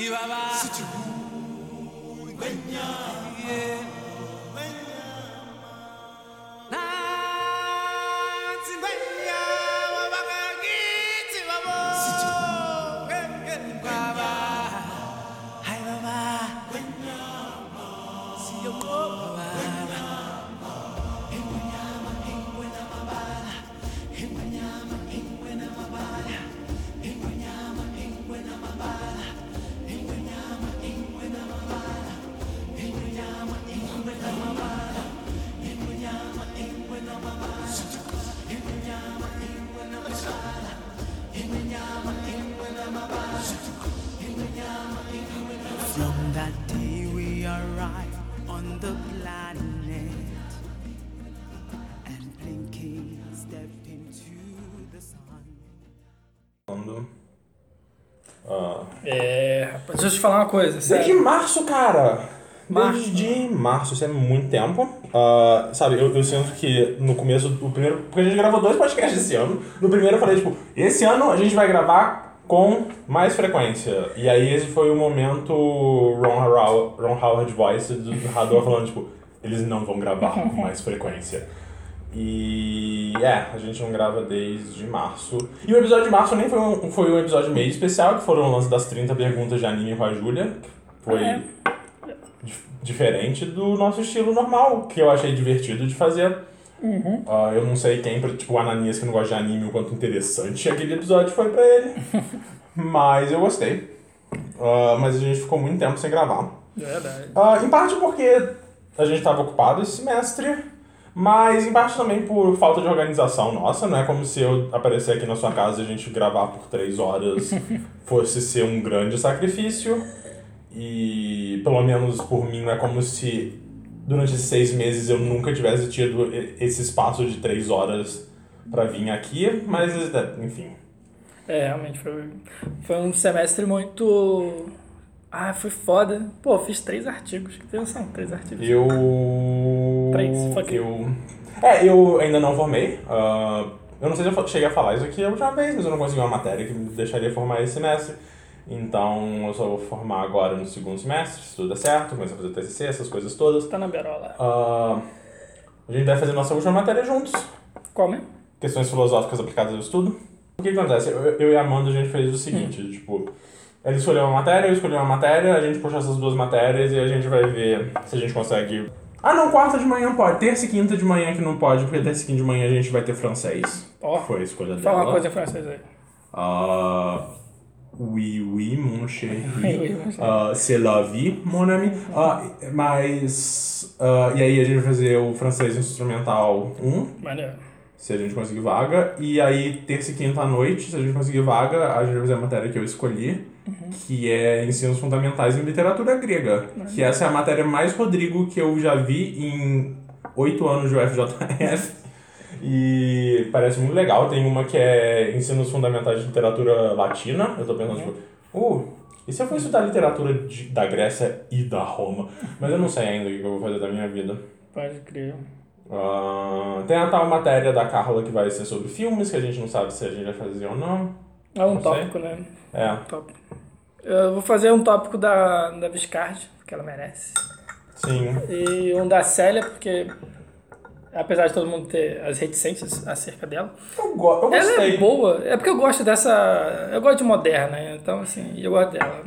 Chihuahua. É, rapaz, deixa eu te falar uma coisa. Desde Sério. março, cara. Março. Desde março, isso é muito tempo. Ah, sabe, eu, eu sinto que no começo, o primeiro. Porque a gente gravou dois podcasts esse ano. No primeiro eu falei, tipo, esse ano a gente vai gravar com mais frequência. E aí esse foi o momento Ron, Howard, Ron Howard Voice do narrador falando, tipo, eles não vão gravar com mais frequência. E é, a gente não grava desde março. E o episódio de março nem foi um, foi um episódio meio especial, que foram o lance das 30 perguntas de anime com a Júlia. Foi É. dif- diferente do nosso estilo normal, que eu achei divertido de fazer. Ah, eu não sei quem, tipo o Ananias que não gosta de anime, o quanto interessante aquele episódio foi pra ele. mas eu gostei. Ah, mas a gente ficou muito tempo sem gravar. Verdade. Ah, em parte porque a gente estava ocupado esse semestre, mas em parte também por falta de organização nossa. Não é como se eu aparecer aqui na sua casa e a gente gravar por três horas fosse ser um grande sacrifício. E pelo menos por mim não é como se durante esses seis meses eu nunca tivesse tido esse espaço de três horas pra vir aqui, mas enfim. É, realmente foi, foi um semestre muito. Ah, foi foda. Pô, fiz três artigos. Que noção, três artigos. Eu. Três, fuck eu. É, eu ainda não formei. ah, eu não sei se eu cheguei a falar isso aqui a última vez, mas eu não consegui uma matéria que me deixaria formar esse semestre. Então eu só vou formar agora no segundo semestre, se tudo der certo, começar a fazer TCC, essas coisas todas. Tá na berola. Ah, a gente vai fazer nossa última matéria juntos. Qual mesmo? Questões filosóficas aplicadas ao estudo. O que que acontece? Eu, eu e a Amanda, a gente fez o seguinte, Hum. tipo... Ele escolheu uma matéria, eu escolhi uma matéria, a gente puxa essas duas matérias e a gente vai ver se a gente consegue... Ah não, quarta de manhã pode. Terça e quinta de manhã que não pode, porque terça e quinta de manhã a gente vai ter francês. Ó. Foi a escolha dela. Fala uma coisa em francês aí. Ah, oui, oui, mon chéri. Ah, c'est la vie, mon ami. Ah, mas. ah, e aí a gente vai fazer o francês instrumental 1, Maneiro. se a gente conseguir vaga. E aí, terça e quinta à noite, se a gente conseguir vaga, a gente vai fazer a matéria que eu escolhi, que é Ensinos Fundamentais em Literatura Grega. Que essa é a matéria mais Rodrigo que eu já vi em oito anos de UFJF. E parece muito legal. Tem uma que é Ensinos Fundamentais de Literatura Latina. Eu tô pensando, tipo, uh, e se eu for estudar literatura de- da Grécia e da Roma? Mas eu não sei ainda o que eu vou fazer da minha vida. Pode crer. Ah, tem a tal matéria da Carla que vai ser sobre filmes, que a gente não sabe se a gente vai fazer ou não. É um Não sei. tópico, né? É, Tópico. Eu vou fazer um tópico da, da Viscardi, porque ela merece. sim. E um da Célia, porque apesar de todo mundo ter as reticências acerca dela, Eu, go eu ela gostei. é boa. É porque eu gosto dessa. Eu gosto de moderna, então assim, eu gosto dela.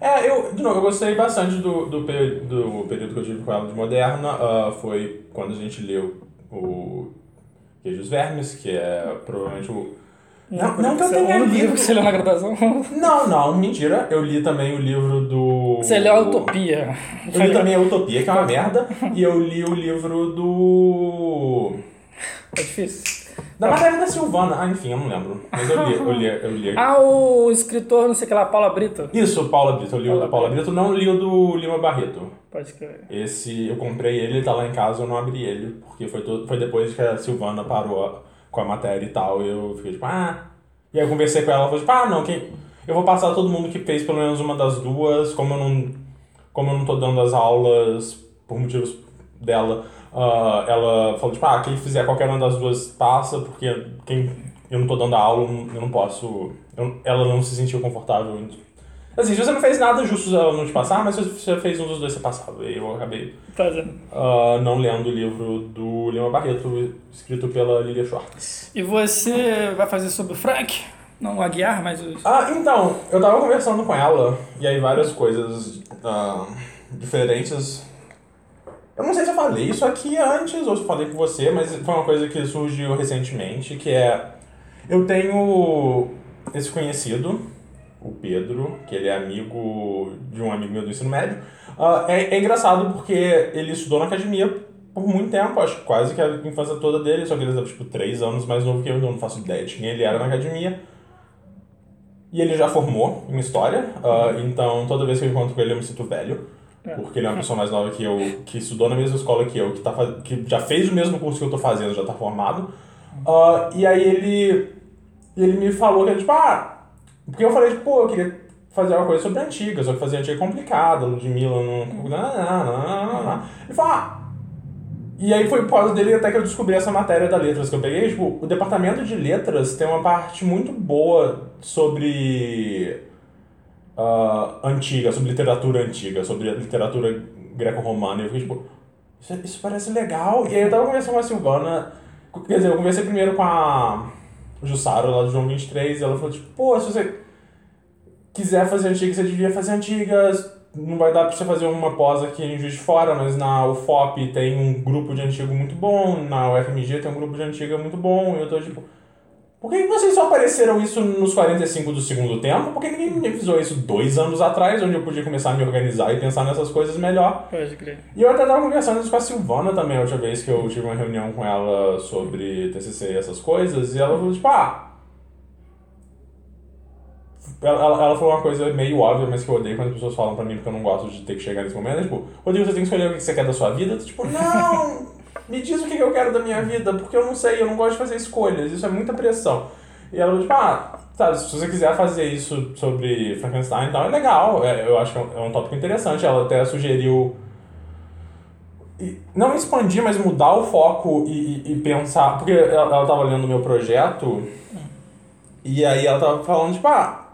É, eu, de novo, eu gostei bastante do, do, do período que eu tive com ela de moderna. Ah, foi quando a gente leu o Queijos Vermes, que é provavelmente o. Não, não que eu tenha um livro lido. que você leu na graduação. Não, não, mentira. Eu li também o livro do. Você leu a Utopia. Eu li também a Utopia, que é uma merda. E eu li o livro do. É difícil. Da matéria da Silvana. Ah, enfim, eu não lembro. Mas eu li, eu li, eu li. Ah, o escritor, não sei o que lá, Paula Brito. Isso, Paula Brito. Eu li o do Paula Brito, não li o do Lima Barreto. Pode crer. Esse, eu comprei ele, ele tá lá em casa, eu não abri ele, porque foi, todo, foi depois que a Silvana parou com a matéria e tal, e eu fiquei tipo, ah... E aí eu conversei com ela, ela falou tipo, ah, não, quem... Eu vou passar todo mundo que fez pelo menos uma das duas, como eu não, como eu não tô dando as aulas por motivos dela, Ah, ela falou, tipo, ah, quem fizer qualquer uma das duas passa, porque quem, eu não tô dando aula, eu não, eu não posso... eu- ela não se sentiu confortável. Assim, se você não fez nada justo ela não te passar, mas se você fez um dos dois, você passava. E eu acabei Fazendo. ah, não lendo o livro do Lima Barreto, escrito pela Lilia Schwartz. E você vai fazer sobre o Frank? Não o Aguiar, mas os. Ah, então, eu tava conversando com ela, e aí várias coisas ah, diferentes. Eu não sei se eu falei isso aqui antes ou se eu falei com você, mas foi uma coisa que surgiu recentemente, que é... Eu tenho esse conhecido, o Pedro, que ele é amigo de um amigo meu do ensino médio. Ah, é, é engraçado porque ele estudou na academia por muito tempo, acho que quase que a infância toda dele, só que ele era tipo 3 anos mais novo que eu, então eu não faço ideia de quem ele era na academia. E ele já formou em história, ah, então toda vez que eu encontro com ele eu me sinto velho. É. Porque ele é uma pessoa mais nova que eu, que estudou na mesma escola que eu, que, tá, que já fez o mesmo curso que eu tô fazendo, já tá formado. Ah, e aí ele, ele me falou que tipo, ah, porque eu falei, tipo, pô, eu queria fazer uma coisa sobre a antiga, só que fazer antiga é complicada, Ludmilla não. Não. Ele falou, ah. E aí foi por causa dele até que eu descobri essa matéria da letras que eu peguei. Tipo, o departamento de letras tem uma parte muito boa sobre ah, antiga, sobre literatura antiga, sobre literatura greco-romana. E eu fiquei tipo, isso, isso parece legal. E aí eu tava conversando com a Silvana, quer dizer, eu conversei primeiro com a Jussara lá do João 23, e ela falou tipo, pô, se você quiser fazer antiga, você devia fazer antigas. Não vai dar pra você fazer uma pós aqui em Juiz de Fora, mas na UFOP tem um grupo de antigo muito bom, na UFMG tem um grupo de antiga muito bom, e eu tô tipo, por que vocês só apareceram isso nos 45 do segundo tempo? Por que ninguém me avisou isso dois anos atrás, onde eu podia começar a me organizar e pensar nessas coisas melhor? Pode crer. E eu até tava conversando isso com a Silvana também, a última vez que eu tive uma reunião com ela sobre TCC e essas coisas, e ela falou tipo, ah... Ela, ela, ela falou uma coisa meio óbvia, mas que eu odeio quando as pessoas falam pra mim, porque eu não gosto de ter que chegar nesse momento, é tipo, Rodrigo, você tem que escolher o que você quer da sua vida? Eu tô tipo, não, me diz o que eu quero da minha vida, porque eu não sei, eu não gosto de fazer escolhas, isso é muita pressão. E ela falou tipo, ah, sabe, se você quiser fazer isso sobre Frankenstein e tal, é legal, é, eu acho que é um, é tópico interessante, ela até sugeriu não expandir, mas mudar o foco e, e- e pensar. Porque ela, ela tava lendo o meu projeto e aí ela tava falando, tipo, ah,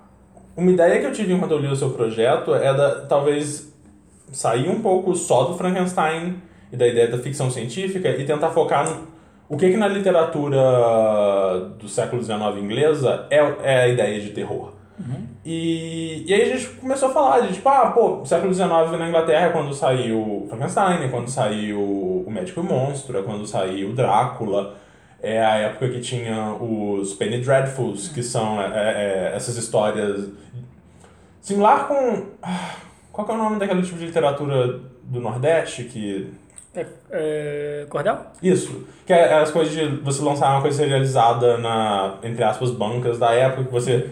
uma ideia que eu tive enquanto eu li o seu projeto é da, talvez sair um pouco só do Frankenstein e da ideia da ficção científica e tentar focar no, o que que na literatura do século XIX inglesa é, é a ideia de terror. E, e aí a gente começou a falar de tipo, ah, pô, século XIX na Inglaterra é quando saiu Frankenstein, é quando saiu O Médico e o Monstro, é quando saiu Drácula, é a época que tinha os Penny Dreadfuls, que são é, é, essas histórias similar com. ah, Qual que é o nome daquele tipo de literatura do Nordeste que É, é, Cordel? isso. Que é as coisas de você lançar uma coisa serializada na, entre aspas, bancas da época, que você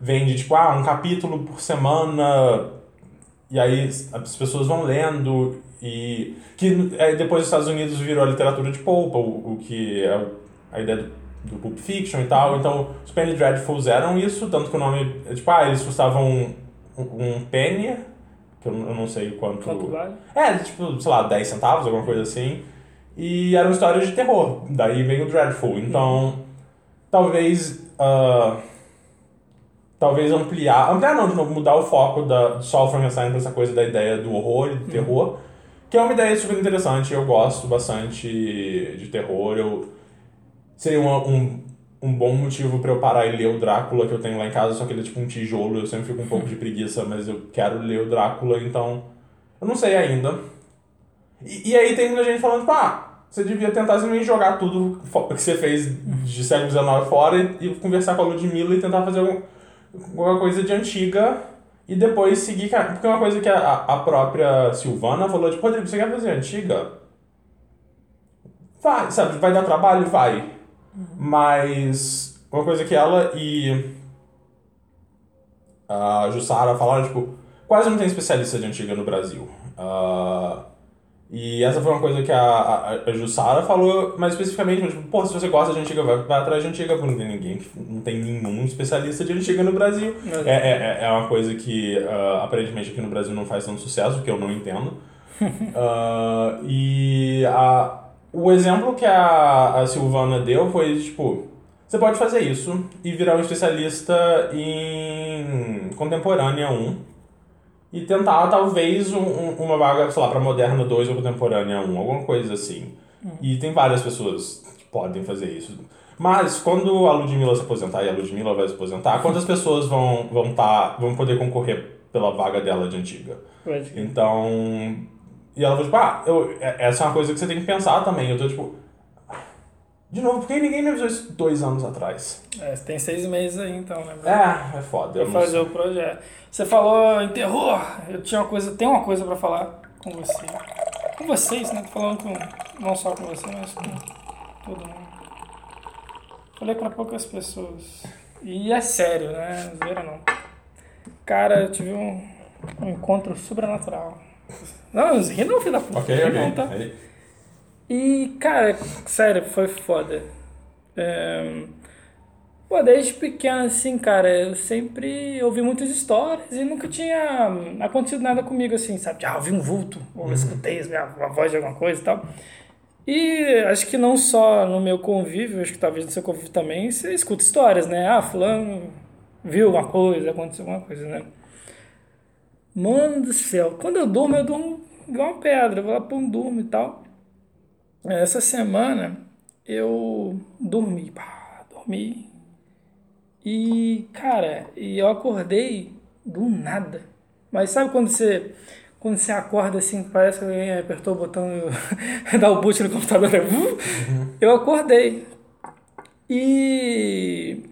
vende, tipo, ah, um capítulo por semana, e aí as pessoas vão lendo, e que é, depois os Estados Unidos virou a literatura de polpa, o, o que é a ideia do, do Pulp Fiction e tal. Então, os Penny Dreadfuls eram isso, tanto que o nome, é, tipo, ah, eles custavam um, um penny, que eu, não- eu não sei quanto... Quanto vale? É, tipo, sei lá, 10 centavos, alguma coisa assim. E eram histórias de terror. Daí vem o Dreadful. Então, talvez. ah, talvez ampliar. Ampliar não, de novo, mudar o foco da, só o Frankenstein pra essa coisa da ideia do horror e do terror. Que é uma ideia super interessante. Eu gosto bastante de terror. Eu, seria uma- um, um bom motivo pra eu parar e ler o Drácula que eu tenho lá em casa, só que ele é tipo um tijolo. Eu sempre fico um pouco de preguiça, mas eu quero ler o Drácula, então. Eu não sei ainda. E, e aí tem muita gente falando, tipo, ah, você devia tentar simplesmente jogar tudo que você fez de século XIX fora e, e conversar com a Ludmilla e tentar fazer algum, alguma coisa de antiga e depois seguir. Porque é uma coisa que a, a própria Silvana falou, tipo, Rodrigo, você quer fazer antiga? Vai, sabe, vai dar trabalho? Vai. Mas uma coisa que ela e a Jussara falaram, tipo, quase não tem especialista de antiga no Brasil. Ah, e essa foi uma coisa que a, a, a Jussara falou, mais especificamente, tipo, pô, se você gosta de antiga, vai, vai atrás de antiga, porque não tem ninguém, que- não tem nenhum especialista de antiga no Brasil. Mas- É, é, é uma coisa que ah, aparentemente aqui no Brasil não faz tanto sucesso, que eu não entendo. Ah, e a, o exemplo que a, a Silvana deu foi, tipo, você pode fazer isso e virar um especialista em contemporânea 1 e tentar, talvez, um- um- uma vaga, sei lá, pra Moderna 2 ou contemporânea 1, alguma coisa assim. E tem várias pessoas que podem fazer isso. Mas, quando a Ludmilla se aposentar, e a Ludmilla vai se aposentar, quantas pessoas vão, vão, tá, vão poder concorrer pela vaga dela de antiga? Pode. Então. E ela falou, tipo, ah, eu, é- essa é uma coisa que você tem que pensar também. Eu tô tipo. De novo, por que ninguém me avisou isso dois anos atrás? É, você tem seis meses aí, então, né? É, é foda. eu Pra fazer o projeto. Você falou em terror. Eu tinha uma coisa, tem uma coisa pra falar com você. Com vocês, né? Tô falando com, não só com você, mas com todo mundo. Falei pra poucas pessoas. E é sério, né? Zoeira não. Cara, eu tive um, um encontro sobrenatural. Não, ri não, filho da puta. Ok, ok. não, tá? Aí- E, cara, sério, foi foda. É... Pô, desde pequeno, assim, cara, eu sempre ouvi muitas histórias e nunca tinha acontecido nada comigo, assim, sabe? Ah, ouvi um vulto, ou escutei a, a voz de alguma coisa e tal. E acho que não só no meu convívio, acho que talvez no seu convívio também, você escuta histórias, né? Ah, fulano viu uma coisa, aconteceu alguma coisa, né? Mano do céu, quando eu durmo, eu durmo igual uma pedra, eu vou lá pra um durmo e tal. Essa semana eu dormi, pá, dormi. E, cara, e eu acordei do nada. Mas sabe quando você quando você acorda assim, parece que alguém apertou o botão e dá o boot no computador, né? eu acordei. E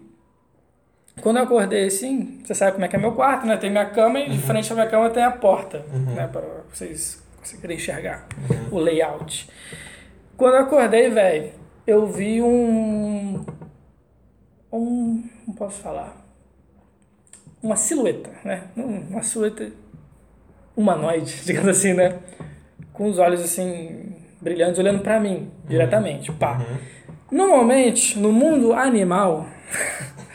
quando eu acordei assim, você sabe como é que é meu quarto, né? Tem minha cama e de frente à minha cama tem a porta, né? Para vocês conseguirem enxergar o layout. Quando eu acordei, velho, eu vi um. Um. Não posso falar. Uma silhueta, né? Uma silhueta humanoide, digamos assim, né? Com os olhos assim, brilhantes, olhando pra mim, diretamente. Pá. Normalmente, no mundo animal,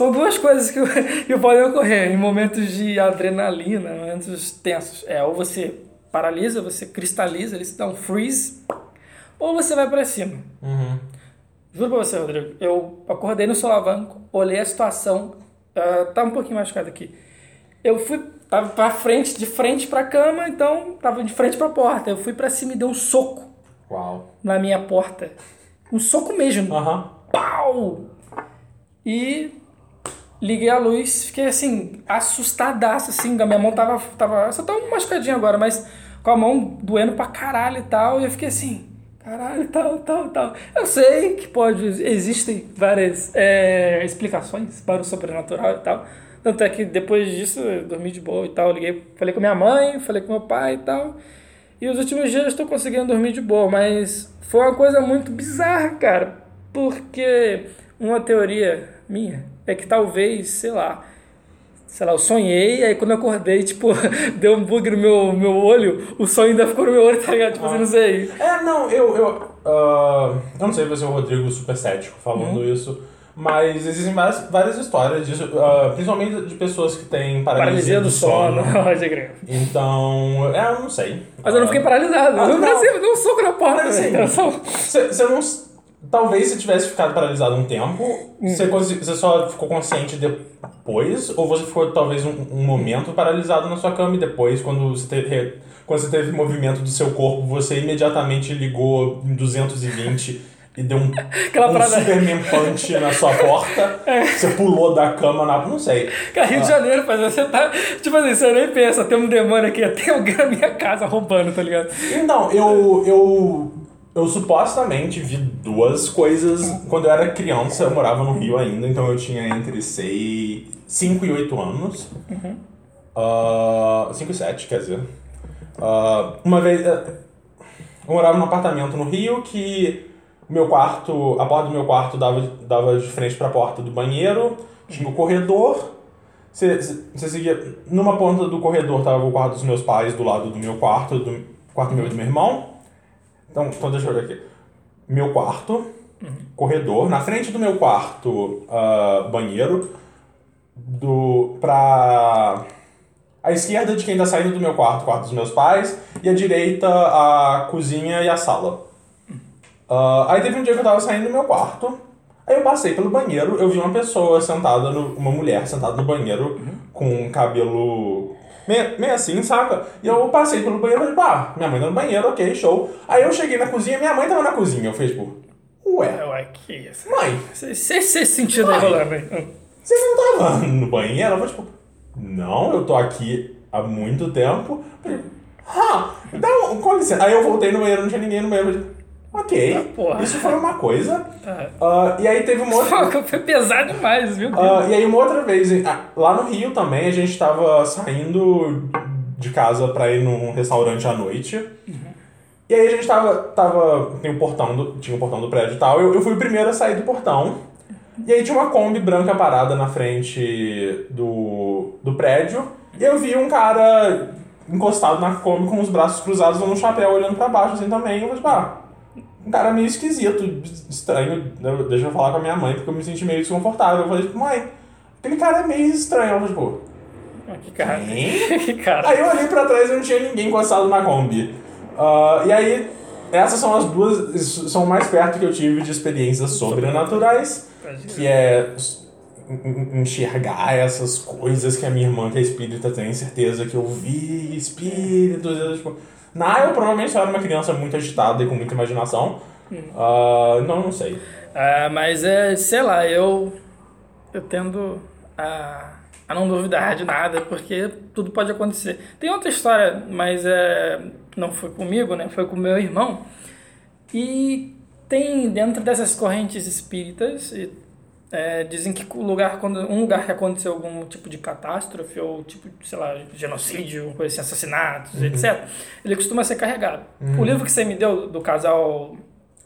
são duas coisas que, que podem ocorrer em momentos de adrenalina, momentos tensos. É, ou você paralisa, você cristaliza, ele se dá um freeze, ou você vai pra cima. Uhum. Juro pra você, Rodrigo, eu acordei no solavanco, olhei a situação, ah, tá um pouquinho machucado aqui. Eu fui, tava pra frente, de frente pra cama, então tava de frente pra porta. Eu fui pra cima e dei um soco Uau. na minha porta. Um soco mesmo. Aham. Pau! E liguei a luz, fiquei assim, assustadaço, assim, da minha mão tava, tava, só tava um machucadinho agora, mas com a mão doendo pra caralho e tal, e eu fiquei assim, caralho, tal, tal, tal. Eu sei que pode, existem várias é, explicações para o sobrenatural e tal, tanto é que depois disso eu dormi de boa e tal, liguei, falei com minha mãe, falei com meu pai e tal, e os últimos dias eu estou conseguindo dormir de boa, mas foi uma coisa muito bizarra, cara. Porque uma teoria minha é que talvez, sei lá, sei lá, eu sonhei, aí quando eu acordei, tipo, deu um bug no meu, meu olho, o sonho ainda ficou no meu olho, tá ligado? Tipo, assim, não sei. É, não, eu. Eu, ah, eu não sei se vai ser o Rodrigo super cético falando Uhum. isso, mas existem várias, várias histórias disso, ah, principalmente de pessoas que têm paralisia, Paralisia do sono, crer. Então, é, eu não sei. Mas eu não fiquei paralisado. Ah, no não. Brasil, eu dei um soco na porta, Mas, assim, Eu Você não. Talvez você tivesse ficado paralisado um tempo, você, consi- você só ficou consciente depois, ou você ficou talvez um, um momento paralisado na sua cama e depois, quando você, teve, quando você teve movimento do seu corpo, você imediatamente ligou em 220 e deu um, Aquela um parada- Superman Punch na sua porta, você pulou da cama na. Não sei. Cara, Rio de Janeiro, mas você tá. Tipo assim, você nem pensa, tem um demônio aqui, tem alguém na minha casa roubando, tá ligado? Então, eu, eu, eu supostamente vi duas coisas quando eu era criança. Eu morava no Rio ainda, então eu tinha entre 5 e 8 anos. 5 e 7, quer dizer. Ah, uma vez. eh, Eu morava num apartamento no Rio que o meu quarto, a porta do meu quarto dava, dava de frente para a porta do banheiro, tinha o corredor. Você seguia. Numa ponta do corredor tava o quarto dos meus pais, do lado do meu quarto, do quarto meu e do meu irmão. Então, então deixa eu olhar aqui. Meu quarto, corredor. Na frente do meu quarto, ah, banheiro. Do. pra. A esquerda de quem tá saindo do meu quarto, quarto dos meus pais. E a direita, a cozinha e a sala. Ah, aí teve um dia que eu tava saindo do meu quarto, aí eu passei pelo banheiro, eu vi uma pessoa sentada, no, uma mulher sentada no banheiro, com um cabelo meio, meio assim, saca? E eu passei pelo banheiro e falei, pá, minha mãe tá no banheiro, ok, show. Aí eu cheguei na cozinha, minha mãe tava na cozinha, eu falei, tipo, ué, Ué, que isso? mãe, sentido aí Ai. rolando aí. você não tava no banheiro? Ela falou, tipo, não, eu tô aqui há muito tempo. Eu falei, ah, então, com licença. Aí eu voltei no banheiro, não tinha ninguém no banheiro. Ok, Ah, isso foi uma coisa. Ah, e aí teve uma outra... Foi pesado demais, viu? Ah, e aí uma outra vez, ah, lá no Rio também, a gente tava saindo de casa pra ir num restaurante à noite. E aí a gente tava, tava tem um portão do, tinha um portão do prédio e tal, eu, eu fui o primeiro a sair do portão. E aí tinha uma Kombi branca parada na frente do, do prédio. E eu vi um cara encostado na Kombi com os braços cruzados no chapéu olhando pra baixo assim também. Eu falei, pá, um cara meio esquisito, estranho. Eu- Deixa eu falar com a minha mãe, porque eu me senti meio desconfortável. Eu falei, tipo, mãe, aquele cara é meio estranho. Ela falou, tipo, Ah, Que cara. Que cara. Aí eu olhei pra trás e não tinha ninguém encostado na Kombi. Ah, e aí, essas são as duas, são mais perto que eu tive de experiências sobrenaturais, que é en- en- enxergar essas coisas que a minha irmã, que é espírita, tem certeza que eu vi espíritos. tipo, na eu provavelmente só era uma criança muito agitada e com muita imaginação. Ah, não, não sei. Ah, mas é, sei lá, eu eu tendo a, a não duvidar de nada, porque tudo pode acontecer. Tem outra história, mas é, não foi comigo, né? Foi com meu irmão. E tem dentro dessas correntes espíritas, e, é, dizem que o lugar, quando, um lugar que aconteceu algum tipo de catástrofe, ou tipo, sei lá, genocídio, coisa assim, assassinatos, etc., ele costuma ser carregado. O livro que você me deu do casal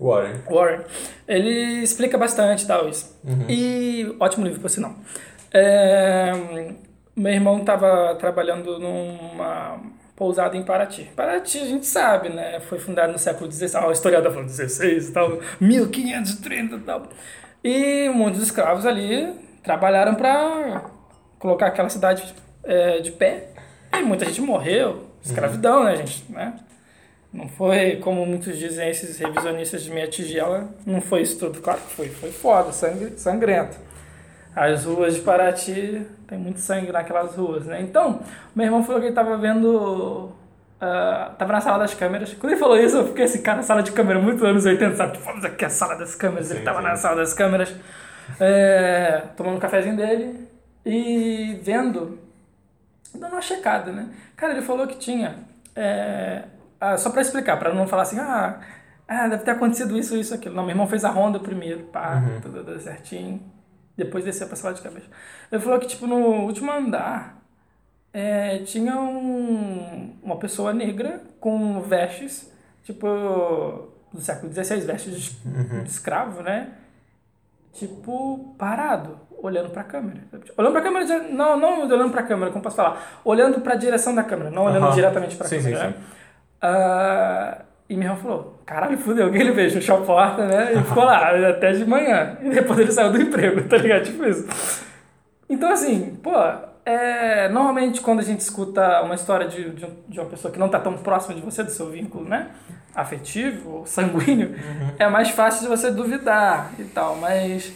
Warren. Warren, ele explica bastante tal isso. E ótimo livro, por sinal. É, meu irmão estava trabalhando numa pousada em Paraty. Paraty, a gente sabe, né? Foi fundado no século XVI, a historiador falando 16 e tal, 1530 e tal. E muitos escravos ali trabalharam para colocar aquela cidade é, de pé. E muita gente morreu, escravidão, né, gente? Né? Não foi, como muitos dizem, esses revisionistas de minha tigela, não foi isso tudo. Claro que foi, foi foda, sangue, sangrento. As ruas de Paraty, tem muito sangue naquelas ruas, né? Então, meu irmão falou que ele tava vendo... ah, tava na sala das câmeras. Quando ele falou isso, eu fiquei assim, cara, sala de câmera, muito anos 80, sabe? Tipo, vamos aqui a sala das câmeras. ele Sim, tava sim. na sala das câmeras, é, tomando um cafezinho dele e vendo dando uma checada, né? Cara, ele falou que tinha. é, ah, só pra explicar, pra não falar assim, ah, ah, deve ter acontecido isso, isso, aquilo. Não, meu irmão fez a ronda primeiro, pá, tudo, tudo certinho. Depois desceu pra sala de cabeça. Ele falou que, tipo, no último andar é, tinha um, uma pessoa negra com vestes, tipo, do século XVI, vestes de, de escravo, né? tipo, parado, olhando pra câmera. Olhando pra câmera, não, não olhando pra câmera, como posso falar? Olhando pra direção da câmera, não olhando Aham. diretamente pra Sim, câmera. sim, né? Ah, e meu irmão falou, caralho, fudeu, que ele veio, fechou a porta, né? E ficou lá até de manhã. E depois ele saiu do emprego, tá ligado? Tipo isso. Então, assim, pô, é, normalmente quando a gente escuta uma história de, de, de uma pessoa que não tá tão próxima de você, do seu vínculo, né? Afetivo, ou sanguíneo, é mais fácil de você duvidar e tal, mas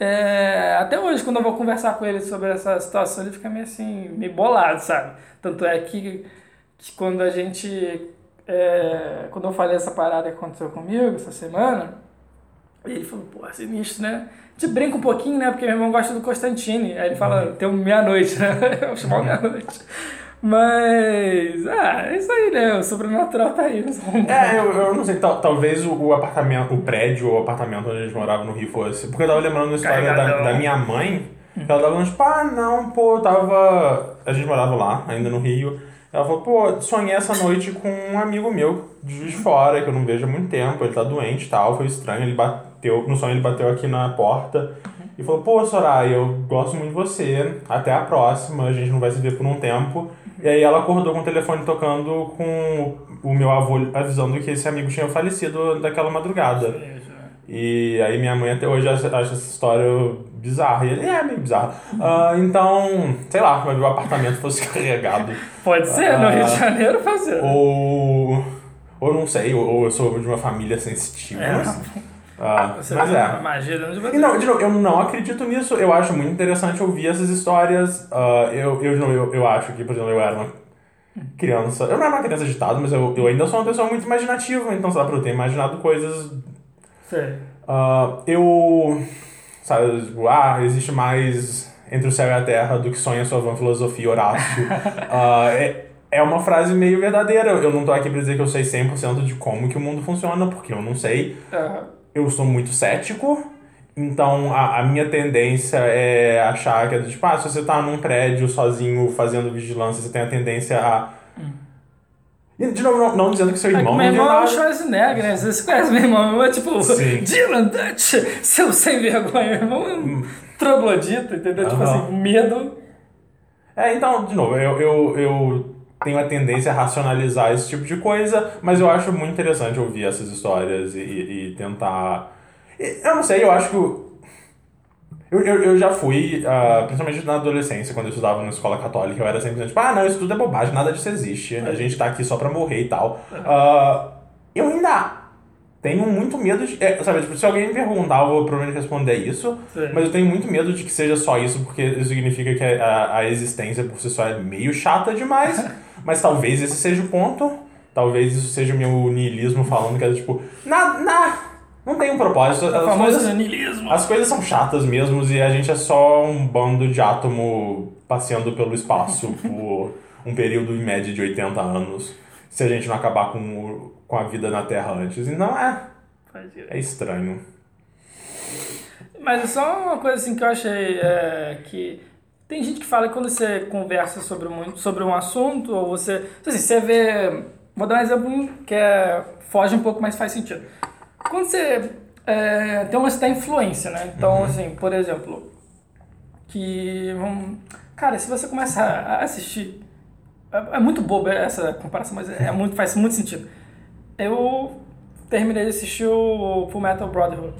é, até hoje, quando eu vou conversar com ele sobre essa situação, ele fica meio assim, meio bolado, sabe? Tanto é que, que quando a gente. é, quando eu falei essa parada que aconteceu comigo essa semana, ele falou, pô, é sinistro, né? A gente brinca um pouquinho, né? Porque meu irmão gosta do Constantine. Aí ele fala, tem um meia-noite, né? Eu vou chamar o meia-noite. Mas, ah, é isso aí, né? O sobrenatural tá aí. Vamos- É, eu, eu não sei, tal- talvez o, o apartamento, o prédio ou o apartamento onde a gente morava no Rio fosse. Porque eu tava lembrando uma história da, da minha mãe. que Ela tava falando, tipo, ah, não, pô, eu tava. A gente morava lá, ainda no Rio. Ela falou, pô, sonhei essa noite com um amigo meu de de Fora, que eu não vejo há muito tempo, ele tá doente e tal, foi estranho, ele bateu, no sonho ele bateu aqui na porta e falou, pô, Soraya, eu gosto muito de você, até a próxima, a gente não vai se ver por um tempo. E aí ela acordou com o telefone tocando com o meu avô avisando que esse amigo tinha falecido daquela madrugada. E aí minha mãe até hoje acha, acha essa história bizarra. E ele é meio bizarro. Ah, então, sei lá, ver o apartamento fosse carregado. Pode ser, no Rio de Janeiro fazer. Ou, Ou não sei, ou, ou eu sou de uma família sensitiva. É. Ah, Você mas é. magia de não, de novo, eu não acredito nisso. Eu acho muito interessante ouvir essas histórias. Ah, eu, eu, eu, eu acho que, por exemplo, eu era uma criança. Eu não era uma criança agitada, mas eu, eu ainda sou uma pessoa muito imaginativa. Então, sabe, eu ter imaginado coisas. Sei. ah, eu. Sabe, tipo, ah, existe mais entre o céu e a terra do que sonha sua vã filosofia, Horácio. Ah, é, é uma frase meio verdadeira. Eu não tô aqui pra dizer que eu sei 100% de como que o mundo funciona, porque eu não sei Aham. Eu sou muito cético, então a, a minha tendência é achar que é tipo, ah, se você tá num prédio sozinho fazendo vigilância, você tem a tendência a. E, de novo, não, não dizendo que seu É irmão meu não viu irmão é o. Schwarzenegger, né? Você conhece meu irmão? É tipo, Sim. Dylan Dutch, seu sem vergonha. Meu irmão é um troglodita, entendeu? Tipo Aham. assim, medo. É, então, de novo, eu, eu, eu tenho a tendência a racionalizar esse tipo de coisa, mas eu acho muito interessante ouvir essas histórias e, e tentar. Eu não sei, eu acho que. Eu, eu, eu já fui, ah, principalmente na adolescência, quando eu estudava na escola católica, eu era sempre tipo, ah, não, isso tudo é bobagem, nada disso existe, a gente tá aqui só pra morrer e tal. Ah, eu ainda tenho muito medo de. é, sabe, tipo, se alguém me perguntar, eu vou provavelmente responder isso, Sim. mas eu tenho muito medo de que seja só isso, porque isso significa que a, a existência por si só é meio chata demais, mas talvez esse seja o ponto. Talvez isso seja o meu niilismo falando que é tipo, nada, na, não tem um propósito. O As coisas, niilismo. as coisas são chatas mesmo e a gente é só um bando de átomo passeando pelo espaço por um período em média de 80 anos. Se a gente não acabar com, o- com a vida na Terra antes. E não é. É estranho. Mas é só uma coisa assim que eu achei é, que tem gente que fala que quando você conversa sobre, muito, sobre um assunto, ou você. Assim, você vê. Vou dar um exemplo que é, foge um pouco, mas faz sentido. Quando você é, tem uma lance da influência, né? Então, assim, por exemplo, que. cara, se você começa a assistir. É, é muito bobo essa comparação, mas é muito, faz muito sentido. Eu terminei de assistir o Full Metal Brotherhood.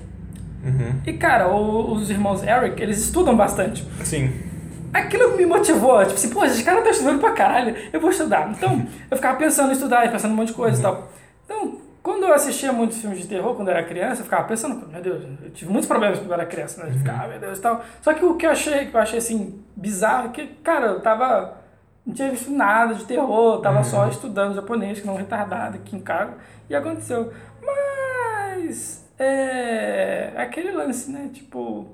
E, cara, o- os irmãos Eric, eles estudam bastante. Sim. Aquilo me motivou, tipo assim, pô, esses caras estão estudando pra caralho, eu vou estudar. Então, eu ficava pensando em estudar, pensando em um monte de coisa e tal. Então, quando eu assistia muitos filmes de terror, quando eu era criança, eu ficava pensando, meu Deus, eu tive muitos problemas quando eu era criança, né? De ficar, ah, meu Deus e tal. Só que o que eu achei, que eu achei assim, bizarro, é que, cara, eu tava. Não tinha visto nada de terror, eu tava só estudando japonês, que não retardado aqui em casa, e aconteceu. Mas. É. Aquele lance, né? Tipo.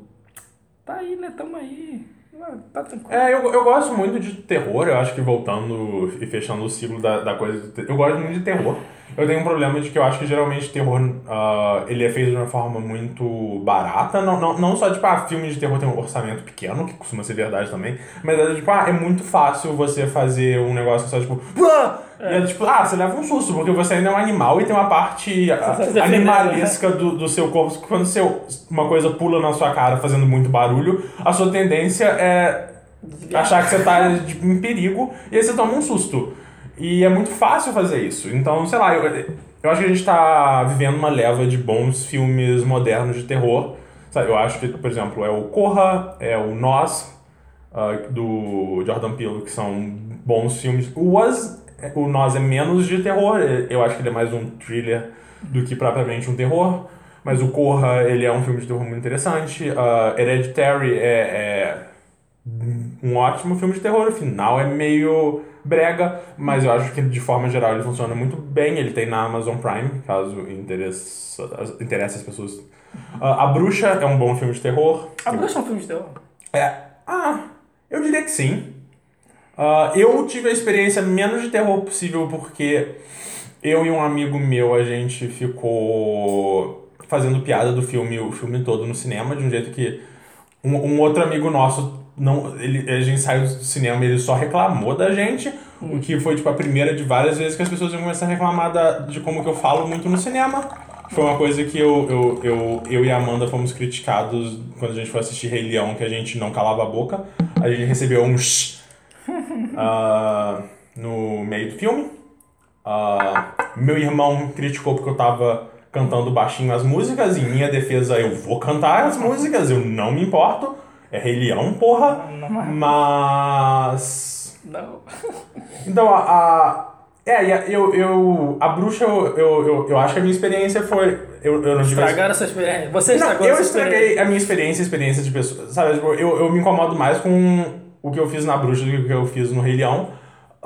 Tá aí, né? Tamo aí. Ah, Tá tranquilo. É, eu, eu gosto muito de terror, eu acho que voltando e fechando o ciclo da, da coisa. Eu gosto muito de terror. Eu tenho um problema de que eu acho que geralmente terror ah, ele é feito de uma forma muito barata. Não, não, não só, tipo, ah, filme de terror tem um orçamento pequeno, que costuma ser verdade também. Mas é tipo, ah, é muito fácil você fazer um negócio só, tipo, "Ah!" E é tipo, ah, você leva um susto, porque você ainda é um animal e tem uma parte ah, defendendo, animalesca do, do seu corpo. Quando seu, uma coisa pula na sua cara fazendo muito barulho, a sua tendência é achar que você tá tipo, em perigo e aí você toma um susto. E é muito fácil fazer isso. Então, sei lá, eu, eu acho que a gente tá vivendo uma leva de bons filmes modernos de terror. Sabe, eu acho que, por exemplo, é o Corra, é o Nós, ah, do Jordan Peele, que são bons filmes. O Us, o Nós é menos de terror, eu acho que ele é mais um thriller do que propriamente um terror. Mas o Corra, ele é um filme de terror muito interessante. Ah, Hereditary é, é um ótimo filme de terror. O final é meio brega, mas eu acho que de forma geral ele funciona muito bem. Ele tem na Amazon Prime, caso interessa, interesse as pessoas. Ah, a Bruxa é um bom filme de terror. A Bruxa é um filme de terror. É. Ah, eu diria que sim. Ah, eu tive a experiência menos de terror possível porque eu e um amigo meu, a gente ficou fazendo piada do filme o filme todo no cinema, de um jeito que um, um outro amigo nosso, não, ele, a gente saiu do cinema e ele só reclamou da gente, o que foi tipo a primeira de várias vezes que as pessoas iam começar a reclamar da, de como que eu falo muito no cinema. Foi uma coisa que eu, eu, eu, eu e a Amanda fomos criticados quando a gente foi assistir Rei Leão, que a gente não calava a boca. A gente recebeu um shh ah, no meio do filme. Ah, meu irmão criticou porque eu tava cantando baixinho as músicas. Em minha defesa, eu vou cantar as músicas, eu não me importo. É Rei Leão, porra. Mas. Não. Então, a, a- É, eu, eu. A bruxa, eu, eu, eu, eu acho que a minha experiência foi. Eu, eu não tive. Estragaram essa experiência. Você Não, estragou eu essa experiência. estraguei a minha experiência, a experiência de pessoas. Sabe, tipo, eu, eu me incomodo mais com o que eu fiz na bruxa do que o que eu fiz no Rei Leão.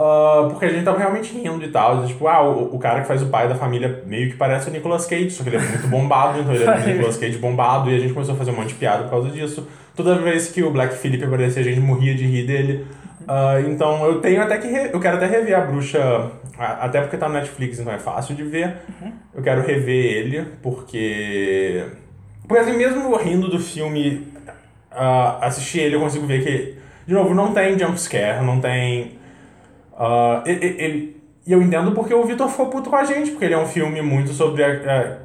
Ah, porque a gente tava realmente rindo e tal. Tipo, ah, o, o cara que faz o pai da família meio que parece o Nicolas Cage, só que ele é muito bombado, então ele é o Nicolas Cage bombado, e a gente começou a fazer um monte de piada por causa disso. Toda vez que o Black Phillip aparecia, a gente morria de rir dele. Ah, então eu tenho até que. re- Eu quero até rever a bruxa, até porque tá no Netflix, então é fácil de ver. Eu quero rever ele, porque. Porque assim, mesmo rindo do filme, ah, assistir ele, eu consigo ver que, de novo, não tem jumpscare, não tem. Ah, e- e- ele- e eu entendo porque o Vitor ficou puto com a gente, porque ele é um filme muito sobre a-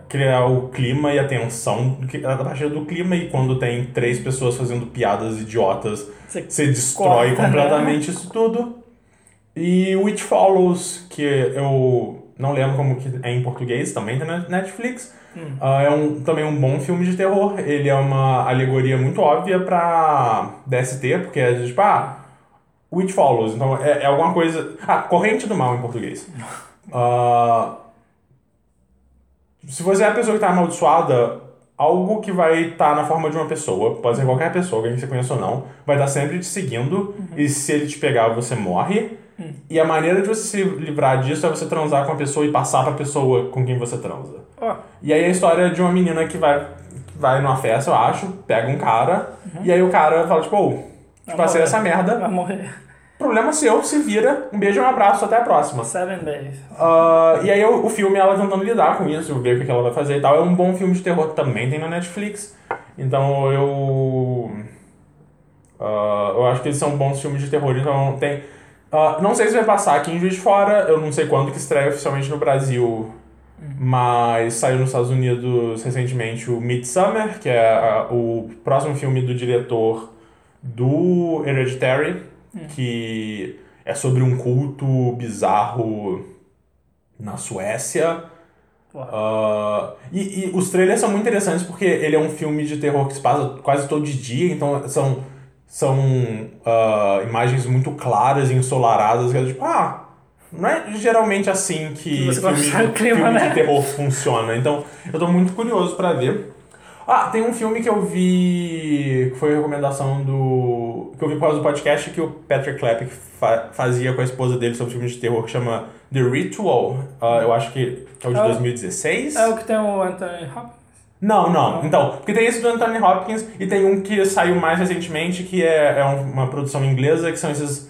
a criar o clima e a tensão que- a partir do clima, e quando tem três pessoas fazendo piadas idiotas, Você você destrói corta, né? completamente isso tudo. E Which Follows, que eu não lembro como que é em português, também tá na Netflix. Ah, é um, também um bom filme de terror. Ele é uma alegoria muito óbvia pra DST, porque é tipo, ah, Which Follows. Então é, é alguma coisa. Ah, Corrente do Mal em português. Ah, se você é a pessoa que tá amaldiçoada, algo que vai estar na forma de uma pessoa, pode ser qualquer pessoa, alguém que você conhece ou não, vai estar sempre te seguindo, e se ele te pegar, você morre. E a maneira de você se livrar disso é você transar com a pessoa e passar pra pessoa com quem você transa. Ó, E aí a história de uma menina que vai, vai numa festa, eu acho, pega um cara, e aí o cara fala, tipo, passei morrer. essa merda, vai morrer. Problema seu, se vira, um beijo e um abraço, até a próxima. Seven Days. Ah, e aí o, o filme ela tentando lidar com isso, ver o que ela vai fazer e tal. É um bom filme de terror que também tem na Netflix. Então eu. ah, eu acho que eles são bons filmes de terror, então tem. ah, não sei se vai passar aqui em Juiz de Fora, eu não sei quando que estreia oficialmente no Brasil, mas saiu nos Estados Unidos recentemente o Midsummer, que é o próximo filme do diretor do Hereditary, que é sobre um culto bizarro na Suécia. Ah, e, e os trailers são muito interessantes porque ele é um filme de terror que se passa quase todo dia, então são, são ah, imagens muito claras e ensolaradas, que é tipo, ah, não é geralmente assim que Você filme, clima, filme né? de terror funciona. Então eu tô muito curioso pra ver. Ah, tem um filme que eu vi, que foi recomendação do. que eu vi por causa do podcast que o Patrick Klepek fa- fazia com a esposa dele sobre filmes de terror que chama The Ritual. Ah, eu acho que é o de É o- 2016. É o que tem o Anthony Hopkins. Não, não. Então, porque tem esse do Anthony Hopkins e tem um que saiu mais recentemente que é, é um- uma produção inglesa, que são esses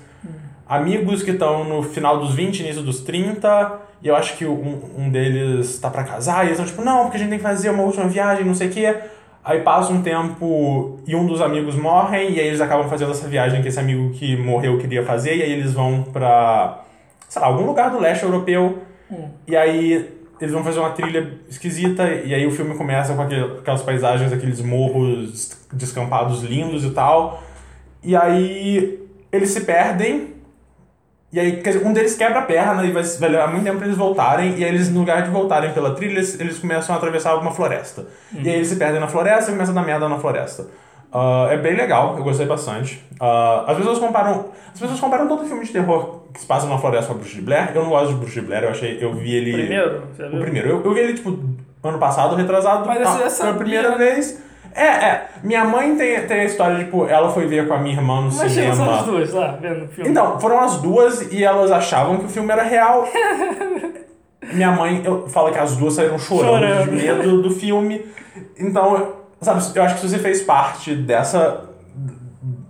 amigos que estão no final dos 20, início dos 30, e eu acho que um, um deles tá pra casar, e eles estão tipo, não, porque a gente tem que fazer uma última viagem, não sei o quê. Aí passa um tempo e um dos amigos morrem, e aí eles acabam fazendo essa viagem que esse amigo que morreu queria fazer, e aí eles vão pra, sei lá, algum lugar do leste europeu, e aí eles vão fazer uma trilha esquisita, e aí o filme começa com aquele- aquelas paisagens, aqueles morros descampados lindos e tal. E aí eles se perdem, e aí quer dizer, um deles quebra a perna e vai, vai levar muito tempo pra eles voltarem, e aí eles, no lugar de voltarem pela trilha, eles, eles começam a atravessar uma floresta. E aí eles se perdem na floresta e começam a dar merda na floresta. Ah, é bem legal, eu gostei bastante. Ah, as pessoas comparam. As pessoas comparam todo filme de terror que se passa na floresta com a Bruxa de Blair. Eu não gosto de Bruxa de Blair, eu achei. Eu vi ele. Primeiro? Você O primeiro. Eu, eu vi ele, tipo, ano passado, retrasado. Mas você já Foi a primeira vez. É, é. Minha mãe tem, tem a história, tipo, ela foi ver com a minha irmã no Imagina cinema. os dois lá, vendo o filme. Então, foram as duas e elas achavam que o filme era real. Minha mãe eu, fala que as duas saíram chorando, Chorando. de medo do filme. Então, sabe, eu acho que se você fez parte dessa.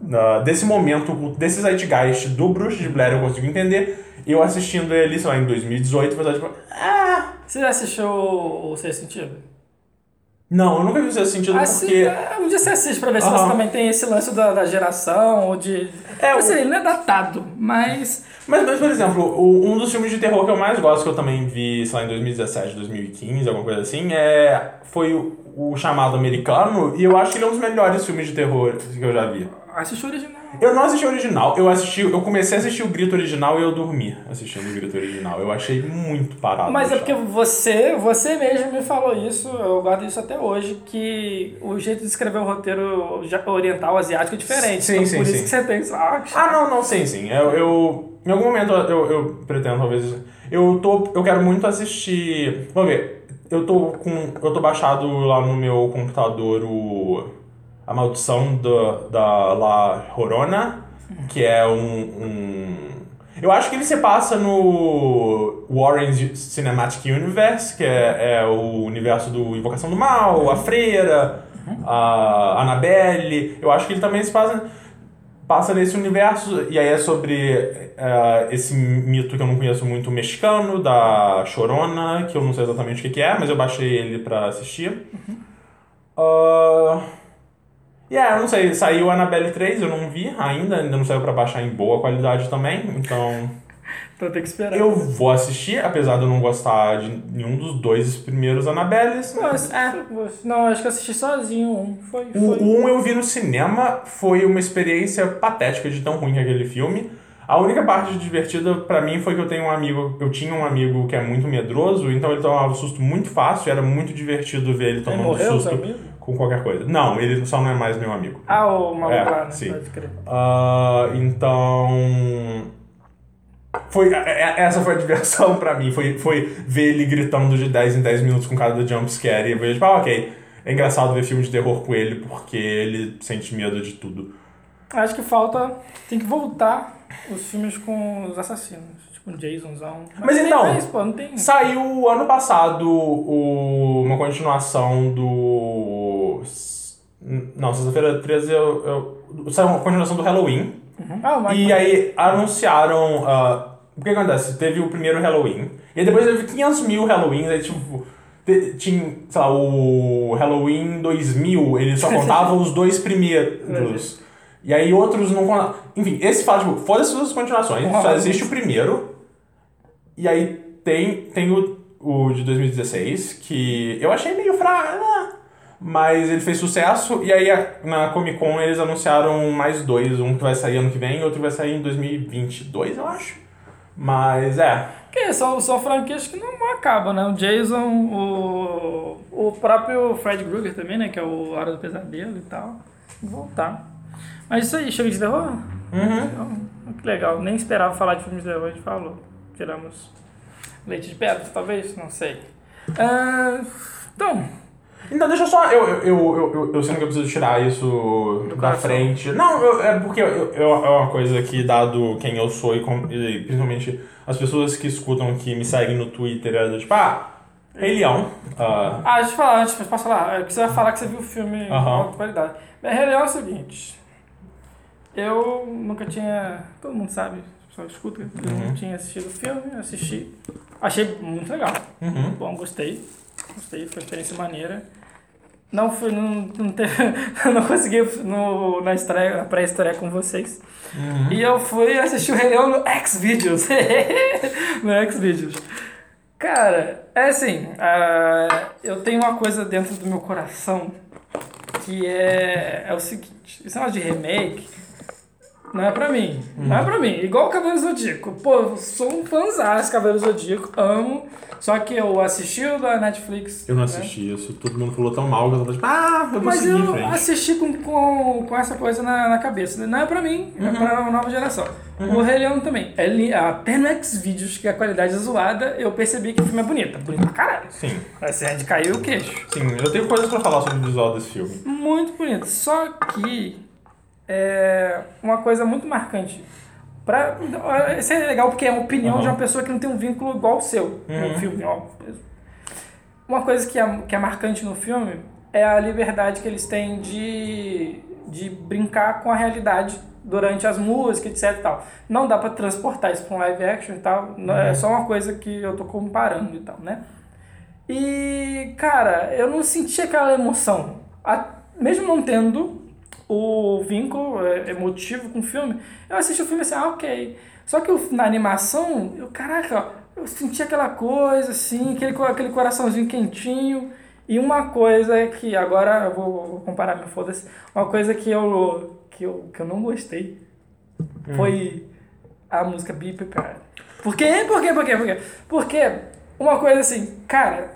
da- desse momento, desse zeitgeist do Bruxa de Blair, eu consigo entender. Eu assistindo ele, sei lá, em 2018, foi tipo. Ah! Você já assistiu o Sexto Sentido? Não, eu nunca vi esse sentido Assim, porque. é, um dia você assiste pra ver se você também tem esse lance da, da geração ou de. É, assim, o- ele não é datado, mas. Mas, mas, por exemplo, o- um dos filmes de terror que eu mais gosto, que eu também vi, sei lá, em 2017, 2015, alguma coisa assim, é, foi o, o chamado americano, e eu acho que ele é um dos melhores filmes de terror que eu já vi. Assiste o original. Eu não assisti o original, eu assisti, eu comecei a assistir o Grito original e eu dormi assistindo o Grito original. Eu achei muito parado. Mas é porque você, você mesmo me falou isso, eu guardo isso até hoje, que o jeito de escrever o roteiro oriental, asiático é diferente. Sim, então, sim, por isso sim. que você pensa, ah, que Ah, não, não, sim, sim. Eu, eu, Em algum momento eu, eu pretendo, talvez. Eu, tô, eu quero muito assistir. Vamos ver. Eu tô com. Eu tô baixado lá no meu computador o. A Maldição da, da La Llorona, que é um, um. Eu acho que ele se passa no Warren Cinematic Universe, que é, é o universo do Invocação do Mal, a Freira, a Annabelle. Eu acho que ele também se passa passa nesse universo, e aí é sobre eh, esse mito que eu não conheço muito mexicano, da Chorona, que eu não sei exatamente o que, que é, mas eu baixei ele pra assistir. Ah, E é, eu não sei, saiu Annabelle 3, eu não vi ainda, ainda não saiu pra baixar em boa qualidade também, então Então tem que esperar. eu vou assistir, apesar de eu não gostar de nenhum dos dois primeiros Annabelles. Mas, é. Não, acho que assisti sozinho um. Foi, O foi. 1 eu vi no cinema, foi uma experiência patética de tão ruim que aquele filme. A única parte divertida pra mim foi que eu tenho um amigo, eu tinha um amigo que é muito medroso, então ele tomava susto muito fácil, e era muito divertido ver ele Ele tomando morreu, susto com qualquer coisa. Não, ele só não é mais meu amigo. Ah, o maluco É, lá, né? sim. Pode crer. Ah, então. Foi, é- é- essa foi a diversão pra mim. Foi, foi ver ele gritando de 10 em 10 minutos com cada jumpscare. E eu vejo, tipo, ah, ok. É engraçado ver filme de terror com ele porque ele sente medo de tudo. Acho que falta. Tem que voltar os filmes com os assassinos. Tipo Jasonzão. Mas tem então, mais, pô, não tem. Saiu ano passado o- uma continuação do. Não, sexta-feira 13 eu, eu, saiu uma continuação do Halloween. Ah, o Michael. E aí anunciaram. ah, o que acontece? Teve o primeiro Halloween. E aí depois teve 500 mil Halloweens. Aí tipo. Tinha, sei lá, o Halloween 2000, ele só contava os dois primeiros. E aí outros não contavam. Enfim, esse fala, tipo, foda-se as continuações, só existe o primeiro. E aí tem, tem o, o de 2016, que eu achei meio fraco, né? Mas ele fez sucesso. E aí na Comic Con eles anunciaram mais dois, um que vai sair ano que vem e outro vai sair em 2022, eu acho. Mas é, Que são, são franquias que não acabam, né? O Jason, o, o próprio Fred Krueger também, né? Que é o Hora do Pesadelo e tal. Voltar. Mas isso aí, chega de terror? Uhum. Que legal. Nem esperava falar de filmes de terror, a gente falou. Tiramos leite de pedra, talvez? Não sei. Ah, então, Então, deixa eu só. Eu, eu, eu, eu, eu sinto que eu preciso tirar isso da frente. Não, eu- é porque eu, eu- é uma coisa que, dado quem eu sou e, com- e principalmente as pessoas que escutam, que me seguem no Twitter, é do tipo, ah, Rei Leão. ah, Ah, deixa eu falar antes, posso falar? É que você vai falar que você viu o filme com alta qualidade. Mas Rei Leão é o seguinte. Eu nunca tinha. Todo mundo sabe, o pessoal escuta, eu Uhum. não tinha assistido o filme, assisti. Achei muito legal. uhum. Bom, gostei. Gostei, foi uma experiência maneira. Não fui, não, não teve, não consegui no, na estreia, na pré-estreia com vocês. Uhum. E eu fui assistir o Rei Leão no Xvideos. no Xvideos. Cara, é assim, ah, eu tenho uma coisa dentro do meu coração que é, é o seguinte, esse negócio de remake não é pra mim, não é pra mim, igual o Cavaleiro Zodíaco, pô, eu sou um fãzão de Cavaleiro Zodíaco, amo, só que eu assisti o da Netflix. Eu não né? assisti isso. Todo mundo falou tão mal que eu tava tipo, ah, eu vou Mas seguir em eu frente. assisti com, com, com essa coisa na, na cabeça. Não é pra mim, é pra uma nova geração. O Rei Leão também. É li, até no Xvideos, que a qualidade é zoada, eu percebi que o filme é bonito. Bonito pra caralho. Sim, Assim, é de cair o queixo. sim, eu tenho coisas pra falar sobre o visual desse filme. Muito bonito. Só que é uma coisa muito marcante. Pra, isso é legal porque é uma opinião Uhum. de uma pessoa que não tem um vínculo igual ao seu no filme. ó. Uma coisa que é, que é marcante no filme é a liberdade que eles têm de, de brincar com a realidade durante as músicas, etc e tal. Não dá pra transportar isso pra um live action e tal. não- É só uma coisa que eu tô comparando e tal, né? E, cara, eu não senti aquela emoção. A- mesmo não tendo o vínculo é, emotivo com o filme, eu assisti o filme assim, ah, ok. Só que eu- na animação, eu, caraca, eu senti aquela coisa assim, aquele, aquele coraçãozinho quentinho. E uma coisa que agora eu vou, vou comparar, me foda-se. Uma coisa que eu, que eu, que eu não gostei foi a música Be Prepared. Por quê? Por quê? Por quê? Por quê? Porque uma coisa assim, cara,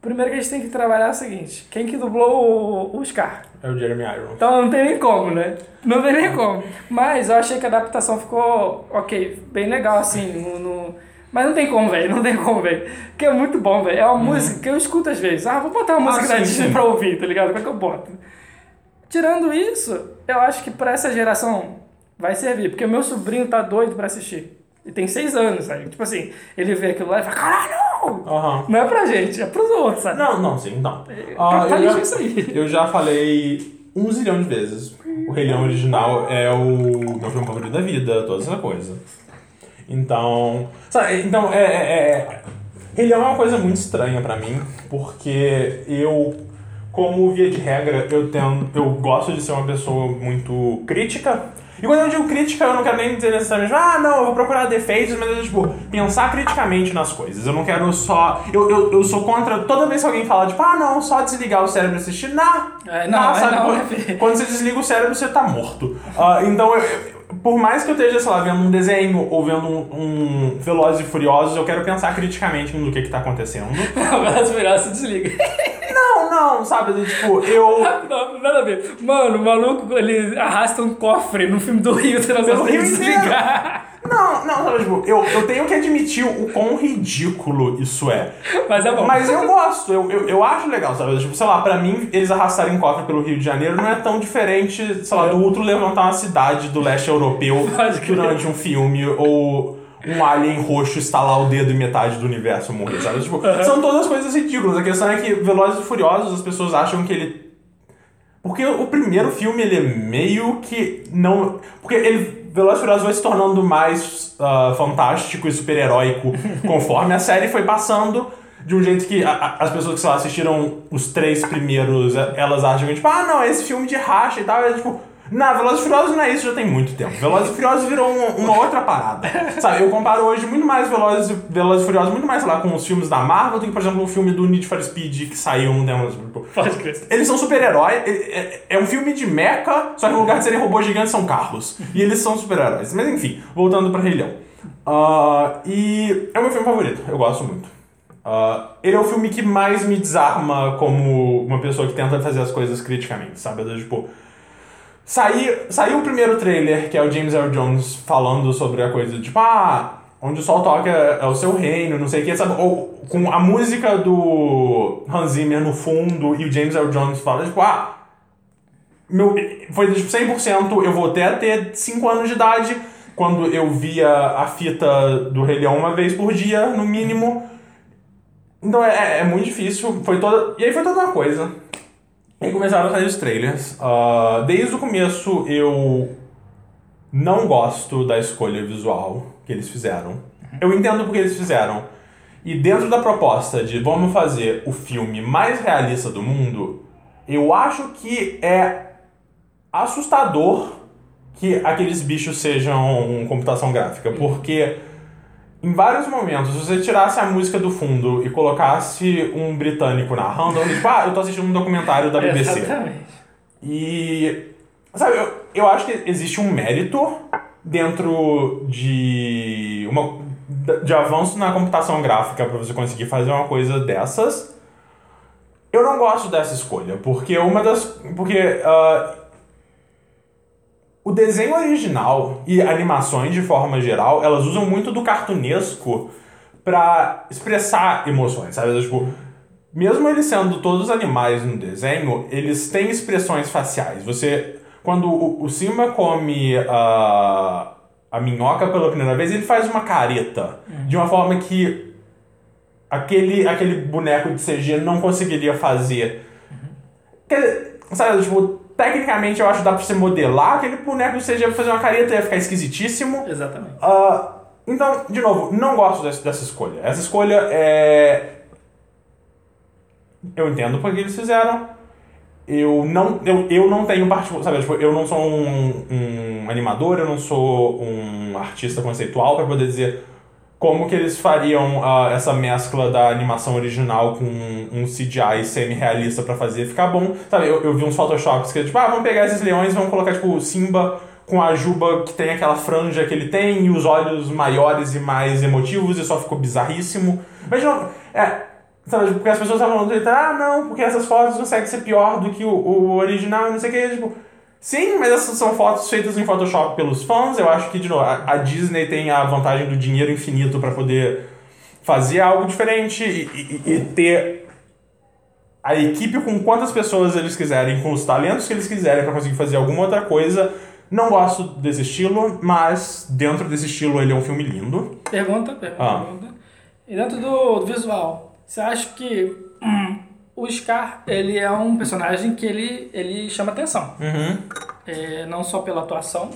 primeiro que a gente tem que trabalhar é o seguinte, quem que dublou o, o Scar? É o Jeremy Irons. Então não tem nem como, né? Não tem nem como. Mas eu achei que a adaptação ficou, ok, bem legal, assim, no... no- Mas não tem como, velho, não tem como, velho. Que é muito bom, velho. É uma música que eu escuto às vezes. Ah, vou botar uma música da sim, Disney sim. pra ouvir, tá ligado? Como é que eu boto? Tirando isso, eu acho que pra essa geração vai servir, porque o meu sobrinho tá doido pra assistir. E tem seis anos, sabe? Tipo assim, ele vê aquilo lá e fala, caralho! Aham. Não é pra gente, é pros outros, sabe? Não, não, sim, não. Ah, eu, já, é isso aí. eu já falei um zilhão de vezes. O Rei Leão original é o meu filme favorito da vida, toda essa coisa. Então. Sabe, então, é, é, é. Rei Leão é uma coisa muito estranha pra mim, porque eu, como via de regra, eu, tendo, eu gosto de ser uma pessoa muito crítica. E quando eu digo crítica, eu não quero nem dizer necessariamente, ah, não, eu vou procurar defeitos, mas eu, tipo, pensar criticamente nas coisas. Eu não quero só. Eu, eu, eu sou contra toda vez que alguém fala, tipo, ah, não, só desligar o cérebro e assistir. Não! É, não, é sabe? não, quando, é quando você desliga o cérebro, você tá morto. Ah, então, eu- por mais que eu esteja, sei lá, vendo um desenho ou vendo um, um Velozes e Furiosos, eu quero pensar criticamente no que que tá acontecendo. Mas virar, se desliga. Não, não, sabe? Tipo, eu. Não, nada a ver. Mano, o maluco, ele arrasta um cofre no filme do Rio, você não inteiro. desligar. Não, não, sabe? Tipo, eu, eu tenho que admitir o quão ridículo isso é. Mas é bom. Mas eu gosto, eu, eu, eu acho legal, sabe? Tipo, sei lá, pra mim, eles arrastarem cofre pelo Rio de Janeiro não é tão diferente, sei lá, do outro levantar uma cidade do leste europeu durante um filme, ou um alien roxo estalar o dedo e metade do universo morrer, sabe? Tipo, são todas coisas ridículas. A questão é que Velozes e Furiosos, as pessoas acham que ele porque o primeiro filme, ele é meio que não... Porque ele, Velozes e Furiosos vai se tornando mais ah, fantástico e super-heróico conforme a série foi passando de um jeito que a- a- as pessoas que, sei lá, assistiram os três primeiros, eh, elas acham que, tipo, ah, não, é esse filme de racha e tal. É tipo, não, Velozes e Furiosos não é isso já tem muito tempo. Velozes e Furiosos virou uma, uma outra parada. Sabe, eu comparo hoje muito mais Velozes, e- Velozes e Furiosos, muito mais, sei lá, com os filmes da Marvel do que, por exemplo, o filme do Need for Speed que saiu um tempo. Pode crer. eles são super-heróis. É, é- um filme de mecha, só que no lugar de serem robôs gigantes são carros. E eles são super-heróis. Mas enfim, voltando pra Rei Leão. Ah, e é o meu filme favorito, eu gosto muito. Ah, ele é o filme que mais me desarma como uma pessoa que tenta fazer as coisas criticamente, sabe? Tipo, Saí, saiu o primeiro trailer, que é o James Earl Jones falando sobre a coisa, tipo, ah, onde o sol toca é o seu reino, não sei o que, sabe? Ou com a música do Hans Zimmer no fundo e o James Earl Jones fala, tipo, ah, meu, foi tipo 100%, eu voltei a ter 5 anos de idade quando eu via a fita do Rei Leão uma vez por dia, no mínimo. Então é, é muito difícil, foi toda... E aí foi toda uma coisa. E começaram a sair os trailers. Ah, desde o começo eu não gosto da escolha visual que eles fizeram. Eu entendo porque eles fizeram. E dentro da proposta de vamos fazer o filme mais realista do mundo, eu acho que é assustador que aqueles bichos sejam computação gráfica, porque em vários momentos, se você tirasse a música do fundo e colocasse um britânico narrando, tipo, ah, eu tô assistindo um documentário da BBC. Exatamente. E. Sabe, eu, eu acho que existe um mérito dentro de. Uma, de avanço na computação gráfica pra você conseguir fazer uma coisa dessas. Eu não gosto dessa escolha, porque uma das. Porque. ah, o desenho original e animações de forma geral, elas usam muito do cartunesco pra expressar emoções, sabe? Tipo, mesmo eles sendo todos animais no desenho, eles têm expressões faciais. Você, quando o, o Simba come a, a minhoca pela primeira vez, ele faz uma careta de uma forma que aquele, aquele boneco de CG não conseguiria fazer. Quer dizer, sabe, tipo, tecnicamente eu acho que dá pra você modelar aquele boneco pra fazer uma careta ia ficar esquisitíssimo. Exatamente. Ah, então, de novo, não gosto dessa, dessa escolha. Essa escolha é. Eu entendo porque eles fizeram. Eu não, eu, eu não tenho particular. Sabe, tipo, eu não sou um, um animador, eu não sou um artista conceitual para poder dizer como que eles fariam ah, essa mescla da animação original com um CGI semi-realista pra fazer ficar bom. Sabe, eu, eu vi uns photoshops que tipo, ah, vamos pegar esses leões, vamos colocar tipo o Simba com a juba que tem aquela franja que ele tem e os olhos maiores e mais emotivos e só ficou bizarríssimo. Mas não, é, Sabe, porque as pessoas estavam falando ah, não, porque essas fotos conseguem ser pior do que o, o original, não sei o que. Tipo, sim, mas essas são fotos feitas em Photoshop pelos fãs. Eu acho que, de novo, a, Disney tem a vantagem do dinheiro infinito para poder fazer algo diferente e, e, e ter a equipe com quantas pessoas eles quiserem, com os talentos que eles quiserem para conseguir fazer alguma outra coisa. Não gosto desse estilo, mas dentro desse estilo ele é um filme lindo. Pergunta, pergunta, Ah. pergunta. E dentro do, do visual, você acha que hum, o Scar, ele é um personagem que ele, ele chama atenção. Uhum. É, não só pela atuação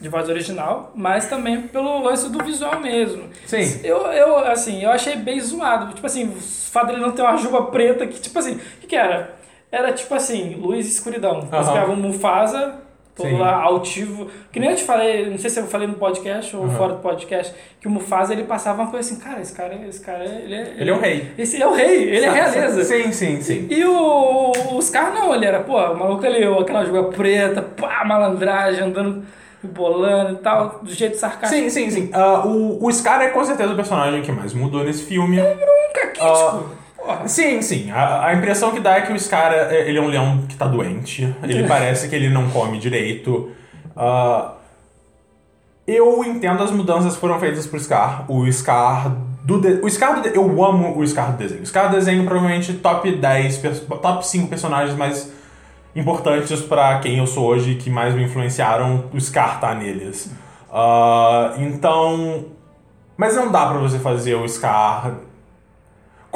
de voz original, mas também pelo lance do visual mesmo. Sim. Eu, eu, assim, eu achei bem zoado. Tipo assim, o fato dele não ter uma juba preta que, tipo assim, o que, que era? Era tipo assim, luz e escuridão. Você Aham. pegava um Mufasa, Sim. lá altivo. Que nem eu te falei, não sei se eu falei no podcast ou Aham. fora do podcast, que o Mufasa ele passava uma coisa assim, cara, esse cara, esse cara, ele é. Ele é o rei. Esse é o rei, ele é realeza. Sim, sim, sim. E o, os caras não, ele era, pô, o maluco ali, aquela juba preta, pá, malandragem, andando, bolando e tal, do jeito sarcástico. Sim, sim, sim. Ah, o, o Scar é com certeza o personagem que mais mudou nesse filme. Um caquítico. Porra. Sim, sim. A, a impressão que dá é que o Scar, é- ele é um leão que tá doente. Ele parece que ele não come direito. Ah, eu entendo as mudanças que foram feitas pro Scar. O Scar do... De, o Scar do... de- Eu amo o Scar do desenho. O Scar do desenho provavelmente top 10, pers- top 5 personagens mais importantes pra quem eu sou hoje, que mais me influenciaram. O Scar tá neles. Ah, então... Mas não dá pra você fazer o Scar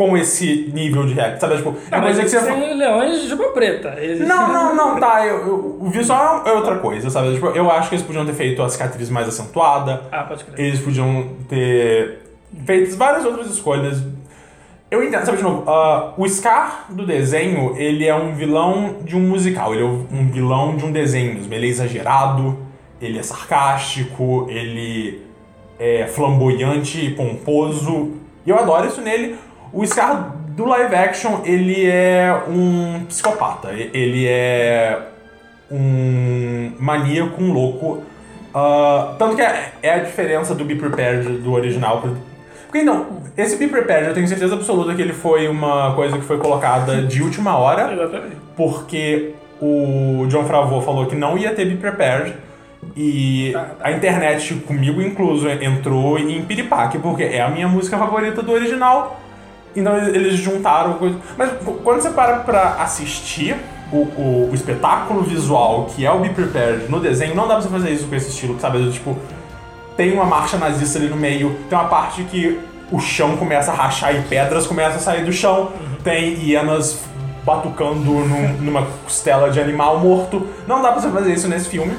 com esse nível de reality, sabe? Tipo, é Ah, mas coisa que você... tem leões de juba preta. Eles- Não, não, não, tá. Eu, eu- o visual é outra coisa, sabe? Tipo, eu acho que eles podiam ter feito a cicatriz mais acentuada. Ah, pode crer. Eles podiam ter feito várias outras escolhas. Eu entendo, sabe, de novo, ah, o Scar do desenho, ele é um vilão de um musical, ele é um vilão de um desenho mesmo. Ele é exagerado, ele é sarcástico, ele é flamboyante e pomposo. E eu adoro isso nele. O Scar do live action, ele é um psicopata. Ele é um maníaco, um louco. Ah, tanto que é, é a diferença do Be Prepared do original. pro- Porque então, esse Be Prepared, eu tenho certeza absoluta que ele foi uma coisa que foi colocada de última hora Exatamente. porque o John Favreau falou que não ia ter Be Prepared e Tá, tá. a internet, comigo incluso, entrou em piripaque, porque é a minha música favorita do original. Então eles- juntaram coisa. Mas qu- quando você para pra assistir o, o, o espetáculo visual que é o Be Prepared no desenho, não dá pra você fazer isso com esse estilo, sabe? Tipo, tem uma marcha nazista ali no meio, tem uma parte que o chão começa a rachar e pedras começam a sair do chão, tem hienas batucando num- numa costela de animal morto. Não dá pra você fazer isso nesse filme.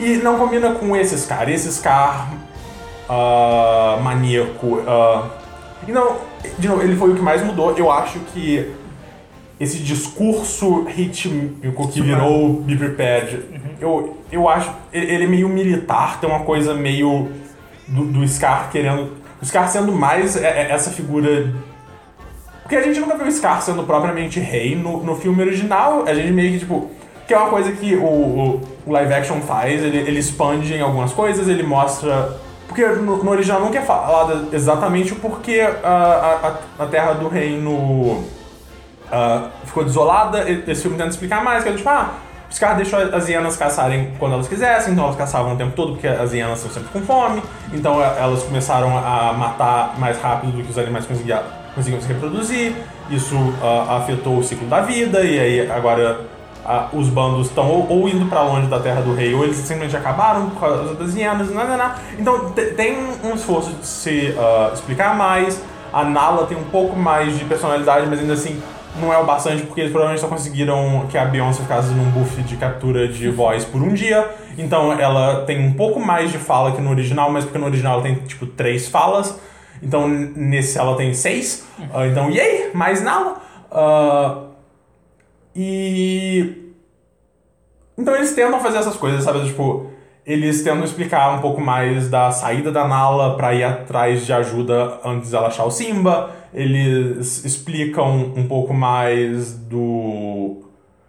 E não combina com esse Scar. Esse Scar ah, maníaco. ah, e não, de novo, ele foi o que mais mudou. Eu acho que esse discurso rítmico que virou Be Prepared, eu, eu acho. Ele ele é meio militar, tem uma coisa meio do, do Scar querendo. O Scar sendo mais é- é essa figura. Porque a gente nunca viu o Scar sendo propriamente rei no, no filme original. A gente meio que, tipo. Que é uma coisa que o, o, o live action faz, ele, ele expande em algumas coisas, ele mostra. Porque no, no original nunca é falado exatamente o porquê a, a, Terra do Reino ah, ficou desolada. Esse filme tenta explicar mais, que é tipo, ah, os caras deixou as hienas caçarem quando elas quisessem, então elas caçavam o tempo todo porque as hienas estão sempre com fome, então eh, elas começaram a matar mais rápido do que os animais conseguiam, conseguiam se reproduzir. Isso ah, afetou o ciclo da vida, e aí agora os bandos estão ou, ou indo pra longe da Terra do Rei, ou eles simplesmente acabaram por causa das hienas, não, não, não. Então te- tem um esforço de se ah, explicar mais. A Nala tem um pouco mais de personalidade, mas ainda assim não é o bastante, porque eles provavelmente só conseguiram que a Beyoncé ficasse num buff de captura de voz por um dia. Então ela tem um pouco mais de fala que no original, mas porque no original ela tem tipo três falas. Então nesse ela tem seis. Ah, então, yay! Mais Nala! Ah, e. Então eles tentam fazer essas coisas, sabe? Tipo, eles tentam explicar um pouco mais da saída da Nala pra ir atrás de ajuda antes dela achar o Simba. Eles explicam um pouco mais do.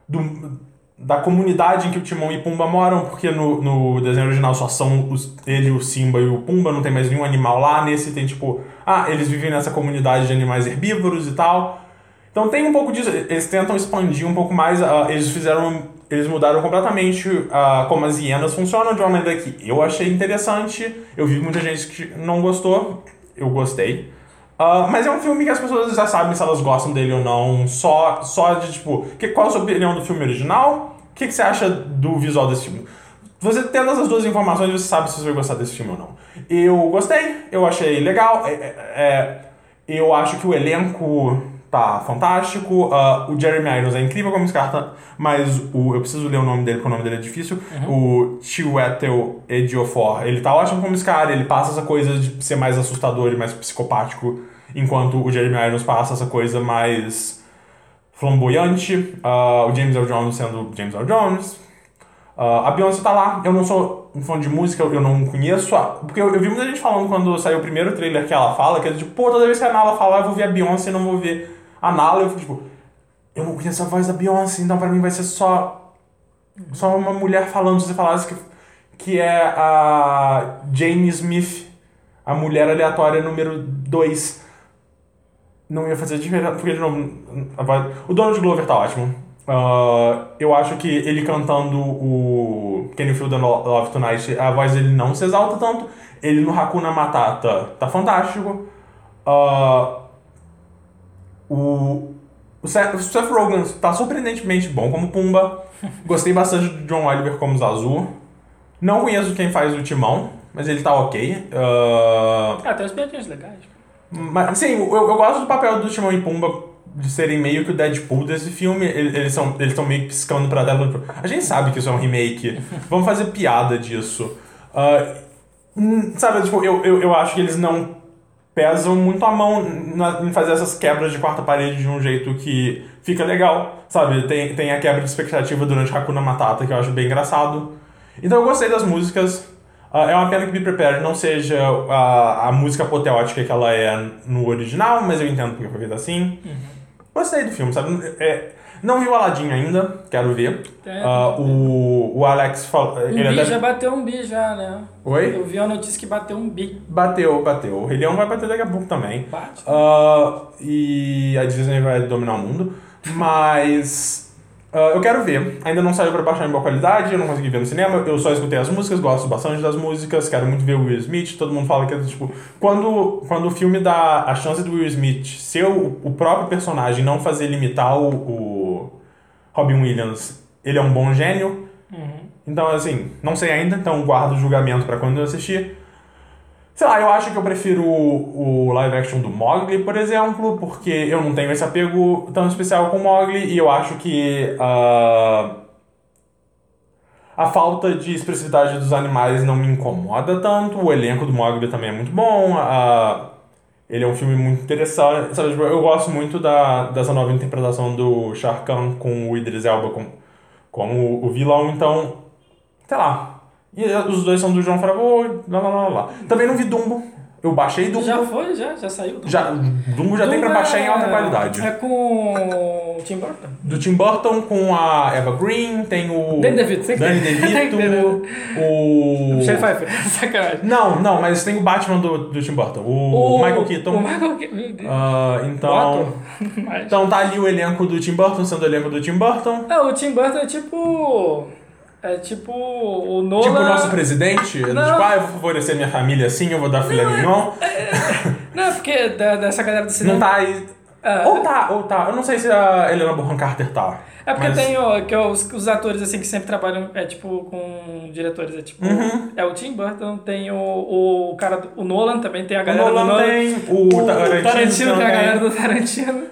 do da comunidade em que o Timão e Pumba moram, porque no, no desenho original só são os, ele, o Simba e o Pumba, não tem mais nenhum animal lá. Nesse tem tipo, ah, eles vivem nessa comunidade de animais herbívoros e tal. Então tem um pouco disso, eles tentam expandir um pouco mais, ah, eles fizeram, eles mudaram completamente ah, como as hienas funcionam de uma maneira que eu achei interessante, eu vi muita gente que não gostou, eu gostei. Ah, mas é um filme que as pessoas já sabem se elas gostam dele ou não, só, só de tipo, que, qual a sua opinião do filme original? O que, que você acha do visual desse filme? Você tendo essas duas informações, você sabe se você vai gostar desse filme ou não. Eu gostei, eu achei legal, é, é, é, eu acho que o elenco tá fantástico, ah, o Jeremy Irons é incrível como Scarta, mas o, eu preciso ler o nome dele porque o nome dele é difícil, o Chiwetel Ejiofor, ele tá ótimo como Scar, ele passa essa coisa de ser mais assustador e mais psicopático, enquanto o Jeremy Irons passa essa coisa mais flamboyante, ah, o James Earl Jones sendo James Earl Jones, ah, a Beyoncé tá lá, eu não sou um fã de música, eu não conheço, a, porque eu, eu vi muita gente falando quando saiu o primeiro trailer que ela fala, que é tipo, pô, toda vez que a Nala falar, eu vou ver a Beyoncé e não vou ver a Nala, eu fico tipo, eu não conheço a voz da Beyoncé, então pra mim vai ser só, só uma mulher falando, se você falasse que, que é a Jane Smith, a mulher aleatória número 2 não ia fazer diferença, porque de novo, a voz- o Donald Glover tá ótimo. Ah, eu acho que ele cantando o Can You Feel the Lo- Love Tonight, a voz dele não se exalta tanto. Ele no Hakuna Matata tá fantástico. Ah, o, o, Seth, o Seth Rogen tá surpreendentemente bom como Pumba. Gostei bastante do John Oliver como Zazu. Não conheço quem faz o Timão, mas ele tá ok. Ah, Ah, tem uns piadinhas legais. mas, sim, eu, eu gosto do papel do Timão e Pumba de serem meio que o Deadpool desse filme. Ele- Eles são eles estão meio que piscando pra tela. tipo, A gente sabe que isso é um remake. Vamos fazer piada disso. Hum, sabe, tipo, eu, eu, eu acho que eles não pesam muito a mão na- em fazer essas quebras de quarta parede de um jeito que fica legal, sabe? Tem, tem a quebra de expectativa durante Hakuna Matata, que eu acho bem engraçado. Então eu gostei das músicas. Ah, é uma pena que Be Prepared não seja a, a música apoteótica que ela é no original, mas eu entendo porque foi feita assim. Gostei do filme, sabe? É, não vi o Aladdin ainda, quero ver. É. Ah, o, o Alex falou. Um Ele bi até- já bateu um bi já, né? Oi? Eu vi a notícia que bateu um bi. Bateu, bateu. O Rei Leão vai bater daqui a pouco também. Bate. Ah, e a Disney vai dominar o mundo. Mas ah, eu quero ver. Ainda não saiu pra baixar em boa qualidade, eu não consegui ver no cinema. Eu só escutei as músicas, gosto bastante das músicas, quero muito ver o Will Smith. Todo mundo fala que é tipo. Quando, quando o filme dá a chance do Will Smith ser o, o próprio personagem, não fazer limitar o, o Robin Williams, ele é um bom gênio. Então, assim, não sei ainda, então guardo o julgamento pra quando eu assistir. Sei lá, eu acho que eu prefiro o, o live action do Mogli, por exemplo, porque eu não tenho esse apego tão especial com o Mogli e eu acho que ah, a falta de expressividade dos animais não me incomoda tanto. O elenco do Mogli também é muito bom. ah, ele é um filme muito interessante. Sabe, tipo, eu gosto muito da, dessa nova interpretação do Shah Khan com o Idris Elba como, como o vilão, então, sei lá. E os dois são do João Favreau, lá, lá, lá, lá. Também não vi Dumbo. Eu baixei Dumbo. Já foi, já, já saiu. Já, Dumbo já tem pra Dumbo baixar em alta é- qualidade. É com o Tim Burton. Do Tim Burton com a Eva Green, tem o. Danny DeVito, Danny DeVito, o. Michelle Pfeiffer, sacanagem. Não, não, mas tem o Batman do, do Tim Burton, o, Michael Keaton. O Michael Keaton, O então. Então tá ali o elenco do Tim Burton sendo o elenco do Tim Burton. É, o Tim Burton é tipo... É tipo o Nolan... Tipo o nosso presidente, Não. tipo, ah, eu vou favorecer minha família assim, eu vou dar filé mignon. Não, é porque da- dessa galera do cinema... Não tá aí. É. Ou tá, ou tá. Eu não sei se a Helena Bonham Carter tá. É porque mas- tem ó, que é os, os atores assim que sempre trabalham é tipo com diretores, é tipo Uhum. é o Tim Burton, tem o, o cara do, o Nolan também tem a O galera do Nolan Nolan. tem, o, o Tarantino, Tarantino, tem a galera do Tarantino.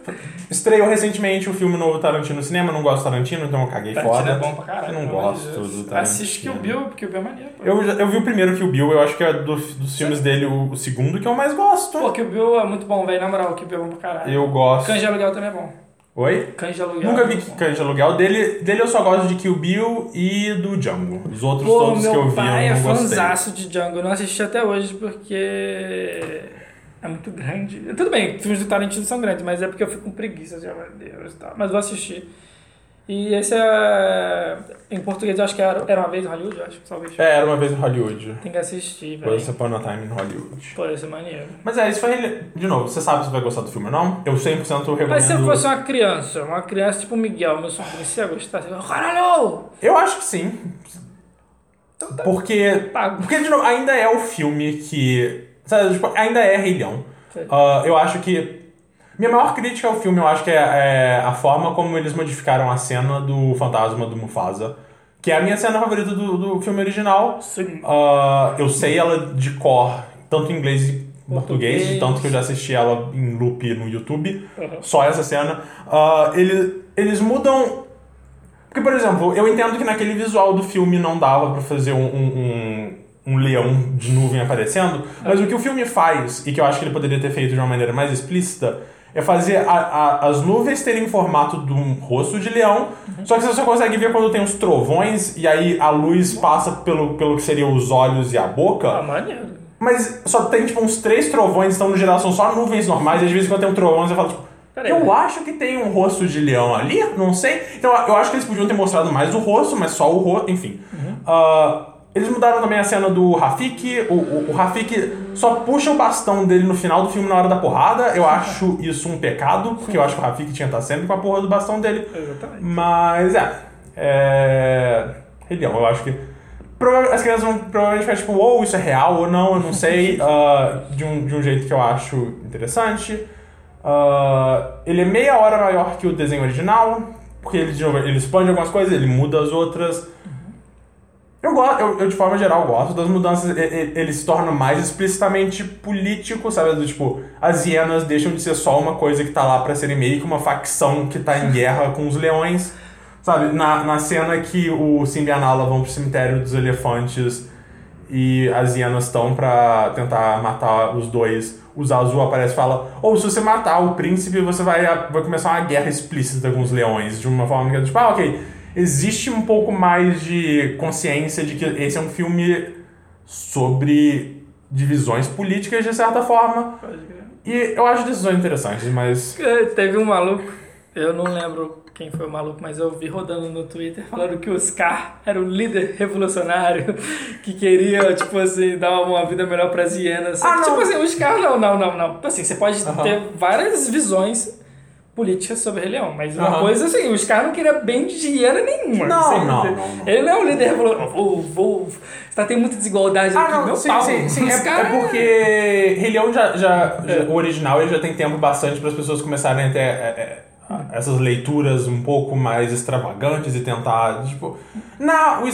Estreou recentemente o filme novo Tarantino no cinema, não gosto de Tarantino, então eu caguei Tarantino foda. é bom pra caralho. Eu não gosto de Deus. do Tarantino. Assiste que o Bill, porque o Bill é maneiro. Pô. Eu, eu vi o primeiro que o Bill, eu acho que é do- dos filmes dele o, o segundo que eu mais gosto. Pô, que o Bill é muito bom, velho, na moral, que o Bill é bom pra caralho. Eu gosto. De Aluguel também é bom. Oi? Cães de Aluguel. Nunca vi. Cães de Aluguel. Dele, dele eu só gosto de Kill Bill e do Django. Os outros Pô, todos que eu meu vi pai eu é fãzaço de Django. Eu não assisti até hoje porque é muito grande. Tudo bem, filmes do Tarantino são grandes, mas é porque eu fico com preguiça meu Deus e tal. Mas vou assistir. E esse é. Em português eu acho que era, era uma vez em Hollywood, eu acho, talvez. É, era uma vez em Hollywood. Tem que assistir, velho. Once Upon a Time in Hollywood. Pô, isso é maneiro. Mas é, isso foi. De novo, você sabe se vai gostar do filme ou não? Eu 100% recomendo. Mas se eu fosse uma criança, uma criança tipo Miguel, meu sobrinho, você ia gostar? Você ia falar, caralho! Eu acho que sim. Então tá. Porque. Pago. Porque, de novo, ainda é o filme que. Sabe, tipo, ainda é Rei Leão. Ah, eu acho que. Minha maior crítica ao filme, eu acho que é, é a forma como eles modificaram a cena do fantasma do Mufasa. Que é a minha cena favorita do, do filme original. Sim. Ah, eu sei ela de cor, tanto em inglês e português, Português. de tanto que eu já assisti ela em loop no YouTube. Uhum. Só essa cena. Ele, eles mudam. Porque, por exemplo, eu entendo que naquele visual do filme não dava pra fazer um, um, um, um leão de nuvem aparecendo, mas o que o filme faz, e que eu acho que ele poderia ter feito de uma maneira mais explícita, é fazer a- a- as nuvens terem formato de um rosto de leão, só que você só consegue ver quando tem os trovões, e aí a luz passa pelo, pelo que seriam os olhos e a boca. Ah, maneiro. Mas só tem, tipo, uns três trovões, então no geral são só nuvens normais, e às vezes quando tem um trovão você fala, tipo, Peraí, eu peraí. acho que tem um rosto de leão ali, não sei. Então eu acho que eles podiam ter mostrado mais o rosto, mas só o rosto, enfim. Ah, eles mudaram também a cena do Rafik. O, o, o Rafik só puxa o bastão dele no final do filme na hora da porrada. Eu acho isso um pecado, porque eu acho que o Rafik tinha que estar sempre com a porra do bastão dele. Exatamente. Mas é. É. Rei Leão, eu acho que. As crianças vão provavelmente ficar tipo, ou isso é real ou não, eu não sei. ah, de, um, de um jeito que eu acho interessante. Ah, ele é meia hora maior que o desenho original, porque ele, de novo, ele expande algumas coisas, ele muda as outras. Eu gosto, eu, eu, de forma geral gosto das mudanças, ele se torna mais explicitamente político, sabe? Do tipo, as hienas deixam de ser só uma coisa que tá lá pra serem meio que uma facção que tá em guerra com os leões. Sabe, na, na cena que o Simba e a Nala vão pro cemitério dos elefantes e as hienas estão pra tentar matar os dois, o Zazu aparece e fala: Ou se você matar o príncipe, você vai, vai começar uma guerra explícita com os leões. De uma forma que é tipo, ah, ok. Existe um pouco mais de consciência de que esse é um filme sobre divisões políticas, de certa forma. E eu acho decisões interessantes, mas. É, Teve um maluco, eu não lembro quem foi o maluco, mas eu vi rodando no Twitter falando que o Scar era o líder revolucionário que queria, tipo assim, dar uma vida melhor pras hienas. Ah, não. tipo assim, o Scar, não, não, não, não. Assim, você pode Aham. ter várias visões políticas sobre Rei Leão, mas uma Aham. coisa assim, o Scar não queria bem de hiena nenhuma. Não, não, não, não. Ele não é um líder revolucionário. Vou, vou. Tá, tem muita desigualdade aqui, meu Ah, sim, pau. sim, sim. É, Scar é porque Rei Leão já, já, já- É. o original ele já tem tempo bastante para as pessoas começarem a ter é, é, essas leituras um pouco mais extravagantes e tentar, tipo, na, o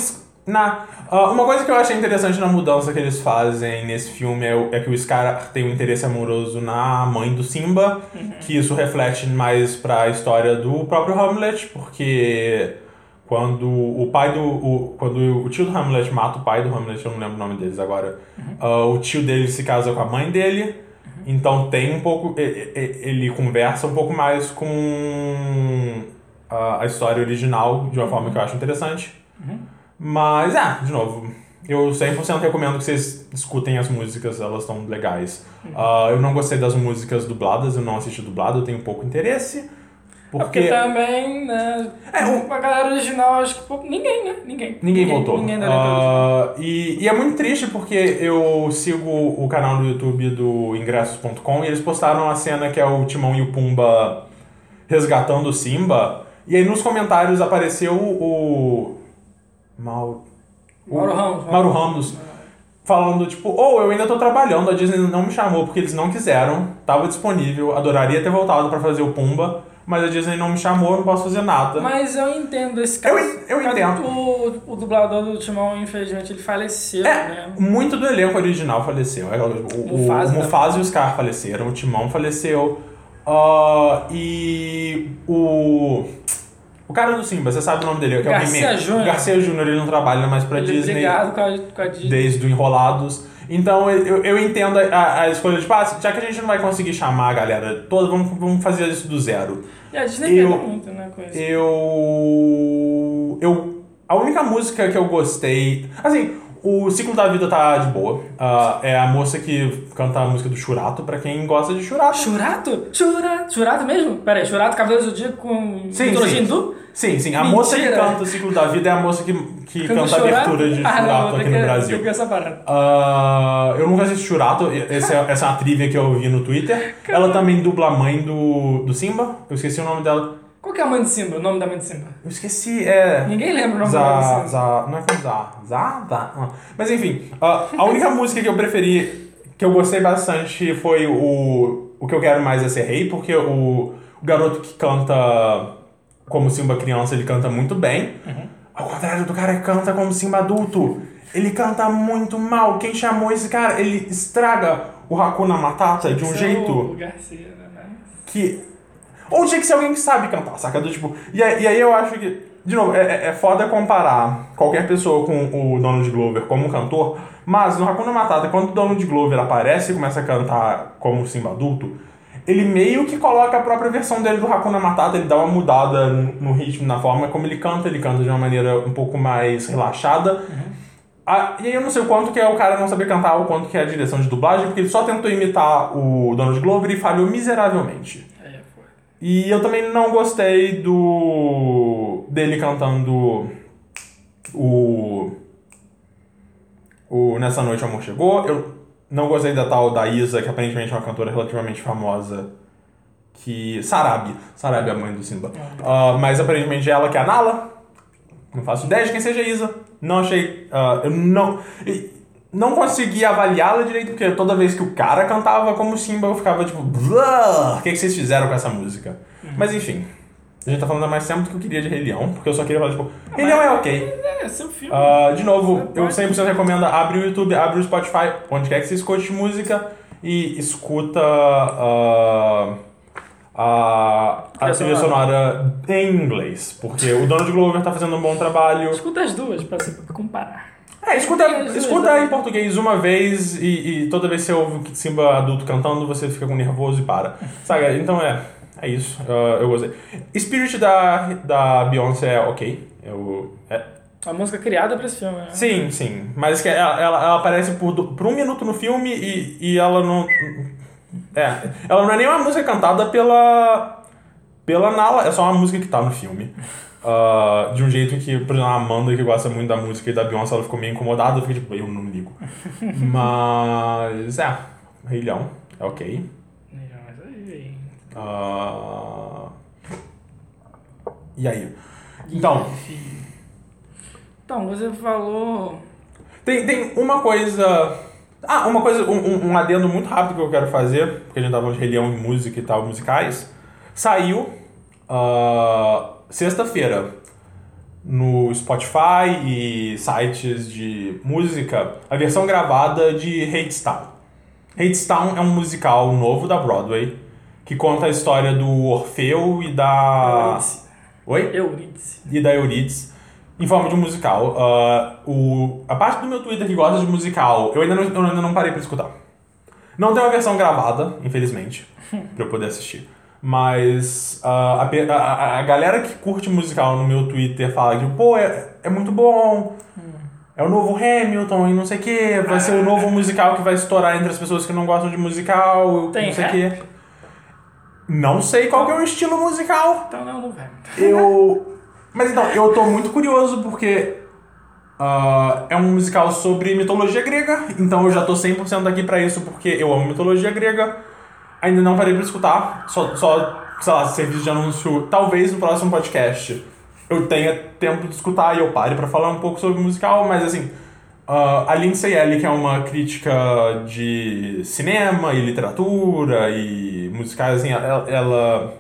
na ah, uma coisa que eu achei interessante na mudança que eles fazem nesse filme é, é que o Scar tem um interesse amoroso na mãe do Simba, que isso reflete mais para a história do próprio Hamlet, porque quando o pai do. O, quando o tio do Hamlet mata o pai do Hamlet, eu não lembro o nome deles agora. ah, o tio dele se casa com a mãe dele. Então tem um pouco. e- e- Ele conversa um pouco mais com a, a história original de uma forma que eu acho interessante. Mas, ah, de novo, eu 100% recomendo que vocês escutem as músicas, elas estão legais. Ah, eu não gostei das músicas dubladas, eu não assisti dublado, eu tenho pouco interesse. Porque Porque. também, né? É, o- a galera original, acho que pouco- ninguém, né? Ninguém. Ninguém voltou. Ninguém da original. Ah, e, e é muito triste porque eu sigo o canal no YouTube do ingressos.com e eles postaram a cena que é o Timão e o Pumba resgatando o Simba. E aí nos comentários apareceu o. Mal. o- Mauro Ramos. Mauro Ramos. Falando, tipo, ou eu ainda tô trabalhando, a Disney não me chamou porque eles não quiseram, tava disponível, adoraria ter voltado pra fazer o Pumba, mas a Disney não me chamou, não posso fazer nada. Mas eu entendo esse Eu caso. en- eu Caso entendo. O, o dublador do Timão, infelizmente, ele faleceu, É, né? muito do elenco original faleceu. É, O, o, Mufasa o Mufasa e o Scar faleceram, o Timão faleceu. ah, e o. O cara do Simba, você sabe o nome dele, que é o Garcia. Júnior. Garcia Júnior, ele não trabalha mais pra Ele Disney brigado com a, com a Disney. desde o Enrolados. Então eu, eu entendo a, a escolha de, tipo, ah, já que a gente não vai conseguir chamar a galera toda, vamos, vamos fazer isso do zero. E a Disney Eu- muito, né, com isso. Eu. Eu. A única música que eu gostei. Assim, O ciclo da vida tá de boa. Ah, é a moça que canta a música do Churato, pra quem gosta de Churato. Churato? Churato? Churato mesmo? Pera aí, Churato, Cavaleiro do Zodíaco com Sim, mitologia sim. hindu? Sim, sim. A Mentira. moça que canta o ciclo da vida é a moça que, que Canta canta a abertura de Ah, Churato não, aqui no Brasil. Essa parada. Ah, eu nunca assisti Churato, essa é, essa é uma trivia que eu vi no Twitter. Ela também dubla a mãe do, do Simba, eu esqueci o nome dela. Qual que é a mãe de Simba? O nome da mãe de Simba? Eu esqueci, é. Ninguém lembra o nome da mãe de Simba. za, não é com Za, Za. ah. Mas enfim, ah, a única música que eu preferi, que eu gostei bastante, foi o O Que Eu Quero Mais É Ser Rei, porque o, o garoto que canta como Simba criança, ele canta muito bem. Ao contrário do cara que canta como Simba adulto, ele canta muito mal. Quem chamou esse cara, ele estraga o Hakuna Matata de um jeito Garcia, né? que. Ou tinha que ser alguém que sabe cantar, saca? Do, tipo, e, aí, e aí eu acho que. De novo, é, é- é foda comparar qualquer pessoa com o Donald Glover como cantor, mas no Hakuna Matata, quando o Donald Glover aparece e começa a cantar como Simba adulto, ele meio que coloca a própria versão dele do Hakuna Matata, ele dá uma mudada no, ritmo, na forma como ele canta, ele canta de uma maneira um pouco mais relaxada. Ah, e aí eu não sei o quanto que é o cara não saber cantar, o quanto que é a direção de dublagem, porque ele só tentou imitar o Donald Glover e falhou miseravelmente. E eu também não gostei do dele cantando o o Nessa Noite o Amor Chegou. Eu não gostei da tal da Isa, que aparentemente é uma cantora relativamente famosa. Que. Sarabi. Sarabi é a mãe do Simba. Ah, mas aparentemente é ela que é a Nala. Não faço ideia de quem seja a Isa. Não achei. ah, eu não. e Não consegui avaliá-la direito, porque toda vez que o cara cantava como Simba, eu ficava tipo. "Blá, O que, que vocês fizeram com essa música? Mas enfim. A gente tá falando há mais tempo do que eu queria de Rei Leão, porque eu só queria falar, tipo, Rei Leão é ok. É, seu filme. Ah, de novo, Você eu pode. 100% recomendo abre o YouTube, abre o Spotify, onde quer que você escute música e escuta ah, a, a Trilha sonora. em inglês, porque o Donald Glover tá fazendo um bom trabalho. Escuta as duas pra se comparar. É, escuta, escuta em português uma vez e, e toda vez que você ouve o Simba adulto cantando, você fica com nervoso e para. Sabe? Então é, é isso. Ah, eu gostei. Spirit da, da Beyoncé é ok. Eu, é, A música criada pra esse filme, né? Sim, sim. Mas que ela, ela, ela aparece por, por um minuto no filme e, e ela não. É. Ela não é nem uma música cantada pela. pela Nala, é só uma música que tá no filme. Ah, de um jeito que, por exemplo, a Amanda, que gosta muito da música e da Beyoncé, ela ficou meio incomodada. Eu fiquei tipo, eu não ligo. Mas. É. Rei Leão, é ok. Mas aí, Ah, e aí? Então. Então, você falou. Tem, tem uma coisa. Ah, uma coisa, um, um- um adendo muito rápido que eu quero fazer, porque a gente tava falando de Rei Leão e música e tal, musicais. Saiu ah, sexta-feira no Spotify e sites de música a versão gravada de Hadestown. Hadestown é um musical novo da Broadway que conta a história do Orfeu e da. Eurídice. Oi? Eurídice. e da Euridice em forma de um musical. Ah, o, a parte do meu Twitter que gosta de musical, eu ainda não, eu ainda não parei pra escutar. Não tem uma versão gravada, infelizmente, pra eu poder assistir. Mas ah, a, a, a- galera que curte musical no meu Twitter fala que, pô, é, é muito bom. É o novo Hamilton e não sei o que. Vai ser o novo musical que vai estourar entre as pessoas que não gostam de musical. Tem não sei o quê. Não sei qual que é o estilo musical. Então não, não vai. Eu. Mas então, eu tô muito curioso porque. ah, é um musical sobre mitologia grega, então eu já tô 100% aqui pra isso porque eu amo mitologia grega. Ainda não parei pra escutar, só, só sei lá, serviço de anúncio. Talvez no próximo podcast eu tenha tempo de escutar e eu pare pra falar um pouco sobre musical, mas assim. ah, a Lindsay Ellie, que é uma crítica de cinema e literatura e musicais, assim, ela, ela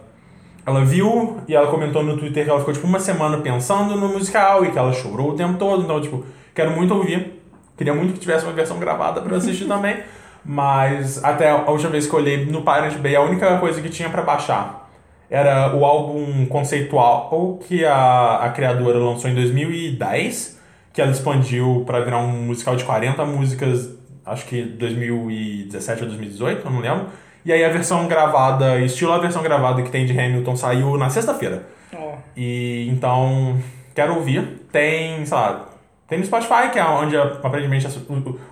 ela viu e ela comentou no Twitter que ela ficou tipo uma semana pensando no musical e que ela chorou o tempo todo. Então, tipo, quero muito ouvir. Queria muito que tivesse uma versão gravada eu assistir também. Mas até a última vez que eu olhei no Pirate Bay, a única coisa que tinha pra baixar era o álbum conceitual que a, a criadora lançou em 2010, que ela expandiu pra virar um musical de 40 músicas, acho que 2017 ou 2018, eu não lembro. E aí a versão gravada, estilo a versão gravada que tem de Hamilton, saiu na sexta-feira. Ó, E então, quero ouvir. Tem, sei lá, Tem no Spotify, que é onde aparentemente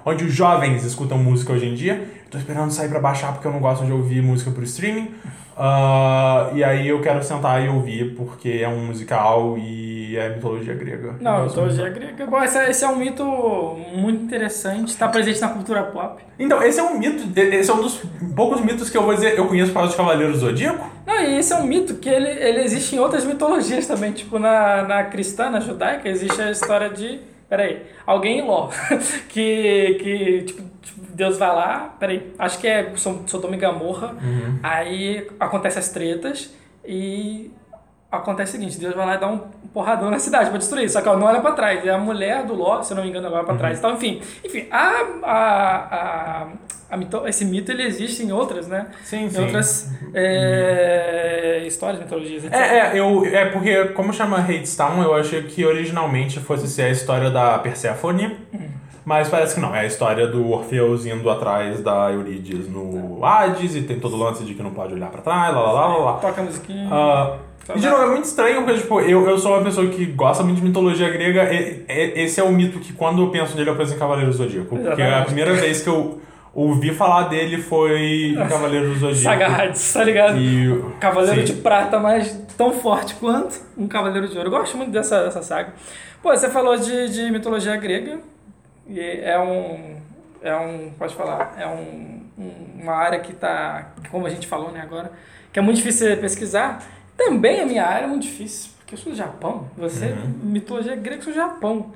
onde os jovens escutam música hoje em dia. Tô esperando sair pra baixar porque eu não gosto de ouvir música por streaming. Ah, e aí eu quero sentar e ouvir porque é um musical e é mitologia grega. Não, mitologia grega. Bom, esse, é- esse é um mito muito interessante, está presente na cultura pop. Então, esse é um mito, esse é um dos poucos mitos que eu vou dizer, eu conheço causa de Cavaleiros do Zodíaco. Não, e esse é um mito que ele, ele existe em outras mitologias também, tipo na, na cristã, na judaica, existe a história de. Peraí, alguém em Ló, que, que tipo, tipo, Deus vai lá, peraí, acho que é Sodoma e Gamorra, aí acontece as tretas e acontece o seguinte, Deus vai lá e dá um porradão na cidade pra destruir, só que ela não olha pra trás, é a mulher do Ló, se eu não me engano, ela olha pra trás, então enfim, enfim, a, a, a, a mito- esse mito ele existe em outras, né? Sim, em sim. outras é, histórias, mitologias, etc. É, é, eu, é porque, como chama Hadestown, eu achei que originalmente fosse ser a história da Perséfone, mas parece que não, é a história do Orfeus indo atrás da Eurídice no Hades e tem todo o lance de que não pode olhar pra trás, lá lá lá lá. Toca a musiquinha. Ah, e de novo, é muito estranho porque, tipo, eu, eu sou uma pessoa que gosta muito de mitologia grega. E, e- esse é o mito que, quando eu penso nele, eu penso em Cavaleiro do Zodíaco. Porque a Exatamente. primeira vez que eu ouvi falar dele foi em Cavaleiro do Zodíaco. Saga Hades, tá ligado? E, Cavaleiro sim. de prata, mas tão forte quanto um Cavaleiro de Ouro. Eu gosto muito dessa, dessa saga. Pô, você falou de, de mitologia grega. E é um. É um. Pode falar. É um, um- uma área que tá. Como a gente falou, né, agora. Que é muito difícil você pesquisar. Também a minha área é muito difícil. Porque eu sou do Japão. Você, mitologia grega, eu sou do Japão.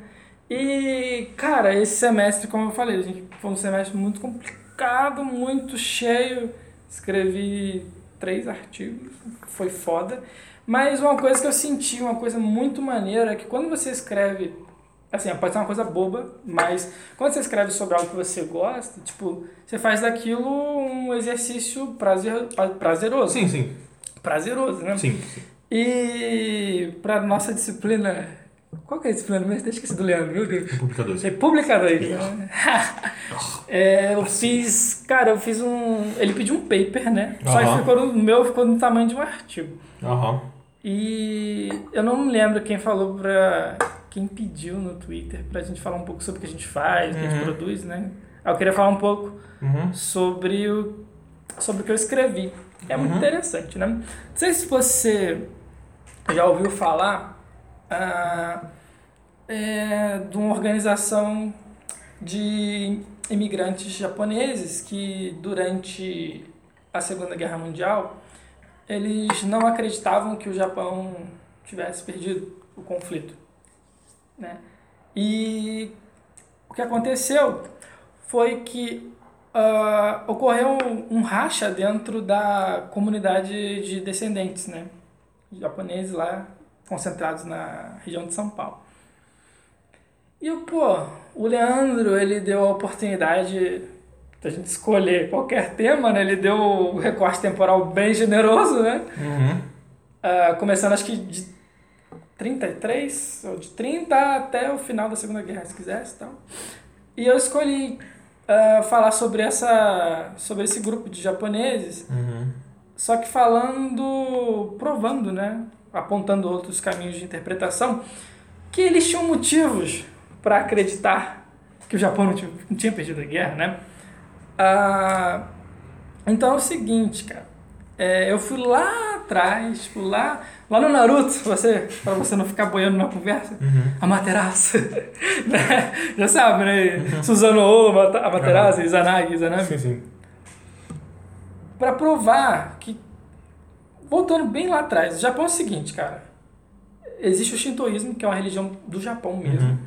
E, cara, esse semestre, como eu falei, a gente foi um semestre muito complicado, muito cheio. Escrevi três artigos, foi foda. Mas uma coisa que eu senti, uma coisa muito maneira, é que quando você escreve, assim, pode ser uma coisa boba, mas quando você escreve sobre algo que você gosta, tipo, você faz daquilo um exercício prazer, prazeroso. Sim, sim. Prazeroso, né? Sim. E pra nossa disciplina. Qual que é a disciplina mesmo? Até esqueci do Leandro, meu Deus. República 12. República 2. né? É, eu fiz. Cara, eu fiz um. Ele pediu um paper, né? Só que ficou no o meu ficou no tamanho de um artigo. Aham. E eu não me lembro quem falou pra. Quem pediu no Twitter pra gente falar um pouco sobre o que a gente faz, o que a gente Uhum. produz, né? Aí eu queria falar um pouco Uhum. sobre o, sobre o que eu escrevi. É muito Uhum. interessante, né? Não sei se você já ouviu falar ah, é, de uma organização de imigrantes japoneses que durante a Segunda Guerra Mundial eles não acreditavam que o Japão tivesse perdido o conflito, né? E o que aconteceu foi que ah, ocorreu um, um racha dentro da comunidade de descendentes, né? Japoneses lá concentrados na região de São Paulo. E o pô, o Leandro, ele deu a oportunidade da gente escolher qualquer tema, né? Ele deu o recorte temporal bem generoso, né? Uhum. Ah, começando acho que de 33, ou de 30 até o final da Segunda Guerra, se quisesse, então. E eu escolhi ah, falar sobre essa sobre esse grupo de japoneses, Uhum. só que falando, provando, né, apontando outros caminhos de interpretação, que eles tinham motivos para acreditar que o Japão não tinha, não tinha perdido a guerra, né? Ah, então é o seguinte, cara. É, eu fui lá atrás, tipo, lá, lá no Naruto, você, pra você não ficar boiando na conversa, a Materaço, né? Já sabe, né? Susanoo, a Materaço, Izanagi, Izanami Sim, sim. para provar que voltando bem lá atrás, o Japão é o seguinte, cara. Existe o Shintoísmo, que é uma religião do Japão mesmo, Uhum.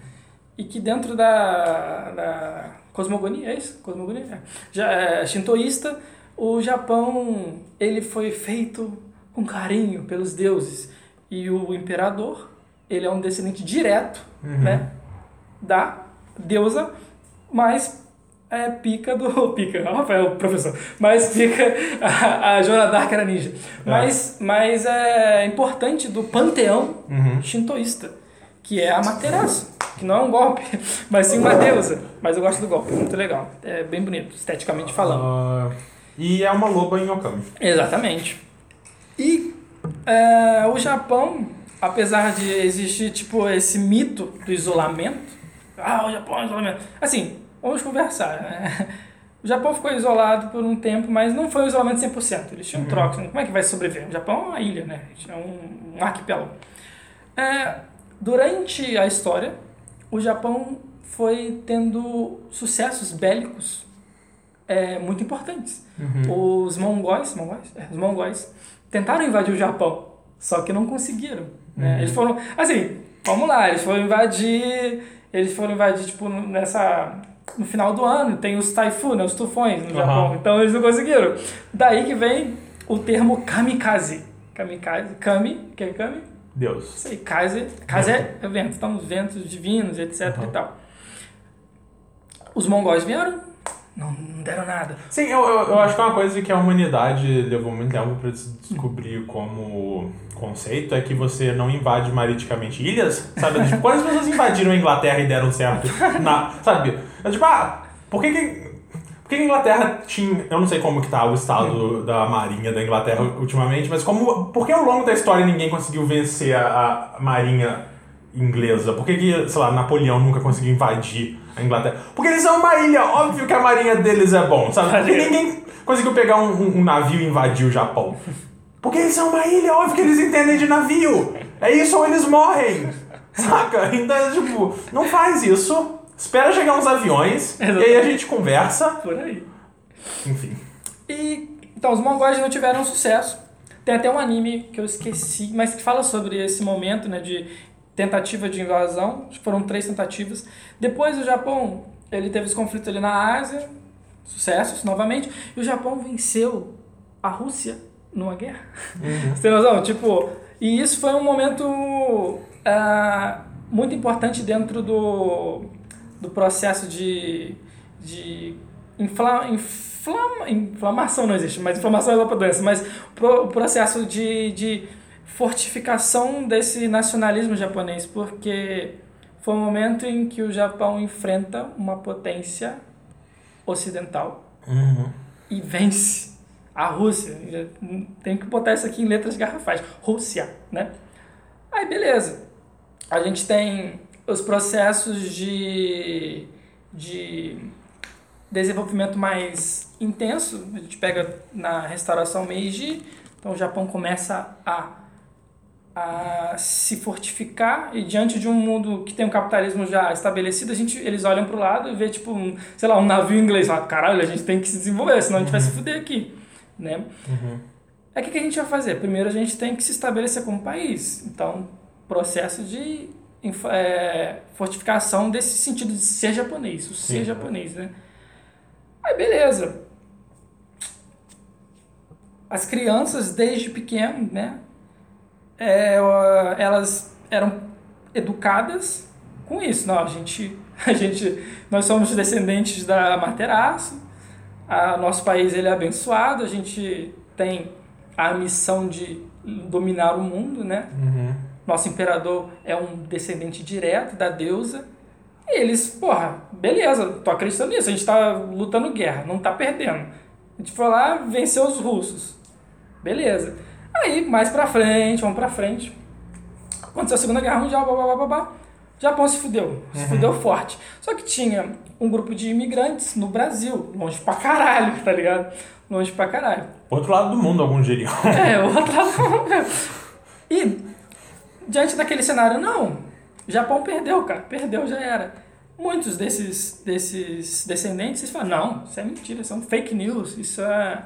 e que dentro da, da cosmogonia, é isso? Cosmogonia? É. Já é shintoísta, o Japão ele foi feito com carinho pelos deuses e o imperador ele é um descendente direto, Uhum. né, da deusa, mas é pica do pica, Rafael, professor, mas pica a, a Joana Dark era ninja, mas mas é importante do panteão Uhum. shintoísta, que é a Materaço, que não é um golpe, mas sim uma deusa. Mas eu gosto do golpe, é muito legal. É bem bonito, esteticamente falando. Ah, e é uma loba em Okami. Exatamente. E é, o Japão, apesar de existir tipo esse mito do isolamento, Ah, o Japão é isolamento. Assim, vamos conversar, né? O Japão ficou isolado por um tempo, mas não foi um isolamento 100%. Eles tinham trocas. né? Como é que vai sobreviver? O Japão é uma ilha, né? É um, um arquipélago. É, durante a história, o Japão foi tendo sucessos bélicos é, muito importantes. Os mongóis, mongóis? É, os mongóis tentaram invadir o Japão, só que não conseguiram. né? Eles foram, assim, vamos lá, eles foram invadir, eles foram invadir tipo nessa no final do ano tem os taifu, né, os tufões no Japão, então eles não conseguiram. Daí que vem o termo kamikaze. Kamikaze, kami, que é kami? Deus. Aí, kaze, kaze é vento, então os ventos divinos, etc e tal. Os mongóis vieram, não, não deram nada. Sim, eu, eu, eu acho que é uma coisa que a humanidade levou muito tempo para descobrir como conceito é que você não invade mariticamente ilhas, sabe? Tipo, quantas pessoas invadiram a Inglaterra e deram certo? Na, sabe? É tipo, ah, por que que... Por que a Inglaterra tinha. Eu não sei como que tá o estado da marinha da Inglaterra ultimamente, mas como. Por que ao longo da história ninguém conseguiu vencer a, a marinha inglesa? Por que, que, sei lá, Napoleão nunca conseguiu invadir a Inglaterra? Porque eles são uma ilha, óbvio que a marinha deles é bom, sabe? Porque ninguém conseguiu pegar um, um- um navio e invadir o Japão. Porque eles são uma ilha, óbvio que eles entendem de navio. É isso ou eles morrem. Saca? Então, tipo, não faz isso. Espera chegar uns aviões e aí a gente conversa. Por aí. Enfim. E então os mongóis não tiveram sucesso. Tem até um anime que eu esqueci, mas que fala sobre esse momento, né, de tentativa de invasão. Foram três tentativas. Depois o Japão, ele teve os conflitos ali na Ásia, sucessos novamente, e o Japão venceu a Rússia numa guerra. Você tem noção? Tipo, e isso foi um momento ah, muito importante dentro do, do processo de, de infla, inflama, inflamação não existe, mas inflamação é outra doença, mas pro, o processo de, de fortificação desse nacionalismo japonês, porque foi um momento em que o Japão enfrenta uma potência ocidental e vence a Rússia. Tem que botar isso aqui em letras garrafais. Rússia, né? Aí, beleza. A gente tem os processos de, de desenvolvimento mais intenso. A gente pega na restauração Meiji, então o Japão começa a, a se fortificar e diante de um mundo que tem um capitalismo já estabelecido, a gente, eles olham para o lado e vê tipo, um, sei lá, um navio inglês. Fala, caralho, a gente tem que se desenvolver, senão a gente vai se fuder aqui. Né? Aí o que, que a gente vai fazer? Primeiro a gente tem que se estabelecer como país. Então, processo de é, fortificação desse sentido de ser japonês, o ser Sim. japonês, né? Aí beleza. As crianças desde pequeno, né? É, elas eram educadas com isso. Não, a gente, a gente, nós somos descendentes da Materaço. A, nosso país ele é abençoado. A gente tem a missão de dominar o mundo, né? Nosso imperador é um descendente direto da deusa. E eles, porra, beleza, tô acreditando nisso. A gente tá lutando guerra, não tá perdendo. A gente foi lá, venceu os russos. Beleza. Aí, mais pra frente, vamos pra frente. Aconteceu a Segunda Guerra Mundial, blá, blá, blá, blá. O Japão se fudeu, se fudeu forte. Só que tinha um grupo de imigrantes no Brasil, longe pra caralho, tá ligado? Longe pra caralho. Outro lado do mundo, alguns diriam. É, outra. e diante daquele cenário, não. O Japão perdeu, cara. Perdeu, já era. Muitos desses, desses descendentes eles falam, não, isso é mentira, isso é um fake news, isso é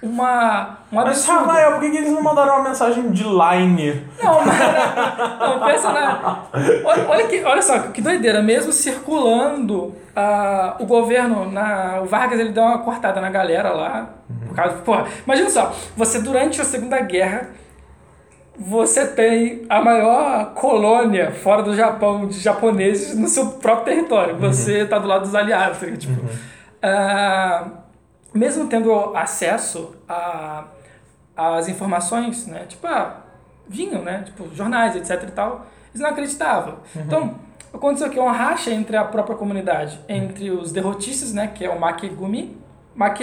uma, um Mas. Rafael, por que, que eles não mandaram uma mensagem de line? Não, mas, não, pensa na. Olha, olha, que, olha só, que doideira. Mesmo circulando, ah, o governo, na, o Vargas, ele deu uma cortada na galera lá. Por causa, porra, imagina só, você durante a Segunda Guerra, você tem a maior colônia fora do Japão de japoneses no seu próprio território. Você tá do lado dos aliados. tá? Tipo, ah, mesmo tendo acesso a as informações, né? Tipo, ah, vinham, né? Tipo, jornais, etc e tal. Eles não acreditavam. Então, aconteceu aqui uma racha entre a própria comunidade, entre os derrotistas, né? Que é o Makegumi. Make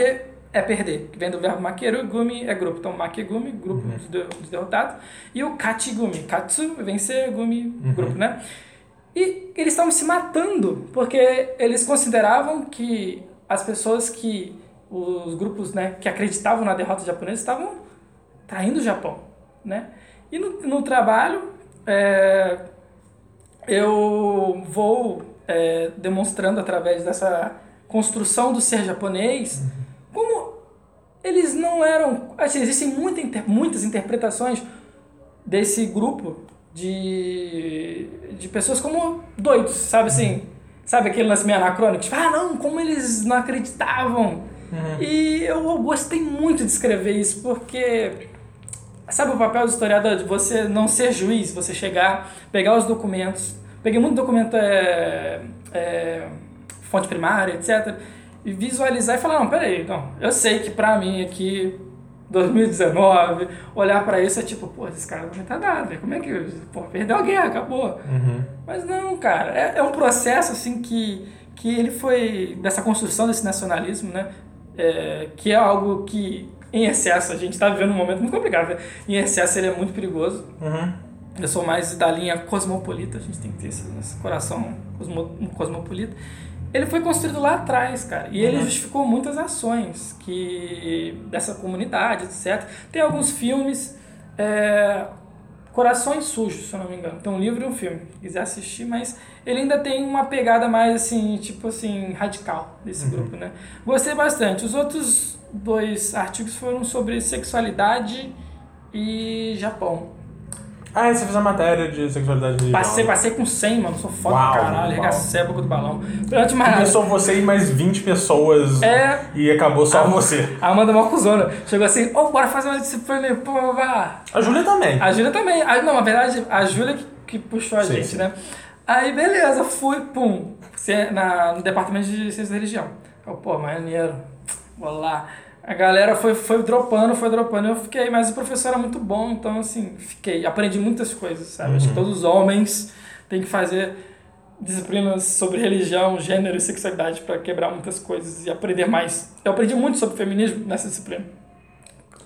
é perder, que vem do verbo makeru, gumi é grupo. Então, Makegumi, grupo dos, de- dos derrotados. E o Kachigumi. Katsu, vencer, gumi, grupo, né? E eles estavam se matando, porque eles consideravam que as pessoas que, os grupos né, que acreditavam na derrota japonesa estavam traindo o Japão, né? E no, no trabalho, é, eu vou é, demonstrando através dessa construção do ser japonês como eles não eram. Assim, existem muita, muitas interpretações desse grupo de, de pessoas como doidos, sabe assim? Sabe aquele lance meio anacrônico? Tipo, ah, não, como eles não acreditavam. E eu gostei muito de escrever isso, porque Sabe o papel do historiador? De você não ser juiz, você chegar, pegar os documentos, peguei muito documento, é, é, fonte primária, etc, e visualizar e falar, não, peraí, não, eu sei que pra mim aqui, 2019, olhar pra isso é tipo, pô, esse cara não vai estar nada, como é que, pô, perdeu a guerra, acabou. Mas não, cara, é, é um processo assim que, que ele foi, dessa construção desse nacionalismo, né, é, que é algo que em excesso a gente está vivendo um momento muito complicado. né? Em excesso ele é muito perigoso. Eu sou mais da linha cosmopolita, a gente tem que ter esse, esse coração cosmo, cosmopolita. Ele foi construído lá atrás, cara, e ele justificou muitas ações que dessa comunidade, etc. Tem alguns filmes, é, Corações Sujos, se eu não me engano. Tem um livro e um filme, se quiser assistir, mas ele ainda tem uma pegada mais assim, tipo assim, radical desse grupo, né? Gostei bastante. Os outros dois artigos foram sobre sexualidade e Japão. Ah, você fez a matéria de sexualidade de Passei, passei com 100, mano. Sou foda Uau, pra caralho. Arregacei a boca do balão. Antes mais nada, Começou você e mais 20 pessoas É. e acabou só você. a Amanda Malcuzona chegou assim, ô, bora fazer uma disciplina pô, vá. A Júlia também. A Júlia também. A, não, na verdade, a Júlia que, que puxou a Sim, gente, sim. né? Aí, beleza, fui, pum, na, no departamento de ciência da religião. Eu, pô, maneiro, vou lá. A galera foi, foi dropando, foi dropando, eu fiquei, mas o professor era muito bom, então, assim, fiquei, aprendi muitas coisas, sabe? Acho que todos os homens têm que fazer disciplinas sobre religião, gênero e sexualidade para quebrar muitas coisas e aprender mais. Eu aprendi muito sobre feminismo nessa disciplina.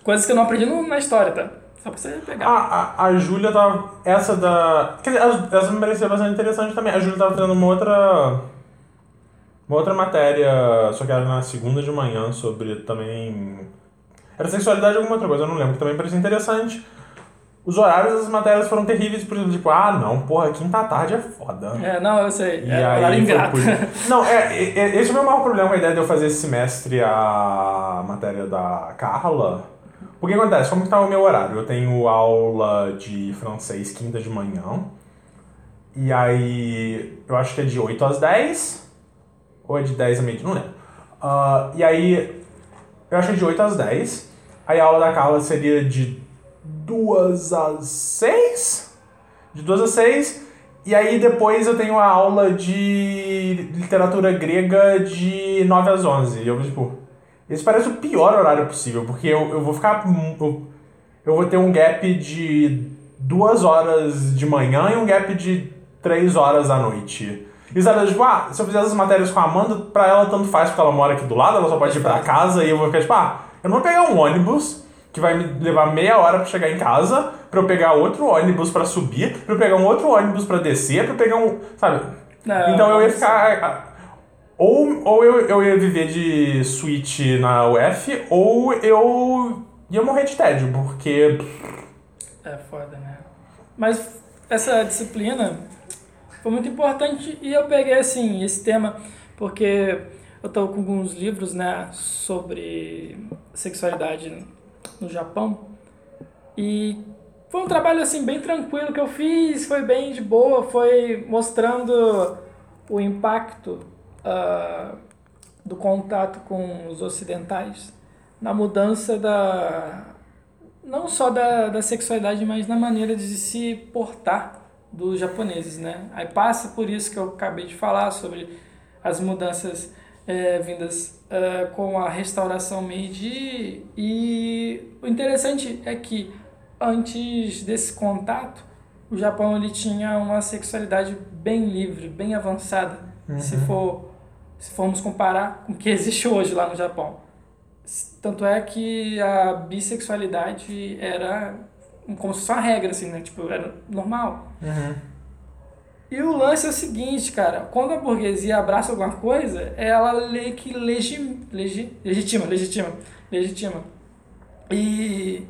Coisas que eu não aprendi na história, tá? Só pra você pegar. A, a, a Júlia tava. Essa da. Quer dizer, essa me pareceu bastante interessante também. A Júlia tava tendo uma outra. Uma outra matéria, só que era na segunda de manhã, sobre também. Era sexualidade ou alguma outra coisa, eu não lembro, que também parecia interessante. Os horários das matérias foram terríveis, por exemplo, tipo, ah, não, porra, quinta tarde é foda. É, não, eu sei. E É horário ingrato. por- Não, é, é- é- esse é o meu maior problema a ideia de eu fazer esse semestre a matéria da Carla. O que acontece? Como que tá o meu horário? Eu tenho aula de francês quinta de manhã. E aí, eu acho que é de 8 às 10. Ou é de 10 a meio, não lembro. Ah, e aí, eu acho que é de 8 às 10. Aí a aula da Carla seria de 2 às 6? De 2 às 6. E aí depois eu tenho a aula de literatura grega de 9 às 11. E eu, tipo, esse parece o pior horário possível, porque eu, eu vou ficar. eu vou ter um gap de 2 horas de manhã e um gap de 3 horas à noite. E tipo, ah, se eu fizer essas matérias com a Amanda, pra ela tanto faz, porque ela mora aqui do lado, ela só pode ir pra casa e eu vou ficar tipo, ah, eu não vou pegar um ônibus que vai me levar meia hora pra chegar em casa, pra eu pegar outro ônibus pra subir, pra eu pegar um outro ônibus pra descer, pra eu pegar um. Sabe? Não, então eu ia ficar. Ou, ou eu, eu ia viver de suíte na UF, ou eu ia morrer de tédio, porque. É foda, né? Mas essa disciplina foi muito importante e eu peguei, assim, esse tema porque eu tô com alguns livros, né, sobre sexualidade no Japão. E foi um trabalho, assim, bem tranquilo que eu fiz, foi bem de boa, foi mostrando o impacto ah, do contato com os ocidentais na mudança da não só da, da sexualidade, mas na maneira de se portar dos japoneses, né? Aí passa por isso que eu acabei de falar sobre as mudanças eh, vindas eh, com a restauração Meiji e o interessante é que antes desse contato o Japão ele tinha uma sexualidade bem livre, bem avançada, se for se formos comparar com o que existe hoje lá no Japão. Tanto é que a bissexualidade era como se fosse uma regra, assim, né? Tipo, era normal. E o lance é o seguinte, cara, quando a burguesia abraça alguma coisa, ela lê que legi, legi, legitima, legitima, legitima. E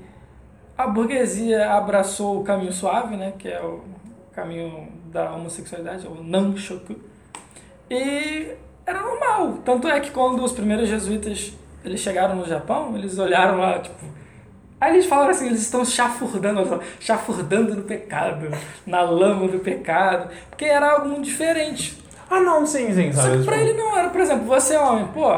a burguesia abraçou o caminho suave, né, que é o caminho da homossexualidade, o não shoku. E era normal. Tanto é que quando os primeiros jesuítas eles chegaram no Japão, eles olharam lá, tipo. Aí eles falaram assim, eles estão chafurdando, só, chafurdando no pecado, na lama do pecado, porque era algo muito diferente. Ah, não, sim, sim, Só sabe? que pra Tipo, ele não era, por exemplo, você é homem, pô,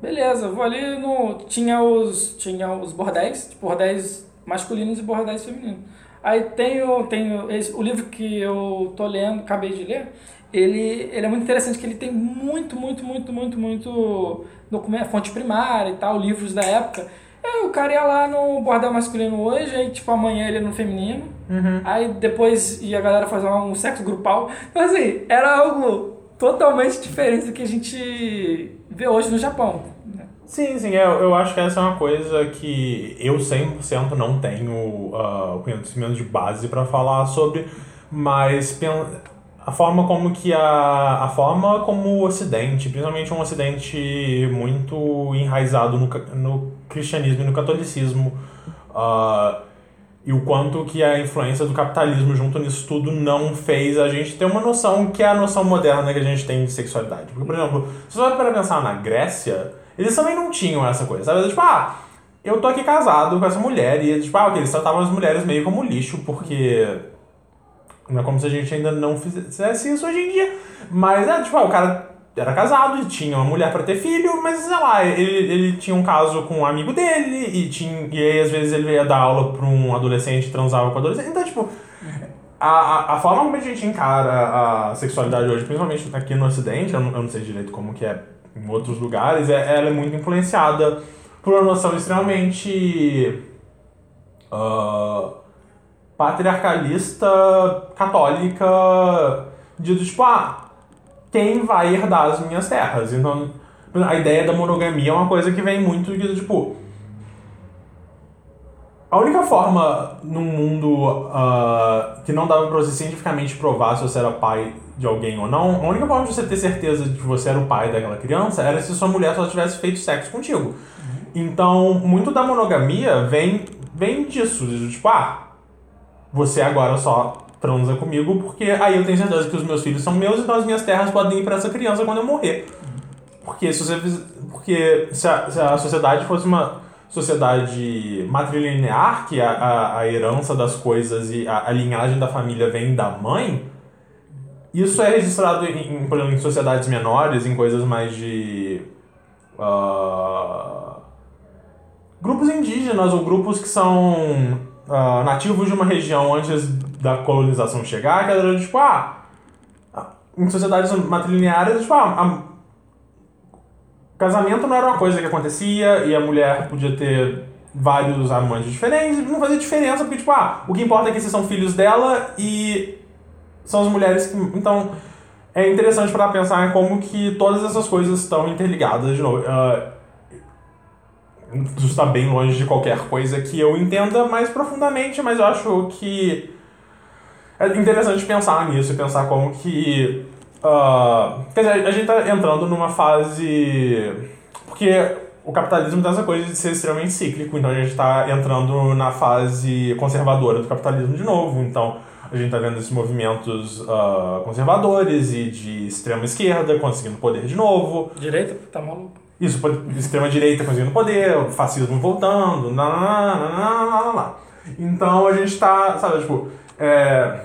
beleza, vou ali no. Tinha os. Tinha os bordéis, tipo, bordéis masculinos e bordéis femininos. Aí tem o, tem o, esse- o livro que eu tô lendo, acabei de ler, ele, ele é muito interessante, que ele tem muito, muito, muito, muito, muito documento, fonte primária e tal, livros da época. Aí o cara ia lá no bordel masculino hoje, aí tipo amanhã ele ia no feminino, aí depois ia a galera fazer um sexo grupal. Então assim, era algo totalmente diferente do que a gente vê hoje no Japão. né? Sim, sim, eu, eu acho que essa é uma coisa que eu 100% não tenho ah, o conhecimento de base pra falar sobre, mas a forma como que a, a forma como o Ocidente, principalmente um Ocidente muito enraizado no, no cristianismo e no catolicismo, ah, e o quanto que a influência do capitalismo junto nisso tudo não fez a gente ter uma noção que é a noção moderna que a gente tem de sexualidade. Porque, por exemplo, se você vai para pensar na Grécia, eles também não tinham essa coisa, sabe? Tipo, ah, eu tô aqui casado com essa mulher e, tipo, ah, ok, eles tratavam as mulheres meio como lixo, porque não é como se a gente ainda não fizesse isso hoje em dia. Mas é, tipo, ah, o cara era casado e tinha uma mulher pra ter filho, mas sei lá, ele, ele tinha um caso com um amigo dele e, tinha, e aí às vezes ele ia dar aula pra um adolescente transava com adolescente. Então, tipo, a, a, a forma como a gente encara a sexualidade hoje, principalmente aqui no Ocidente, eu não, eu não sei direito como que é em outros lugares, é, ela é muito influenciada por uma noção extremamente. ah, patriarcalista católica de tipo, ah, quem vai herdar as minhas terras? Então, a ideia da monogamia é uma coisa que vem muito de tipo. A única forma num mundo ah, que não dava pra você cientificamente provar se você era pai de alguém ou não, a única forma de você ter certeza de que você era o pai daquela criança era se sua mulher só tivesse feito sexo contigo. Então, muito da monogamia vem, vem disso, de tipo, ah, você agora só transa comigo porque aí eu tenho certeza que os meus filhos são meus, então as minhas terras podem ir pra essa criança quando eu morrer. Porque se você porque se a, se a sociedade fosse uma sociedade matrilinear, que a, a, a herança das coisas e a, a linhagem da família vem da mãe, isso é registrado em, em, por exemplo, em sociedades menores, em coisas mais de. ah, grupos indígenas ou grupos que são ah, nativos de uma região antes da colonização chegar, que era tipo, ah, em sociedades matrilineares, tipo, ah, a- casamento não era uma coisa que acontecia e a mulher podia ter vários amantes diferentes, não fazia diferença, porque, tipo, ah, o que importa é que esses são filhos dela e são as mulheres que. Então, é interessante para pensar como que todas essas coisas estão interligadas de novo. Ah, isso está bem longe de qualquer coisa que eu entenda mais profundamente, mas eu acho que é interessante pensar nisso e pensar como que. ah, quer dizer, a gente está entrando numa fase. Porque o capitalismo tem essa coisa de ser extremamente cíclico, então a gente está entrando na fase conservadora do capitalismo de novo. Então a gente está vendo esses movimentos ah, conservadores e de extrema esquerda conseguindo poder de novo. Direita, tá maluco. Isso, extrema-direita conseguindo poder, o fascismo voltando, nananana. Então a gente tá, sabe, tipo, é,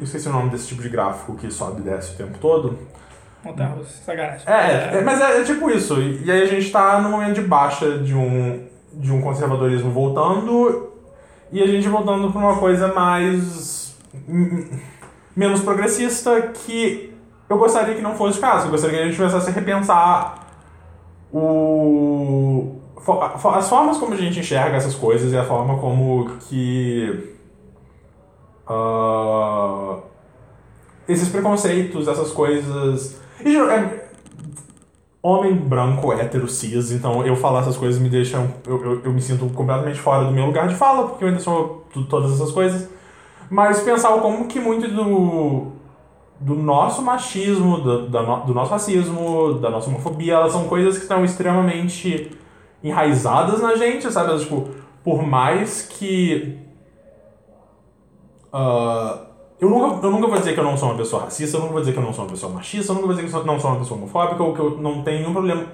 esqueci o nome desse tipo de gráfico que sobe e desce o tempo todo. Montanha russa, sacanagem. É, é, mas é, é tipo isso. E, e aí a gente tá no momento de baixa de um, de um conservadorismo voltando e a gente voltando pra uma coisa mais. hum, menos progressista que eu gostaria que não fosse o caso. Eu gostaria que a gente começasse a repensar o. As formas como a gente enxerga essas coisas e a forma como que. ah, esses preconceitos, essas coisas. E, é, homem branco, hétero, cis, então eu falar essas coisas me deixam. Eu, eu, eu me sinto completamente fora do meu lugar de fala, porque eu ainda sou todas essas coisas. Mas pensar como que muito do. Do nosso machismo, do, da no- do nosso racismo, da nossa homofobia, elas são coisas que estão extremamente enraizadas na gente, sabe? Tipo, por mais que. ah, eu, nunca, eu nunca vou dizer que eu não sou uma pessoa racista, eu nunca vou dizer que eu não sou uma pessoa machista, eu nunca vou dizer que eu não sou uma pessoa homofóbica, ou que eu não tenho nenhum problema,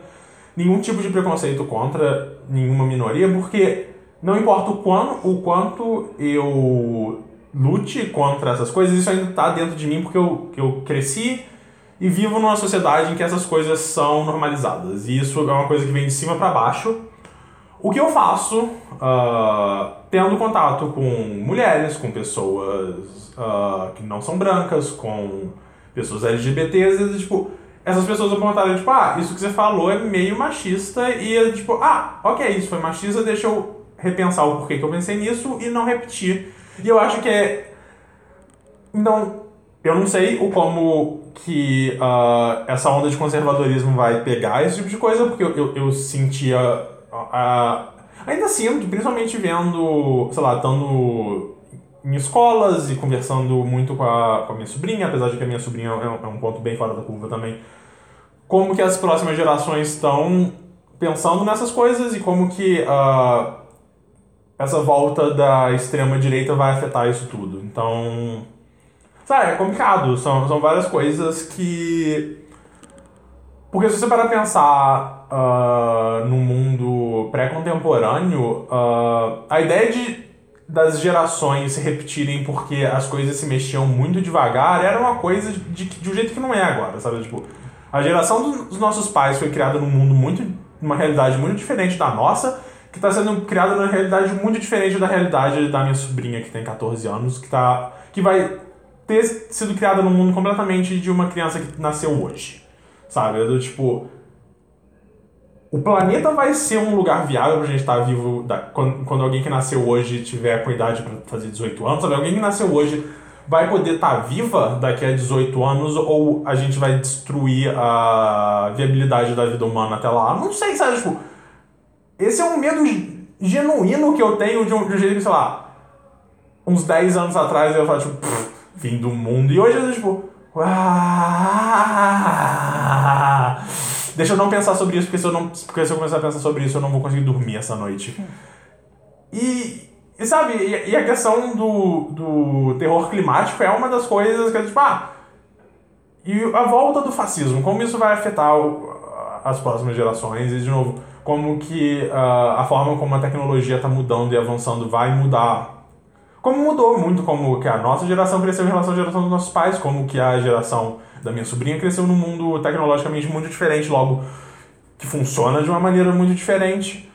nenhum tipo de preconceito contra nenhuma minoria, porque não importa o, quão, o quanto eu lute contra essas coisas, isso ainda está dentro de mim porque eu, eu cresci e vivo numa sociedade em que essas coisas são normalizadas. E isso é uma coisa que vem de cima para baixo. O que eu faço, ah, tendo contato com mulheres, com pessoas ah, que não são brancas, com pessoas LGBTs, e, tipo, essas pessoas apontaram, tipo, ah, isso que você falou é meio machista, e eu, tipo, ah, ok, isso foi machista, deixa eu repensar o porquê que eu pensei nisso e não repetir. E eu acho que é. Então, eu não sei o como que ah, essa onda de conservadorismo vai pegar esse tipo de coisa, porque eu, eu, eu sentia. ah, ainda sinto, principalmente vendo, sei lá, estando em escolas e conversando muito com a, com a minha sobrinha, apesar de que a minha sobrinha é um, é um ponto bem fora da curva também, como que as próximas gerações estão pensando nessas coisas e como que ah, essa volta da extrema direita vai afetar isso tudo. Então, sabe, é complicado. São, são várias coisas que. Porque se você parar pra pensar ah, no mundo pré-contemporâneo, ah, a ideia de, das gerações se repetirem porque as coisas se mexiam muito devagar era uma coisa de, de um jeito que não é agora, sabe? Tipo, a geração dos nossos pais foi criada num mundo muito. numa realidade muito diferente da nossa que está sendo criada numa realidade muito diferente da realidade da minha sobrinha, que tem 14 anos, que, tá, que vai ter sido criada num mundo completamente de uma criança que nasceu hoje. Sabe? Do tipo. O planeta vai ser um lugar viável pra gente estar vivo da- quando, quando alguém que nasceu hoje tiver com idade pra fazer 18 anos, sabe? Alguém que nasceu hoje vai poder estar viva daqui a 18 anos ou a gente vai destruir a viabilidade da vida humana até lá? Não sei, sabe? Tipo, esse é um medo genuíno que eu tenho de um, de um jeito que, sei lá, uns 10 anos atrás eu falar, tipo, "Pff, fim do mundo. E hoje eu tipo, "Ah". deixa eu não pensar sobre isso, porque se, eu não, porque se eu começar a pensar sobre isso eu não vou conseguir dormir essa noite. E, e sabe, e, e a questão do, do terror climático é uma das coisas que é tipo, ah, e a volta do fascismo, como isso vai afetar o- as próximas gerações e, de novo, como que ah, a forma como a tecnologia está mudando e avançando vai mudar. Como mudou muito como que a nossa geração cresceu em relação à geração dos nossos pais, como que a geração da minha sobrinha cresceu num mundo tecnologicamente muito diferente, logo que funciona de uma maneira muito diferente.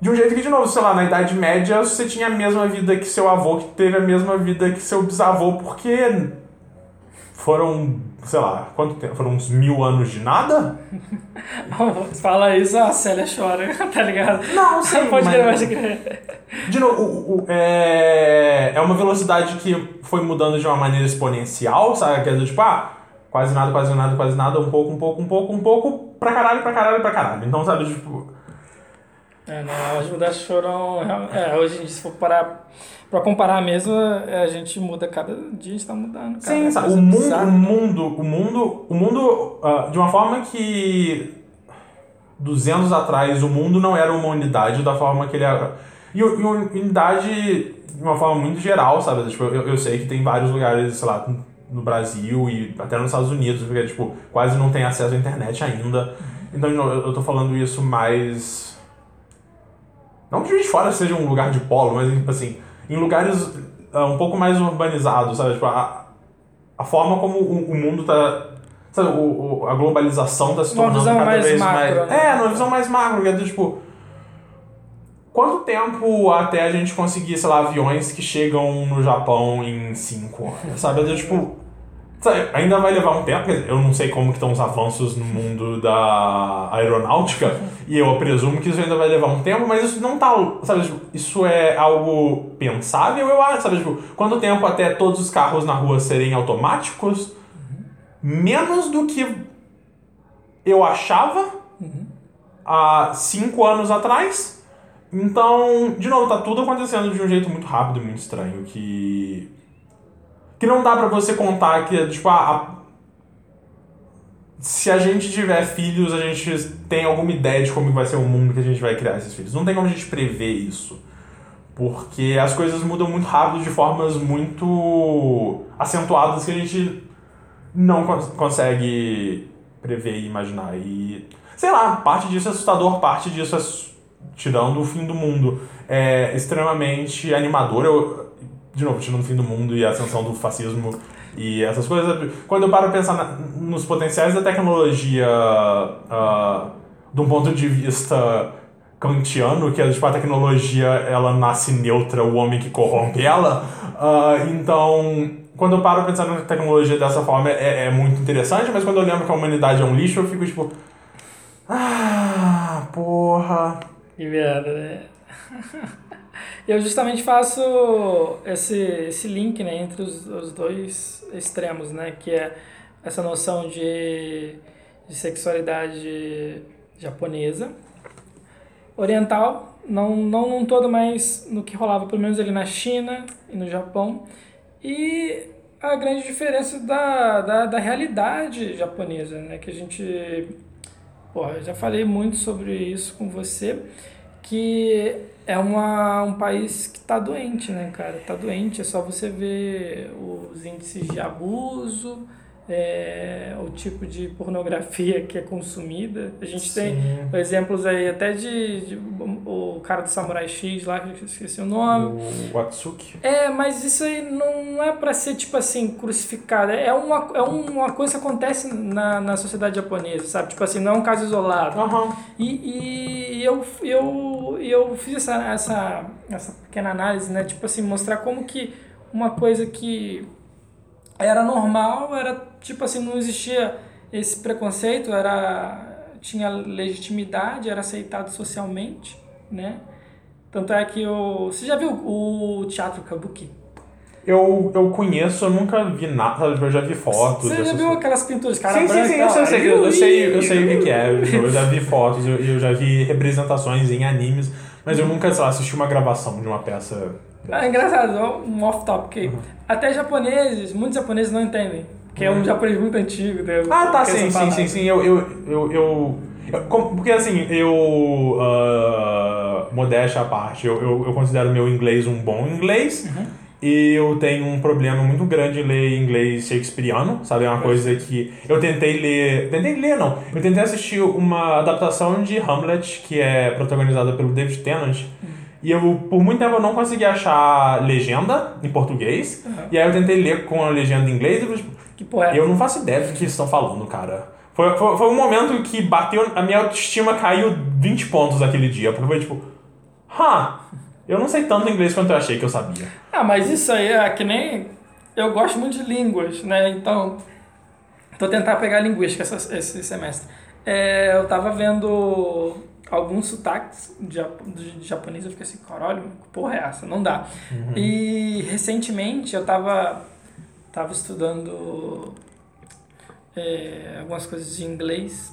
De um jeito que, de novo, sei lá, na Idade Média você tinha a mesma vida que seu avô, que teve a mesma vida que seu bisavô, porque foram, sei lá, quanto tempo? Foram uns mil anos de nada? Fala isso, a Célia chora, tá ligado? Não, sim, Pode mas- crer, pode crer. De novo, o- o- é, é uma velocidade que foi mudando de uma maneira exponencial, sabe? Que é do tipo, ah, quase nada, quase nada, quase nada, um pouco, um pouco, um pouco, um pouco, pra caralho, pra caralho, pra caralho. Então, sabe, tipo, É, não, as mudanças foram. É, hoje, em dia, se for parar pra comparar mesmo, é, a gente muda cada dia, a gente tá mudando. Cara, Sim, É sabe? O mundo, bizarra. o mundo, o mundo, o mundo, ah, de uma forma que 200 anos atrás o mundo não era uma unidade da forma que ele era. E, e uma unidade de uma forma muito geral, sabe? Tipo, eu, eu sei que tem vários lugares, sei lá, no Brasil e até nos Estados Unidos, porque, tipo, quase não tem acesso à internet ainda. Então, de novo, eu, eu tô falando isso mais. Não que Juiz de Fora seja um lugar de polo, mas, assim, em lugares ah, um pouco mais urbanizados, sabe? Tipo, a, a forma como o, o mundo tá. Sabe, o, o- a globalização tá se tornando cada vez macro, mais. né? É, numa visão mais macro, que é do tipo. Quanto tempo até a gente conseguir, sei lá, aviões que chegam no Japão em 5 anos? Sabe? É do tipo. Sabe, ainda vai levar um tempo, eu não sei como que estão os avanços no mundo da aeronáutica, e eu presumo que isso ainda vai levar um tempo, mas isso não tá, sabe, tipo, isso é algo pensável, eu acho, sabe, tipo, quanto tempo até todos os carros na rua serem automáticos? Menos do que eu achava há cinco anos atrás. Então, de novo, tá tudo acontecendo de um jeito muito rápido muito estranho que. Que não dá pra você contar que, tipo, a, se a gente tiver filhos, a gente tem alguma ideia de como vai ser o mundo que a gente vai criar esses filhos. Não tem como a gente prever isso. Porque as coisas mudam muito rápido de formas muito acentuadas que a gente não cons- consegue prever e imaginar. E, sei lá, parte disso é assustador, parte disso é, tirando o fim do mundo, é extremamente animador. Eu, de novo, tirando o fim do mundo e a ascensão do fascismo e essas coisas. Quando eu paro pra pensar na- nos potenciais da tecnologia ah, de um ponto de vista kantiano, que é tipo a tecnologia ela nasce neutra, o homem que corrompe ela. Ah, então, quando eu paro pensar na tecnologia dessa forma, é, é muito interessante, mas quando eu lembro que a humanidade é um lixo, eu fico tipo. Ah, porra. Que merda, né? Eu justamente faço esse, esse link né, entre os, os dois extremos, né? Que é essa noção de, de sexualidade japonesa, oriental, não, não num todo, mas no que rolava pelo menos ali na China e no Japão, e a grande diferença da, da, da realidade japonesa, né? Que a gente Pô, eu já falei muito sobre isso com você, que é uma, um país que tá doente, né, cara? Tá doente, é só você ver os índices de abuso, é, o tipo de pornografia que é consumida. A gente tem exemplos aí até de, de o cara do Samurai X lá, que eu esqueci o nome. O Watsuki. É, mas isso aí não é pra ser, tipo assim, crucificado. É uma, é uma coisa que acontece na, na sociedade japonesa, sabe? Tipo assim, não é um caso isolado. Aham. E, e eu, eu, eu fiz essa, essa, essa pequena análise, né? Tipo assim, mostrar como que uma coisa que era normal, era tipo assim, não existia esse preconceito, era tinha legitimidade, era aceitado socialmente, né? Tanto é que o. Você já viu o teatro Kabuki? Eu, eu conheço, eu nunca vi nada, eu já vi fotos. Você já viu aquelas pinturas cara Sim, sim, sim, eu sei, eu sei, eu sei, o que é. Eu, eu já vi fotos, eu, eu já vi representações em animes, mas eu nunca, sei lá, assisti uma gravação de uma peça. Ah, é engraçado, um off-topic. Uhum. Até japoneses, muitos japoneses não entendem. Que é um japonês muito antigo. né? Ah, tá, sim, sim, sim, sim. Eu. eu, eu, eu, porque assim, eu. ah, modéstia à parte, eu, eu, eu considero meu inglês um bom inglês. E eu tenho um problema muito grande em ler inglês shakespeariano, sabe? É uma coisa que eu tentei ler. Tentei ler, não. Eu tentei assistir uma adaptação de Hamlet, que é protagonizada pelo David Tennant. E eu, por muito tempo, eu não consegui achar legenda em português. E aí eu tentei ler com a legenda em inglês e eu, tipo, Que porra é eu não faço ideia do que eles estão falando, cara. Foi, foi, foi um momento que bateu. A minha autoestima caiu 20 pontos aquele dia. Porque foi tipo. Ha! Eu não sei tanto inglês quanto eu achei que eu sabia. Ah, mas isso aí é que nem. Eu gosto muito de línguas, né? Então. Tô tentando pegar linguística essa- esse semestre. É, eu tava vendo alguns sotaques de, de japonês, eu fiquei assim, caralho, que porra é essa? Não dá. E recentemente eu tava, tava estudando é, algumas coisas de inglês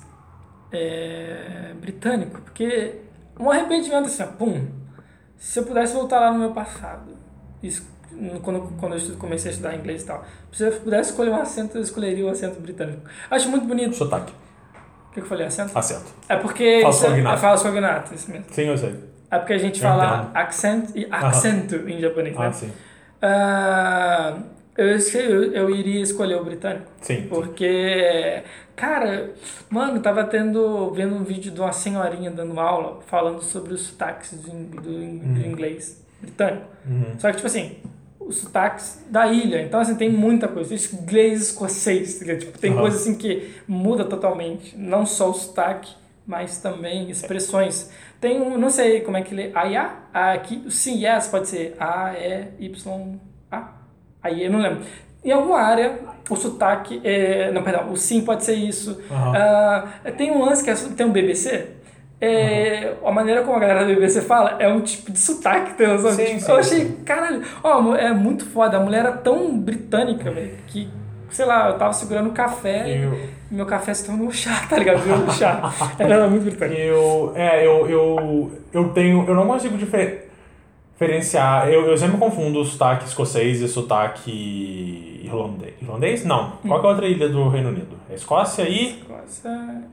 é, britânico, porque um arrependimento assim, ó, pum, se eu pudesse voltar lá no meu passado, isso, quando, quando eu comecei a estudar inglês e tal, se eu pudesse escolher um acento, eu escolheria o acento britânico. Acho muito bonito. Sotaque. O que eu falei? Acento? Acento. É porque. Falso isso é- cognato. É isso mesmo. Sim, eu sei. É porque a gente Eu fala entendo. accent e acento em japonês, né? Ah, sim. Ah, eu, eu, eu iria escolher o britânico. Sim. Porque, cara, mano, tava tendo, vendo um vídeo de uma senhorinha dando aula falando sobre os sotaques do, do, do inglês britânico. Só que, tipo assim, os sotaques da ilha. Então, assim, tem muita coisa. Tem inglês escocês, tá? Tipo, tem Aham. coisa assim que muda totalmente. Não só o sotaque, mas também expressões. Tem um, não sei como é que lê, AIA? Aqui, sim, yes pode ser A, E, Y, A. Aí eu não lembro. Em alguma área, o sotaque, é, não, perdão, o sim pode ser isso. Aham. Ah, tem um lance que é, tem um BBC. É, A maneira como a galera do BBC fala é um tipo de sotaque, noção? Sim, Tipo, sim, Eu achei, sim. caralho, ó, é muito foda. A mulher era tão britânica, velho, que, sei lá, eu tava segurando o café Eu- e meu café se tornou chá, tá ligado? Virou um chá. Ela era muito britânica. Eu, é, eu, eu, eu tenho, eu não consigo diferenciar. diferenciar. Eu, eu sempre confundo o sotaque escocês e o sotaque irlandês. Irlandês? Não. Qual que é a outra ilha do Reino Unido? É Escócia e. Escócia.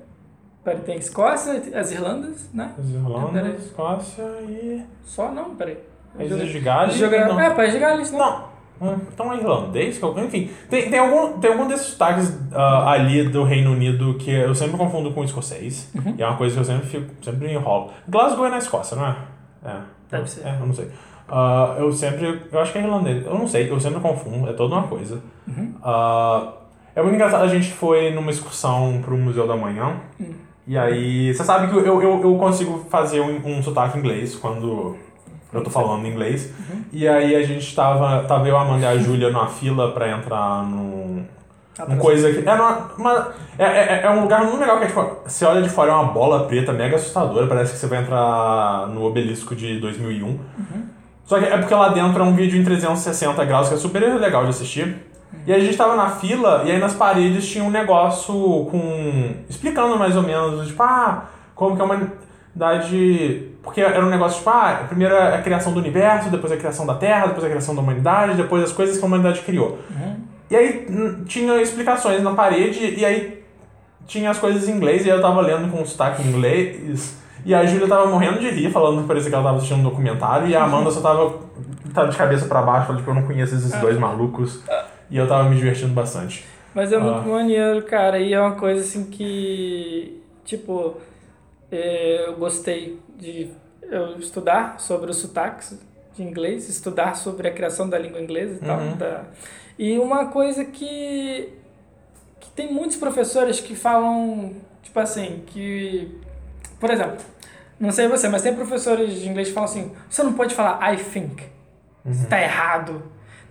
Peraí, tem Escócia, as Irlandas, né? As. Irlandas, Escócia e. Só não, peraí. As Ilhas de Gales. Geogra- Não. É, País de Gales, né? Não. Hum, Então é irlandês? Enfim, tem, tem, algum, tem algum desses sotaques ah, ali do Reino Unido que eu sempre confundo com escocês. Uhum. E é uma coisa que eu sempre, fico, sempre enrolo. Glasgow é na Escócia, não é? É. Deve ser. É, eu não sei. Ah, eu sempre. Eu acho que é irlandês. Eu não sei, eu sempre confundo. É toda uma coisa. Uhum. Ah, é muito engraçado. A gente foi numa excursão pro Museu da Manhã. Hum. E aí, você sabe que eu, eu, eu consigo fazer um, um sotaque inglês quando eu tô falando inglês. Uhum. E aí a gente tava, tava eu, a Amanda e a Júlia numa fila pra entrar num. Uma Atrás. coisa que. É, uma, uma- é, é, é um lugar muito legal que é tipo. Você olha de fora é uma bola preta mega assustadora, parece que você vai entrar no obelisco de 2001. Só que é porque lá dentro é um vídeo em 360 graus que é super legal de assistir. E aí a gente tava na fila e aí nas paredes tinha um negócio com. explicando mais ou menos, tipo, ah, como que a humanidade. Porque era um negócio tipo, ah, primeiro é a criação do universo, depois a criação da Terra, depois a criação da humanidade, depois as coisas que a humanidade criou. E aí tinha explicações na parede e aí tinha as coisas em inglês e aí eu tava lendo com sotaque em inglês. E a Júlia tava morrendo de rir, falando que parecia que ela tava assistindo um documentário, e a Amanda só tava, tava de cabeça pra baixo, falando, tipo, eu não conheço esses dois malucos. E eu tava me divertindo bastante. Mas é muito Ah. maneiro, cara. E é uma coisa assim que, tipo, é, eu gostei de eu estudar sobre os sotaques de inglês, estudar sobre a criação da língua inglesa e tal. Uhum. da- E uma coisa que, que tem muitos professores que falam, tipo assim, que, por exemplo, não sei você, mas tem professores de inglês que falam assim, você não pode falar I think, Uhum. tá errado.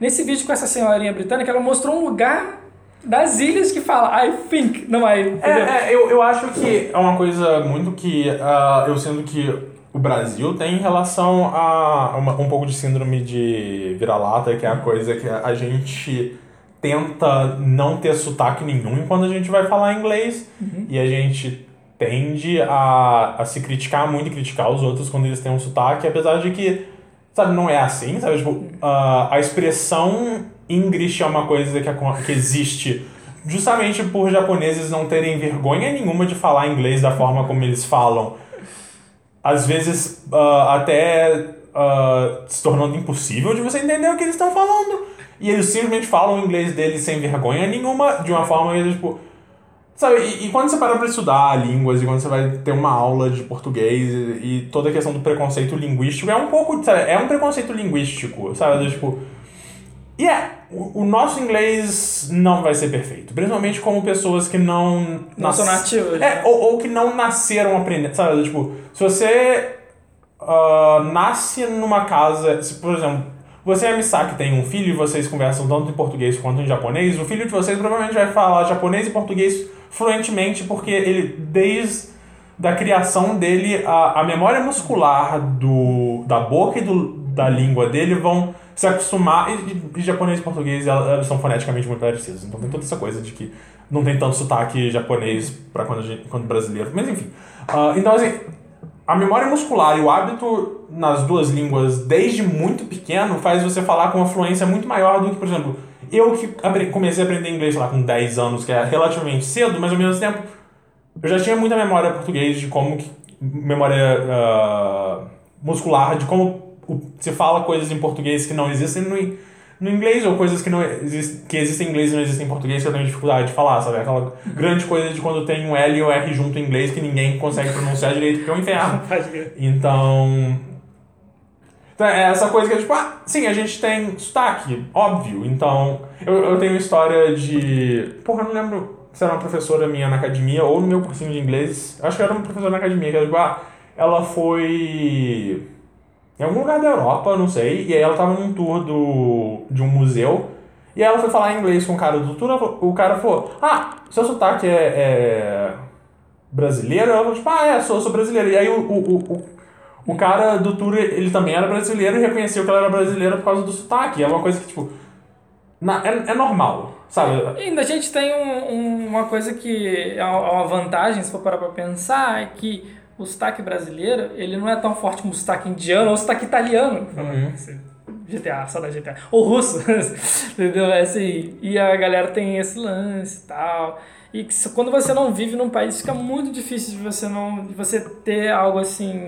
Nesse vídeo com essa senhorinha britânica, ela mostrou um lugar das ilhas que fala I think, não I. É, entendeu? é, eu, eu acho que é uma coisa muito que ah, eu sinto que o Brasil tem em relação a uma- um pouco de síndrome de vira-lata, que é a coisa que a gente tenta não ter sotaque nenhum quando a gente vai falar inglês e a gente tende a, a se criticar muito e criticar os outros quando eles têm um sotaque, apesar de que, sabe, não é assim, sabe? Tipo, ah, a expressão English é uma coisa que, que existe justamente por japoneses não terem vergonha nenhuma de falar inglês da forma como eles falam. Às vezes, ah, até ah, se tornando impossível de você entender o que eles estão falando. E eles simplesmente falam o inglês deles sem vergonha nenhuma, de uma forma que, tipo, Sabe, e, e quando você para pra estudar línguas e quando você vai ter uma aula de português e, e toda a questão do preconceito linguístico, é um pouco, sabe, é um preconceito linguístico, sabe, do tipo... E é, o, o nosso inglês não vai ser perfeito, principalmente como pessoas que não... Não são nativas, É, né? ou, ou que não nasceram aprendendo, sabe, do tipo, se você ah, nasce numa casa, se, por exemplo, você a Misaki têm um filho e vocês conversam tanto em português quanto em japonês, o filho de vocês provavelmente vai falar japonês e português fluentemente, porque ele, desde da criação dele, a, a memória muscular do, da boca e do, da língua dele vão se acostumar. E, e- e japonês e português elas, são foneticamente muito parecidos. Então tem toda essa coisa de que não tem tanto sotaque japonês para quando, quando brasileiro. Mas enfim. Ah, então, assim, a memória muscular e o hábito nas duas línguas desde muito pequeno faz você falar com uma fluência muito maior do que, por exemplo, eu que comecei a aprender inglês lá com 10 anos, que é relativamente cedo, mas ao mesmo tempo eu já tinha muita memória português de como que, memória ah, muscular de como se fala coisas em português que não existem no, no inglês ou coisas que não exist, que existem em inglês e não existem em português que eu tenho dificuldade de falar, sabe? Aquela grande coisa de quando tem um L e um R junto em inglês que ninguém consegue pronunciar direito porque é um inferno. Então. Então é essa coisa que é tipo, ah, sim, a gente tem sotaque, óbvio. Então, eu, eu tenho história de. Porra, eu não lembro se era uma professora minha na academia ou no meu cursinho de inglês. Acho que era uma professora na academia, que era tipo, ah, ela foi. Em algum lugar da Europa, não sei, e aí ela tava num tour do, de um museu, e aí ela foi falar inglês com o cara do tour, o cara falou, ah, seu sotaque é, é brasileiro? Ela falou, tipo, ah, é, sou, sou brasileiro. E aí o, o, o, o- cara do tour, ele também era brasileiro e reconheceu que ela era brasileira por causa do sotaque. É uma coisa que, tipo, na- é, é normal, sabe? Ainda a gente tem um- um- uma coisa que é uma uma vantagem, se for parar pra pensar, é que o sotaque brasileiro, ele não é tão forte como o sotaque indiano ou o sotaque italiano. GTA, só da GTA. Ou russo, entendeu? É assim, e a galera tem esse lance e tal. E quando você não vive num país, fica muito difícil de você não de você ter algo assim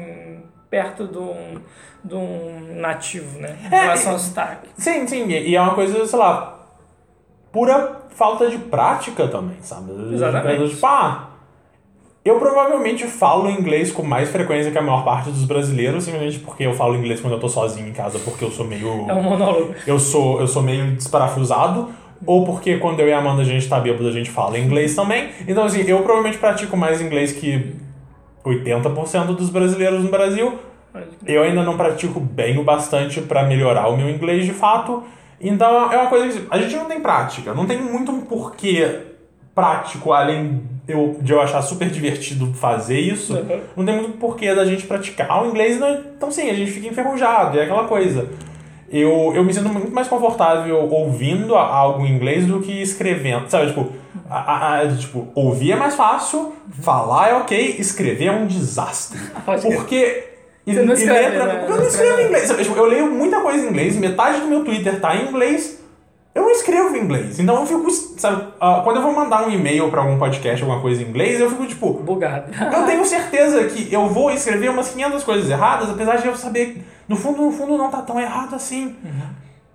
perto de um, de um nativo, né? Em É, relação é- ao sotaque. Sim, sim, e é uma coisa, sei lá, pura falta de prática também, sabe? Exatamente. É, Tipo, ah, eu provavelmente falo inglês com mais frequência que a maior parte dos brasileiros, simplesmente porque eu falo inglês quando eu tô sozinho em casa, porque eu sou meio. É um monólogo. Eu sou, eu sou meio desparafusado. Ou porque quando eu e a Amanda a gente tá bêbado, a gente fala inglês também. Então, assim, eu provavelmente pratico mais inglês que 80% dos brasileiros no Brasil. Eu ainda não pratico bem o bastante pra melhorar o meu inglês de fato. Então é uma coisa que a gente não tem prática, não tem muito um porquê prático além eu, de eu achar super divertido fazer isso. Uhum. Não tem muito porquê da gente praticar o inglês, né? então sim, a gente fica enferrujado, é aquela coisa. Eu, eu me sinto muito mais confortável ouvindo algo em inglês do que escrevendo. Sabe, tipo, a, a- a- tipo, ouvir é mais fácil, falar é ok, escrever é um desastre. Pode crer. Porque. E, Você não e escreve, letra- né? Eu Não não escrevo em inglês. Tipo, eu leio muita coisa em inglês, metade do meu Twitter tá em inglês. Eu não escrevo em inglês. Então eu fico. Sabe, ah, quando eu vou mandar um e-mail pra algum podcast, alguma coisa em inglês, eu fico tipo. Bugado. Eu tenho certeza que eu vou escrever umas 500 coisas erradas, apesar de eu saber, no fundo, no fundo não tá tão errado assim.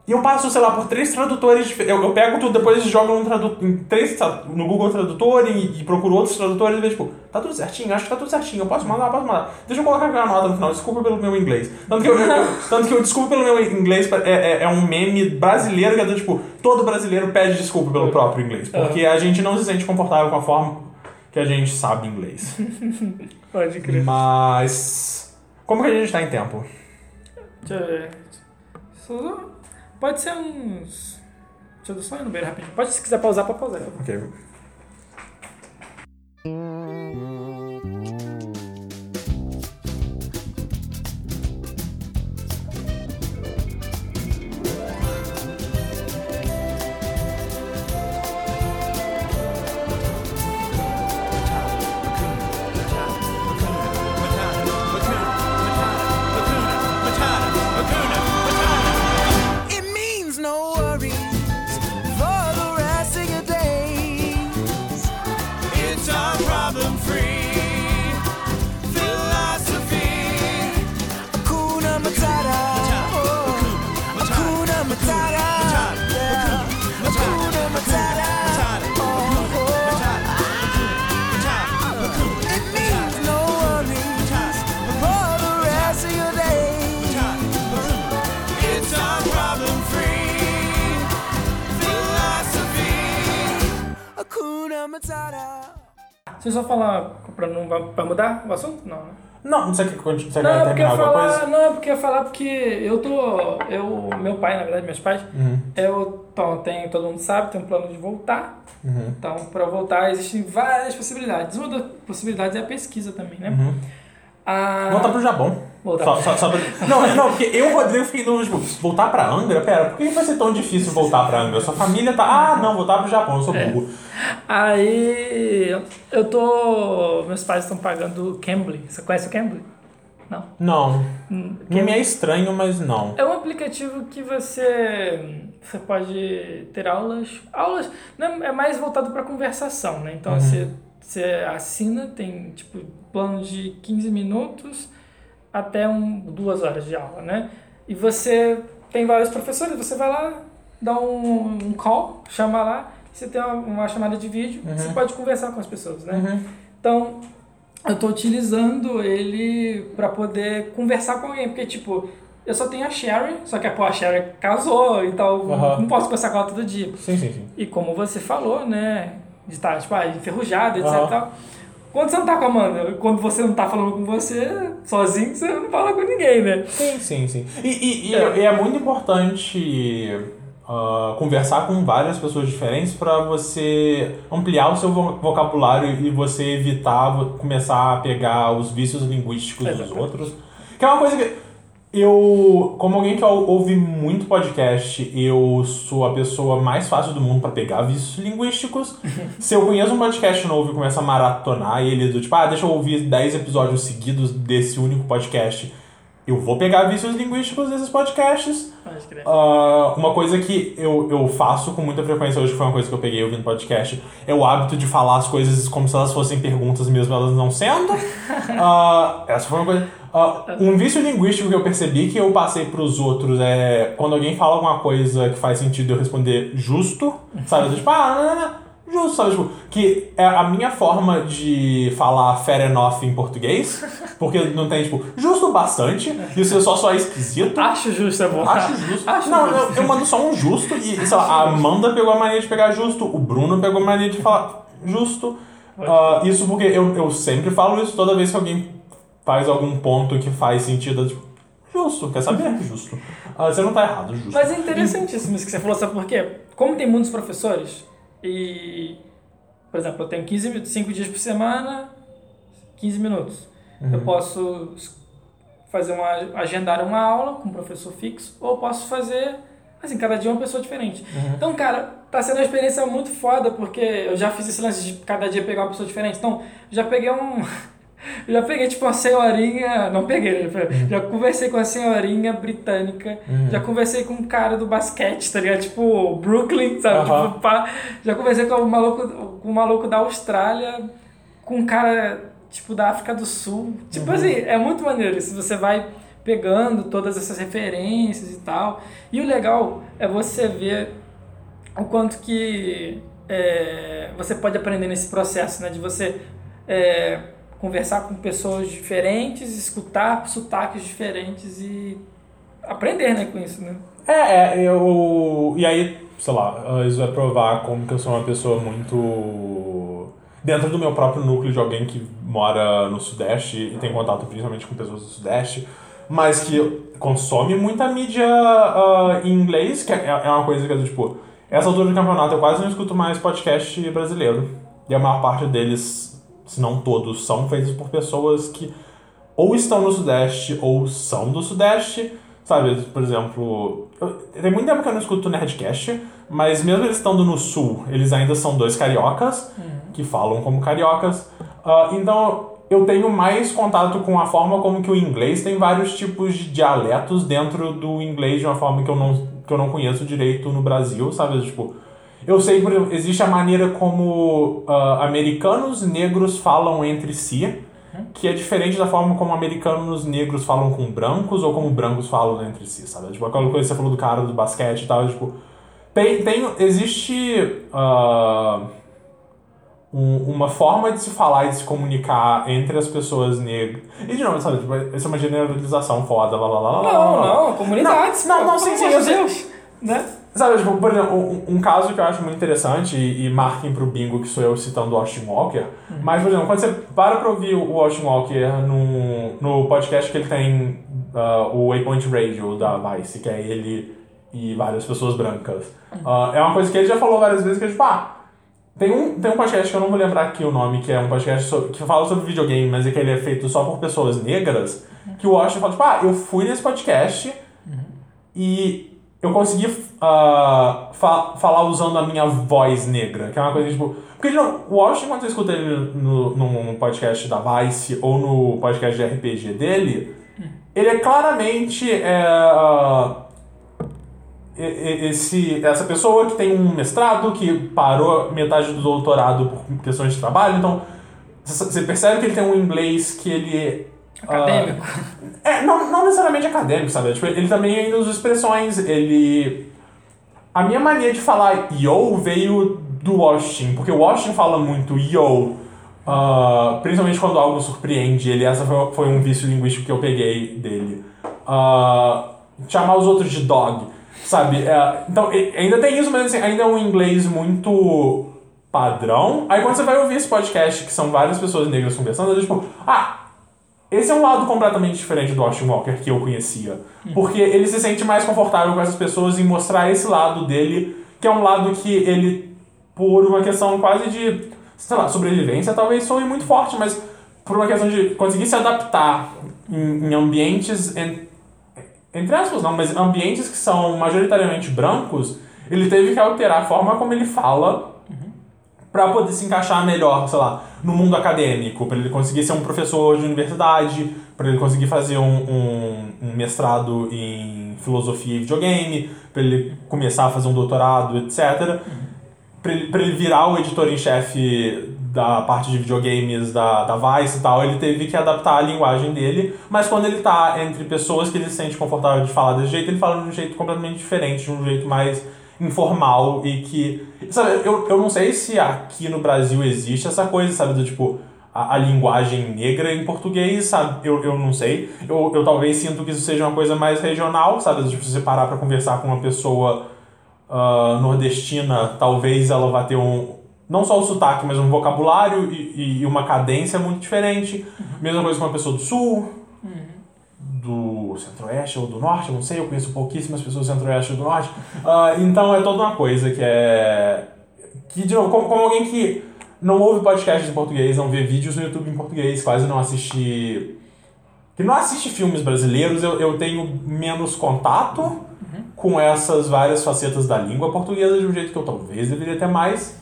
E eu passo, sei lá, por três tradutores diferentes. Eu, eu pego tudo, depois jogo tradu em três, no Google Tradutor e, e procuro outros tradutores e vejo, tipo, tá tudo certinho, acho que tá tudo certinho, eu posso mandar, eu posso mandar. Deixa eu colocar aqui uma nota no final, desculpa pelo meu inglês. Tanto que eu, eu- tanto que eu desculpa pelo meu inglês é, é, é um meme brasileiro que é do tipo, todo brasileiro pede desculpa pelo próprio inglês. Porque a gente não se sente confortável com a forma que a gente sabe inglês. Pode crer. Mas. Como que a gente tá em tempo? Deixa eu ver. Pode ser uns. Deixa eu só ir no banheiro rapidinho. Pode, se quiser pausar, pode pausar. Ok. Falar pra não pra mudar o assunto? Não, né? Não, você quer, conti- você Não, porque terminar alguma falar, coisa? não, é porque eu falar porque eu tô. Eu, meu pai, na verdade, meus pais, Uhum. eu tô, tenho, todo mundo sabe, tem um plano de voltar. Uhum. Então, pra voltar, existem várias possibilidades. Uma das possibilidades é a pesquisa também, né? Uhum. A... Voltar pro Japão. Voltar. Só, só, só pra... não, não, porque eu Rodrigo fiquei no tipo, voltar pra Angra? Pera, por que vai ser tão difícil voltar pra Angra? Sua família tá. Ah, não, voltar pro Japão, eu sou É. burro. Aí eu tô. Meus pais estão pagando o Cambly. Você conhece o Cambly? Não. Não. Hum, Não me é estranho, mas não. É um aplicativo que você você pode ter aulas, aulas não, é mais voltado para conversação, né? Então você, você assina, tem tipo plano de 15 minutos até um, duas horas de aula, né? E você tem vários professores, você vai lá, dá um, um call, chama lá, você tem uma, uma chamada de vídeo, você pode conversar com as pessoas, né? Então, eu tô utilizando ele pra poder conversar com alguém, porque, tipo, eu só tenho a Sherry, só que pô, a Sherry casou, então Aham. não posso conversar com ela todo dia. Sim, sim, sim. E como você falou, né, de estar, tipo, ah, enferrujado, etc e tal. Quando você não tá com a Amanda, quando você não tá falando com você, sozinho, você não fala com ninguém, né? Sim, sim, sim. E, e- É. é. é muito importante ah, conversar com várias pessoas diferentes para você ampliar o seu vo- vocabulário e você evitar começar a pegar os vícios linguísticos dos outros. Que é uma coisa que. Eu, como alguém que ou- ouve muito podcast, eu sou a pessoa mais fácil do mundo pra pegar vícios linguísticos. Se eu conheço um podcast novo e começo a maratonar ele do tipo, ah, deixa eu ouvir 10 episódios seguidos desse único podcast, eu vou pegar vícios linguísticos desses podcasts. Ah, uma coisa que eu, eu faço com muita frequência hoje, que foi uma coisa que eu peguei ouvindo podcast, é o hábito de falar as coisas como se elas fossem perguntas mesmo elas não sendo. Ah, essa foi uma coisa. Ah, um vício linguístico que eu percebi que eu passei pros outros é quando alguém fala alguma coisa que faz sentido eu responder justo, sabe? Tipo, ah, não, não, não. Justo, sabe? Tipo, que é a minha forma de falar fair enough em português, porque não tem, tipo, justo bastante, e o seu só só é esquisito. Acho justo, é bom. Acho justo. Acho não, justo. Eu, eu mando só um justo e, sei lá, a Amanda pegou a mania de pegar justo, o Bruno pegou a mania de falar justo. Ah, isso porque eu, eu sempre falo isso toda vez que alguém faz algum ponto que faz sentido. Tipo, justo, quer saber? Justo. Ah, você não tá errado, justo. Mas é interessantíssimo isso que você falou, sabe por quê? Como tem muitos professores e, por exemplo, eu tenho 15, mi- 5 dias por semana, 15 minutos. Eu posso fazer uma, agendar uma aula com um professor fixo ou posso fazer, assim, cada dia uma pessoa diferente. Então, cara, tá sendo uma experiência muito foda porque eu já fiz esse lance de cada dia pegar uma pessoa diferente. Então, já peguei um... Eu já peguei, tipo, uma senhorinha. Não peguei, né? já conversei com uma senhorinha britânica. Já conversei com um cara do basquete, tá ligado? Tipo, Brooklyn, sabe? Aham. Tipo, pá. Já conversei com um maluco, com um maluco da Austrália, com um cara, tipo, da África do Sul. Tipo assim, é muito maneiro. Se você vai pegando todas essas referências e tal. E o legal é você ver o quanto que é, você pode aprender nesse processo, né? De você é, conversar com pessoas diferentes, escutar sotaques diferentes e aprender, né, com isso, né? É, é, eu. E aí, sei lá, isso vai provar como que eu sou uma pessoa muito. Dentro do meu próprio núcleo de alguém que mora no Sudeste e tem contato principalmente com pessoas do Sudeste, mas que consome muita mídia ah, em inglês, que é, é uma coisa que é tipo. Essa altura do campeonato eu quase não escuto mais podcast brasileiro. E a maior parte deles, se não todos, são feitos por pessoas que ou estão no Sudeste ou são do Sudeste. Sabe, por exemplo, eu- tem muito tempo que eu não escuto Nerdcast, mas mesmo eles estando no Sul, eles ainda são dois cariocas que falam como cariocas. Ah, então eu tenho mais contato com a forma como que o inglês tem vários tipos de dialetos dentro do inglês de uma forma que eu não, que eu não conheço direito no Brasil, sabe? Tipo, eu sei, por exemplo, existe a maneira como ah, americanos negros falam entre si, que é diferente da forma como americanos negros falam com brancos ou como brancos falam entre si, sabe? Tipo, aquela coisa que você falou do cara do basquete e tal, tipo... Tem, tem, existe ah, um- uma forma de se falar e de se comunicar entre as pessoas negras... E, de novo, sabe? Tipo, isso é uma generalização foda, lá, lá, lá, lá, lá, Não, lá. não, comunidades. Não, pô, não, sim, sim, eu. Deus, né? Sabe, tipo, por exemplo, um, um caso que eu acho muito interessante, e, e marquem pro bingo que sou eu citando o Austin Walker, mas, por exemplo, quando você para pra ouvir o Austin Walker no, no podcast que ele tem, ah, o Waypoint Radio da Vice, que é ele e várias pessoas brancas, ah, é uma coisa que ele já falou várias vezes, que é tipo, ah, tem um, tem um podcast que eu não vou lembrar aqui o nome, que é um podcast so- que fala sobre videogame, mas é que ele é feito só por pessoas negras, que o Austin fala, tipo, ah, eu fui nesse podcast e eu consegui ah, fa- falar usando a minha voz negra, que é uma coisa tipo. Porque novo, o Austin, quando você escuta ele no, num podcast da Vice ou no podcast de RPG dele, ele é claramente. é, ah, esse, essa pessoa que tem um mestrado, que parou metade do doutorado por questões de trabalho, então você você percebe que ele tem um inglês que ele. Acadêmico. é, não, não necessariamente acadêmico, sabe? Tipo, ele também ainda usa expressões, ele... A minha mania de falar yo veio do Austin, porque o Austin fala muito yo, ah, principalmente quando algo surpreende ele. Essa foi, foi um vício linguístico que eu peguei dele. Ah, chamar os outros de dog, sabe? É, então, ainda tem isso, mas assim, ainda é um inglês muito padrão. Aí quando você vai ouvir esse podcast, que são várias pessoas negras conversando, é tipo, ah, esse é um lado completamente diferente do Austin Walker que eu conhecia. Porque ele se sente mais confortável com essas pessoas em mostrar esse lado dele, que é um lado que ele, por uma questão quase de, sei lá, sobrevivência, talvez soe muito forte, mas por uma questão de conseguir se adaptar em, em ambientes em, entre aspas não, mas ambientes que são majoritariamente brancos, ele teve que alterar a forma como ele fala para poder se encaixar melhor, sei lá, no mundo acadêmico, para ele conseguir ser um professor de universidade, para ele conseguir fazer um, um, um mestrado em filosofia e videogame, para ele começar a fazer um doutorado, etc. Para ele, pra ele virar o editor em chefe da parte de videogames da, da Vice e tal, ele teve que adaptar a linguagem dele, mas quando ele tá entre pessoas que ele se sente confortável de falar desse jeito, ele fala de um jeito completamente diferente, de um jeito mais informal e que. Sabe, eu, eu não sei se aqui no Brasil existe essa coisa, sabe, do tipo. A, a linguagem negra em português, sabe? Eu, eu não sei. Eu, eu talvez sinto que isso seja uma coisa mais regional, sabe? Tipo, se você parar pra conversar com uma pessoa ah, nordestina, talvez ela vá ter um. Não só o sotaque, mas um vocabulário e, e uma cadência muito diferente. Mesma coisa com uma pessoa do sul, do centro-oeste ou do norte, não sei, eu conheço pouquíssimas pessoas do centro-oeste ou do norte. Ah, então é toda uma coisa que é. Que, de novo, como, como alguém que não ouve podcasts em português, não vê vídeos no YouTube em português, quase não assiste. Que não assiste filmes brasileiros, eu, eu tenho menos contato com essas várias facetas da língua portuguesa de um jeito que eu talvez deveria ter mais.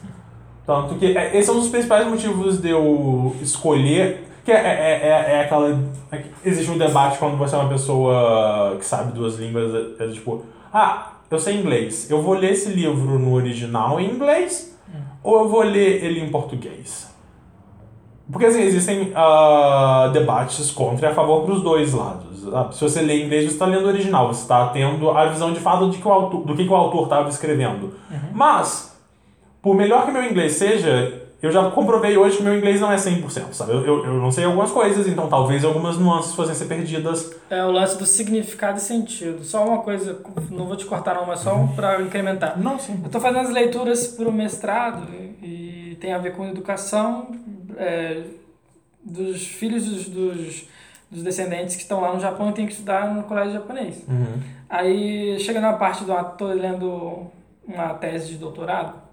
Tanto que é, esse é um dos principais motivos de eu escolher. Que é, é, é, é aquela. é existe um debate quando você é uma pessoa que sabe duas línguas, é, é tipo, ah, eu sei inglês, eu vou ler esse livro no original em inglês ou eu vou ler ele em português? Porque assim, existem ah, debates contra e a favor para os dois lados. Ah, Se você lê em inglês, você está lendo o original, você está tendo a visão de fato de que o autor, do que, que o autor estava escrevendo. Mas, por melhor que meu inglês seja, eu já comprovei hoje que meu inglês não é 100%, sabe? Eu, eu, eu não sei algumas coisas, então talvez algumas nuances fossem ser perdidas. É o lance do significado e sentido. Só uma coisa, não vou te cortar não, mas só pra incrementar. Não, sim. Eu tô fazendo as leituras pro mestrado e, e tem a ver com educação é, dos filhos dos, dos, dos descendentes que estão lá no Japão e tem que estudar no colégio japonês. Uhum. Aí chega na parte do tô lendo uma tese de doutorado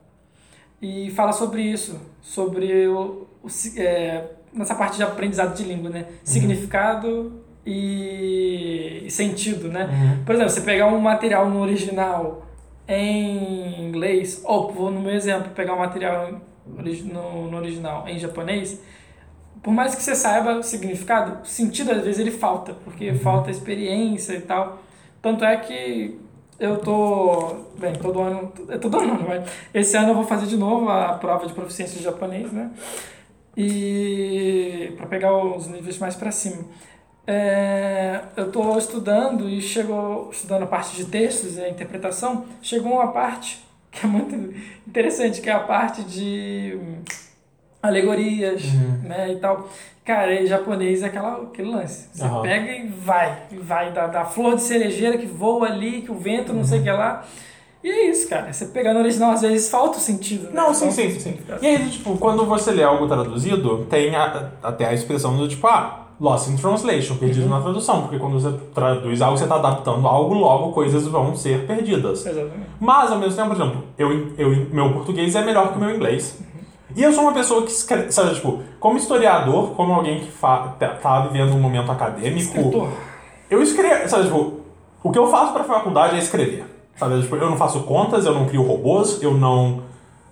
e fala sobre isso, sobre o, o é, nessa parte de aprendizado de língua, né? Significado e, e sentido, né? Por exemplo, você pegar um material no original em inglês, ou vou no meu exemplo, pegar um material no, no original em japonês, por mais que você saiba o significado, o sentido às vezes ele falta, porque falta experiência e tal. Tanto é que eu tô, bem, todo ano, é todo ano, não, mas esse ano eu vou fazer de novo a prova de proficiência de japonês, né? E para pegar os níveis mais para cima. É, eu tô estudando e chegou estudando a parte de textos e a interpretação, chegou uma parte que é muito interessante, que é a parte de alegorias, né, e tal. Cara, em japonês é aquela, aquele lance. Você Aham. pega e vai. E vai da, da flor de cerejeira que voa ali, que o vento não sei o que lá. E é isso, cara. Você pegar no original, às vezes falta o sentido. né? Não, sim, sim, sim. E aí, tipo, quando você lê algo traduzido, tem a- até a expressão do tipo, ah, lost in translation, perdido na tradução, porque quando você traduz algo, você está adaptando algo, logo coisas vão ser perdidas. Exatamente. Mas, ao mesmo tempo, por exemplo, eu, eu, meu português é melhor que o meu inglês. E eu sou uma pessoa que escreve, sabe, tipo, como historiador, como alguém que fa, tá- tá vivendo um momento acadêmico, Escritor. eu escrevo, sabe, tipo, o que eu faço pra faculdade é escrever. Sabe, tipo, eu não faço contas, eu não crio robôs, eu não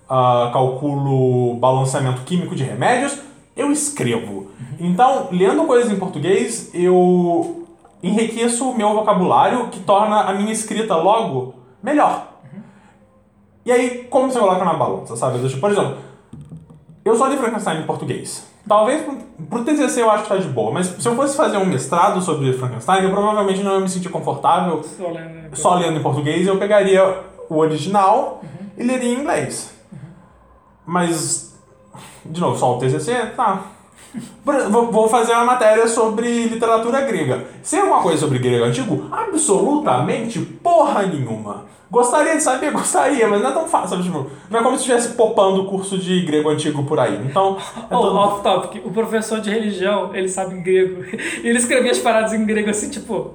ah, calculo balanceamento químico de remédios, eu escrevo. Então, lendo coisas em português, eu enriqueço o meu vocabulário, que torna a minha escrita logo melhor. E aí, como você coloca na balança, sabe? Tipo, Por exemplo, eu só li Frankenstein em português. Talvez pro, TCC eu acho que tá de boa, mas se eu fosse fazer um mestrado sobre Frankenstein, eu provavelmente não ia me sentir confortável Só lendo, só lendo em português, eu pegaria o original e leria em inglês. Mas, de novo, só o TCC? Tá. Vou fazer uma matéria sobre literatura grega. Sei alguma coisa sobre grego antigo? Absolutamente porra nenhuma. Gostaria de saber? Gostaria, mas não é tão fácil. Tipo, não é como se estivesse popando o curso de grego antigo por aí. Então, é Oh, todo- off topic, o professor de religião, ele sabe grego. E ele escrevia as paradas em grego assim, tipo,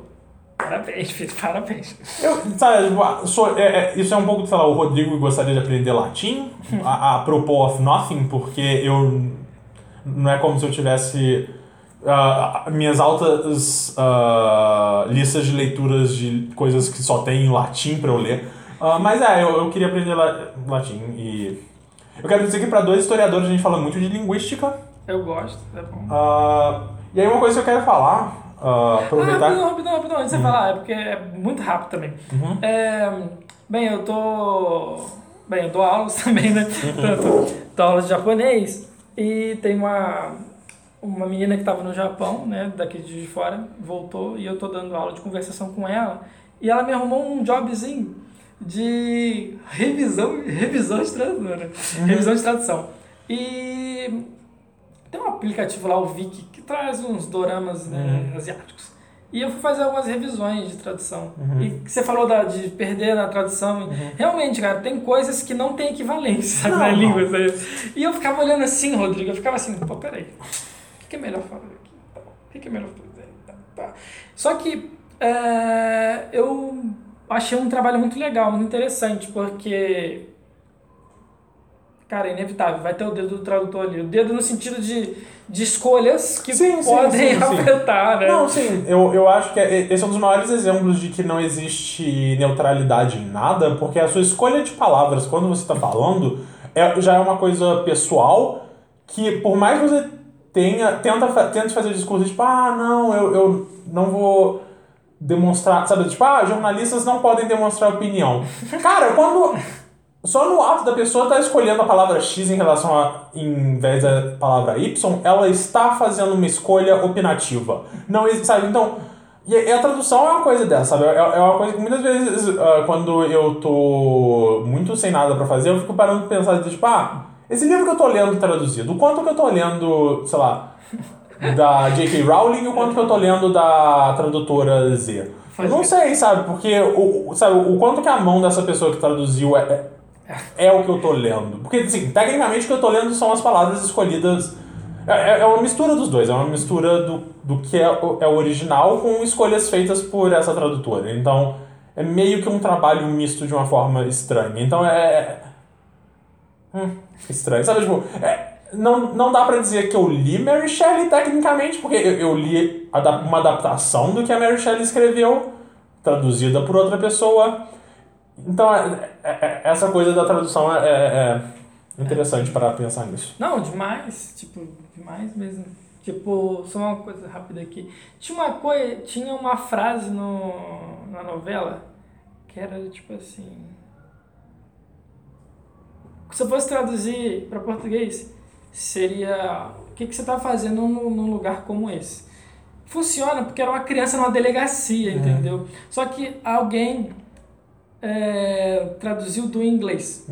parabéns, filho, parabéns. Eu, sabe, tipo, ah, sou- é- é- isso é um pouco, sei lá, o Rodrigo gostaria de aprender latim, a, a propos of nothing, porque eu. Não é como se eu tivesse ah, minhas altas ah, listas de leituras de coisas que só tem em latim pra eu ler. Ah, mas é, eu, eu queria aprender la- latim e. Eu quero dizer que pra dois historiadores a gente fala muito de linguística. Eu gosto, é bom. E aí uma coisa que eu quero falar, ah, Ah, aproveitar. rapidão, rapidão, rapidão, antes de você falar, é porque é muito rápido também. É, bem, eu tô. Bem, eu dou aulas também, né? Tanto, dou aulas de japonês e tem uma, uma menina que estava no Japão, né? Daqui de fora, voltou e eu tô dando aula de conversação com ela e ela me arrumou um jobzinho de revisão, revisão de tradutora, revisão de tradução. E tem um aplicativo lá, o Viki, que traz uns doramas né, asiáticos. E eu fui fazer algumas revisões de tradução. E que você falou da, de perder na tradução. Realmente, cara, tem coisas que não tem equivalência, sabe, Não, na língua. sabe? E eu ficava olhando assim, Rodrigo, eu ficava assim, pô, peraí, o que, que é melhor falar aqui? O que, que é melhor fazer? Só que é, eu achei um trabalho muito legal, muito interessante, porque Cara, é inevitável, vai ter o dedo do tradutor ali. O dedo no sentido de, de escolhas que Sim, podem sim, sim. afetar, né? Não, sim, eu, eu acho que é- esse é um dos maiores exemplos de que não existe neutralidade em nada, porque a sua escolha de palavras quando você está falando é, já é uma coisa pessoal que, por mais que você tenha, tenta, tente fazer discurso tipo, ah, não, eu, eu não vou demonstrar, sabe, tipo, ah, jornalistas não podem demonstrar opinião. Cara, quando. Só no ato da pessoa estar escolhendo a palavra X em relação a. em vez da palavra Y, ela está fazendo uma escolha opinativa. Não existe, sabe? Então. E a tradução é uma coisa dessa, sabe? É é uma coisa que muitas vezes, ah, quando eu tô muito sem nada pra fazer, eu fico parando pra pensar, tipo, ah, esse livro que eu tô lendo traduzido, o quanto que eu tô lendo, sei lá, da J.K. Rowling e o quanto que eu tô lendo da tradutora Z. Eu não sei, sabe? Porque o, o- sabe, o quanto que a mão dessa pessoa que traduziu é, é, é o que eu tô lendo. Porque, assim, tecnicamente o que eu tô lendo são as palavras escolhidas. É, é- é uma mistura dos dois, é uma mistura do, do que é o, é o original com escolhas feitas por essa tradutora. Então, é meio que um trabalho misto de uma forma estranha. Então, é. Hum, estranho. Sabe, tipo, é, não, não dá pra dizer que eu li Mary Shelley tecnicamente, porque eu, eu li uma adaptação do que a Mary Shelley escreveu, traduzida por outra pessoa. Então, é- é- é- essa coisa da tradução é, é- é interessante para pensar nisso. Não, demais. Tipo, demais mesmo. Tipo, só uma coisa rápida aqui. Tinha uma coisa, tinha uma frase no, na novela que era tipo assim. Se eu fosse traduzir para português, seria o que, que você está fazendo num, num lugar como esse? Funciona porque era uma criança numa delegacia, entendeu? Só que alguém é, traduziu do inglês.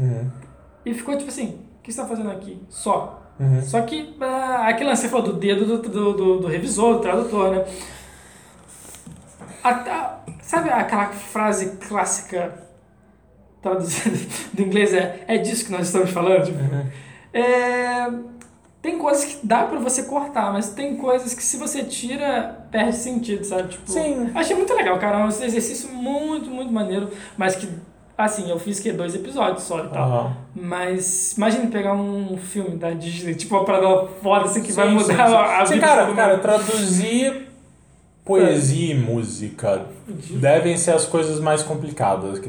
E ficou tipo assim, o que você tá fazendo aqui? Só. Só que ah, aquele lance você falou do dedo do, do, do, do revisor, do tradutor, né? A- sabe aquela frase clássica traduzida do inglês é é disso que nós estamos falando? Tipo, é, tem coisas que dá pra você cortar, mas tem coisas que se você tira, perde sentido, sabe? Tipo, Sim. Achei muito legal, cara. É um exercício muito, muito maneiro, mas que, assim, eu fiz que dois episódios só e tal. Aham. Mas imagina pegar um filme da Disney, tipo uma parada foda assim que vai Sim, mudar sim, sim. a Sim, vida. cara, do cara, mundo. traduzir poesia e música devem ser as coisas mais complicadas.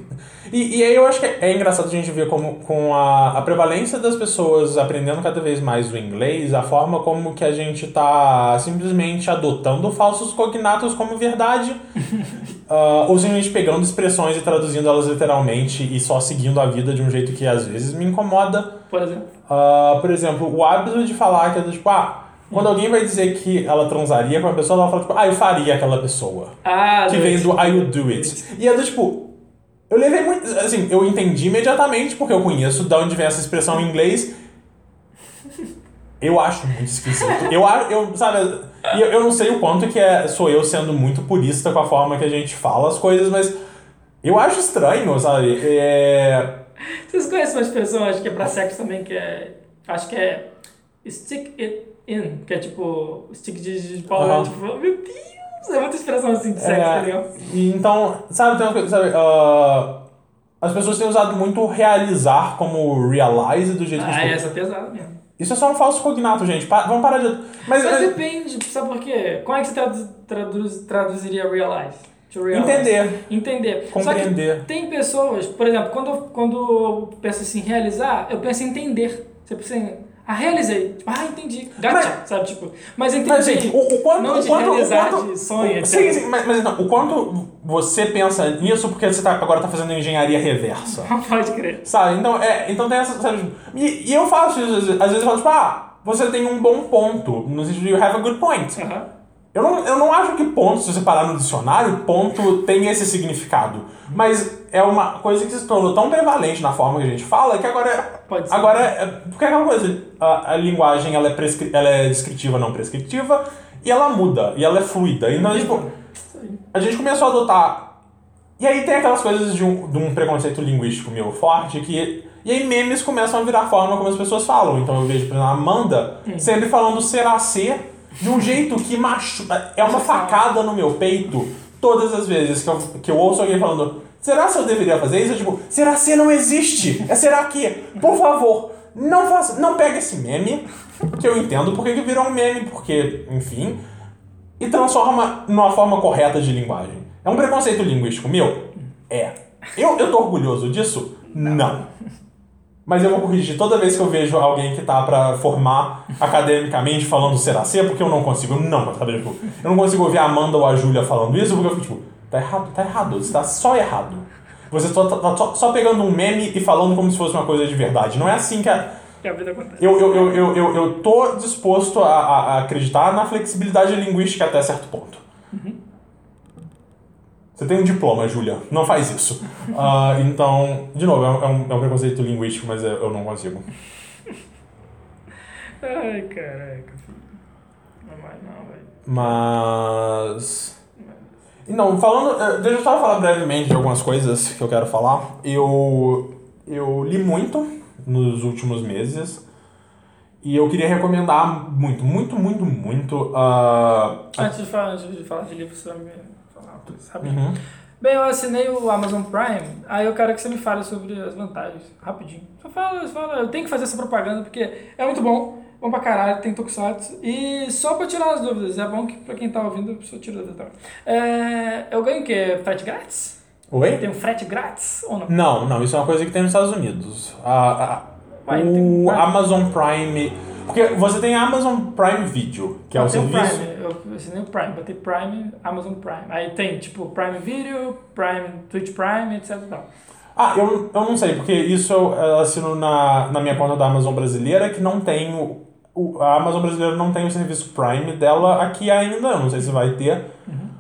E, e aí eu acho que é engraçado a gente ver como com a, a prevalência das pessoas aprendendo cada vez mais o inglês, a forma como que a gente tá simplesmente adotando falsos cognatos como verdade. ah, ou simplesmente pegando expressões e traduzindo elas literalmente e só seguindo a vida de um jeito que às vezes me incomoda. Por exemplo. Ah, por exemplo, o hábito de falar que é do tipo, ah, quando alguém vai dizer que ela transaria com uma pessoa, ela fala tipo, ah, eu faria aquela pessoa. Ah, Que do- vem do I would do it. E é do tipo, eu levei muito. Assim, eu entendi imediatamente, porque eu conheço de onde vem essa expressão em inglês. Eu acho muito esquisito. Eu, a- eu sabe, eu, eu não sei o quanto que é, sou eu sendo muito purista com a forma que a gente fala as coisas, mas eu acho estranho, sabe? É. Vocês conhecem uma expressão, acho que é pra sexo também, que é. Acho que é. Stick it in, que é tipo. Stick de, de pau. Aham. Tipo, meu Deus! É muita expressão assim de sexo, tá É, ligado? e então, sabe, tem uma coisa, sabe, ah, as pessoas têm usado muito realizar como realize do jeito que Ah, essa é pesada mesmo. Isso é só um falso cognato, gente. Pa- vamos parar de. Mas, Mas depende, sabe por quê? Como é que você traduz, traduz- traduziria realize? To realize? entender. Entender. Compreender. Só que tem pessoas, por exemplo, quando, eu- quando eu penso assim, realizar, eu penso em entender. Você pensa em, ah, realizei. Tipo, ah, entendi. Gotcha, Mas- sabe? Tipo, mas entendi. Mas, gente, o, o quanto. não o de quanto, realizar, o quanto, de sonho, o- Sim, sim, mas, mas não, o quanto você pensa nisso porque você tá, agora tá fazendo engenharia reversa. Pode crer. Sabe? Então, é, então tem essa. Sabe, e, e eu faço isso, às vezes, eu falo, tipo, ah, você tem um bom ponto. No sentido de you have a good point. Aham. Eu não, eu não acho que ponto, se você parar no dicionário, ponto tem esse significado. Mas é uma coisa que se tornou tão prevalente na forma que a gente fala que agora é. Pode ser. Agora é. Porque é aquela coisa, a, a linguagem ela é, prescri, ela é descritiva, não prescritiva, e ela muda, e ela é fluida. Então, tipo, a gente começou a adotar. E aí tem aquelas coisas de um, de um preconceito linguístico meu forte que. E aí memes começam a virar a forma como as pessoas falam. Então eu vejo, por exemplo, a Amanda sempre falando será ser de um jeito que machuca. É uma facada no meu peito todas as vezes que eu, que eu ouço alguém falando. Será se eu deveria fazer isso? Eu tipo, será se não existe? É será que? Por favor, não faça, não pega esse meme, que eu entendo porque que virou um meme, porque, enfim, e transforma numa forma correta de linguagem. É um preconceito linguístico meu? É. Eu, eu tô orgulhoso disso? Não. Mas eu vou corrigir toda vez que eu vejo alguém que tá pra formar academicamente falando será ser, porque eu não consigo, eu não, sabe? Tipo, eu não consigo ouvir a Amanda ou a Júlia falando isso, porque eu fico tipo, tá errado, tá errado, você tá só errado. Você só tá, tá só, só pegando um meme e falando como se fosse uma coisa de verdade. Não é assim que a, Que a vida acontece. eu, eu, eu, eu, eu, eu tô disposto a, a- a acreditar na flexibilidade linguística até certo ponto. Você tem um diploma, Júlia. Não faz isso. Ah, então, de novo, é um, é um- é preconceito linguístico, mas eu eu não consigo. Ai, caraca. Não vai não, velho. Mas. Não, falando. eh, Deixa eu só falar brevemente de algumas coisas que eu quero falar. Eu. Eu li muito nos últimos meses. E eu queria recomendar muito, muito, muito, muito. ah, Antes de falar, antes de falar de livro, você vai me falar uma coisa rapidinho. uhum. Bem, eu assinei o Amazon Prime, aí eu quero que você me fale sobre as vantagens, rapidinho. Só fala, fala, eu tenho que fazer essa propaganda porque é muito bom, bom pra caralho, tem tokusatsu. E só pra tirar as dúvidas, é bom que pra quem tá ouvindo, a pessoa tira dúvida também. É, eu ganho o quê? Frete grátis? Oi? Tem um frete grátis ou não? Não, não, isso é uma coisa que tem nos Estados Unidos. A- a- Ué, o tem- Amazon Prime. Porque você tem Amazon Prime Video, que é o serviço. Prime, eu assinei o Prime, botei Prime, Amazon Prime. Aí tem tipo Prime Video, Prime, Twitch Prime, etc tal. Ah, eu, eu não sei, porque isso eu, eu assino na, na minha conta da Amazon brasileira, que não tem. O, o- a Amazon brasileira não tem o serviço Prime dela aqui ainda, eu não sei se vai ter.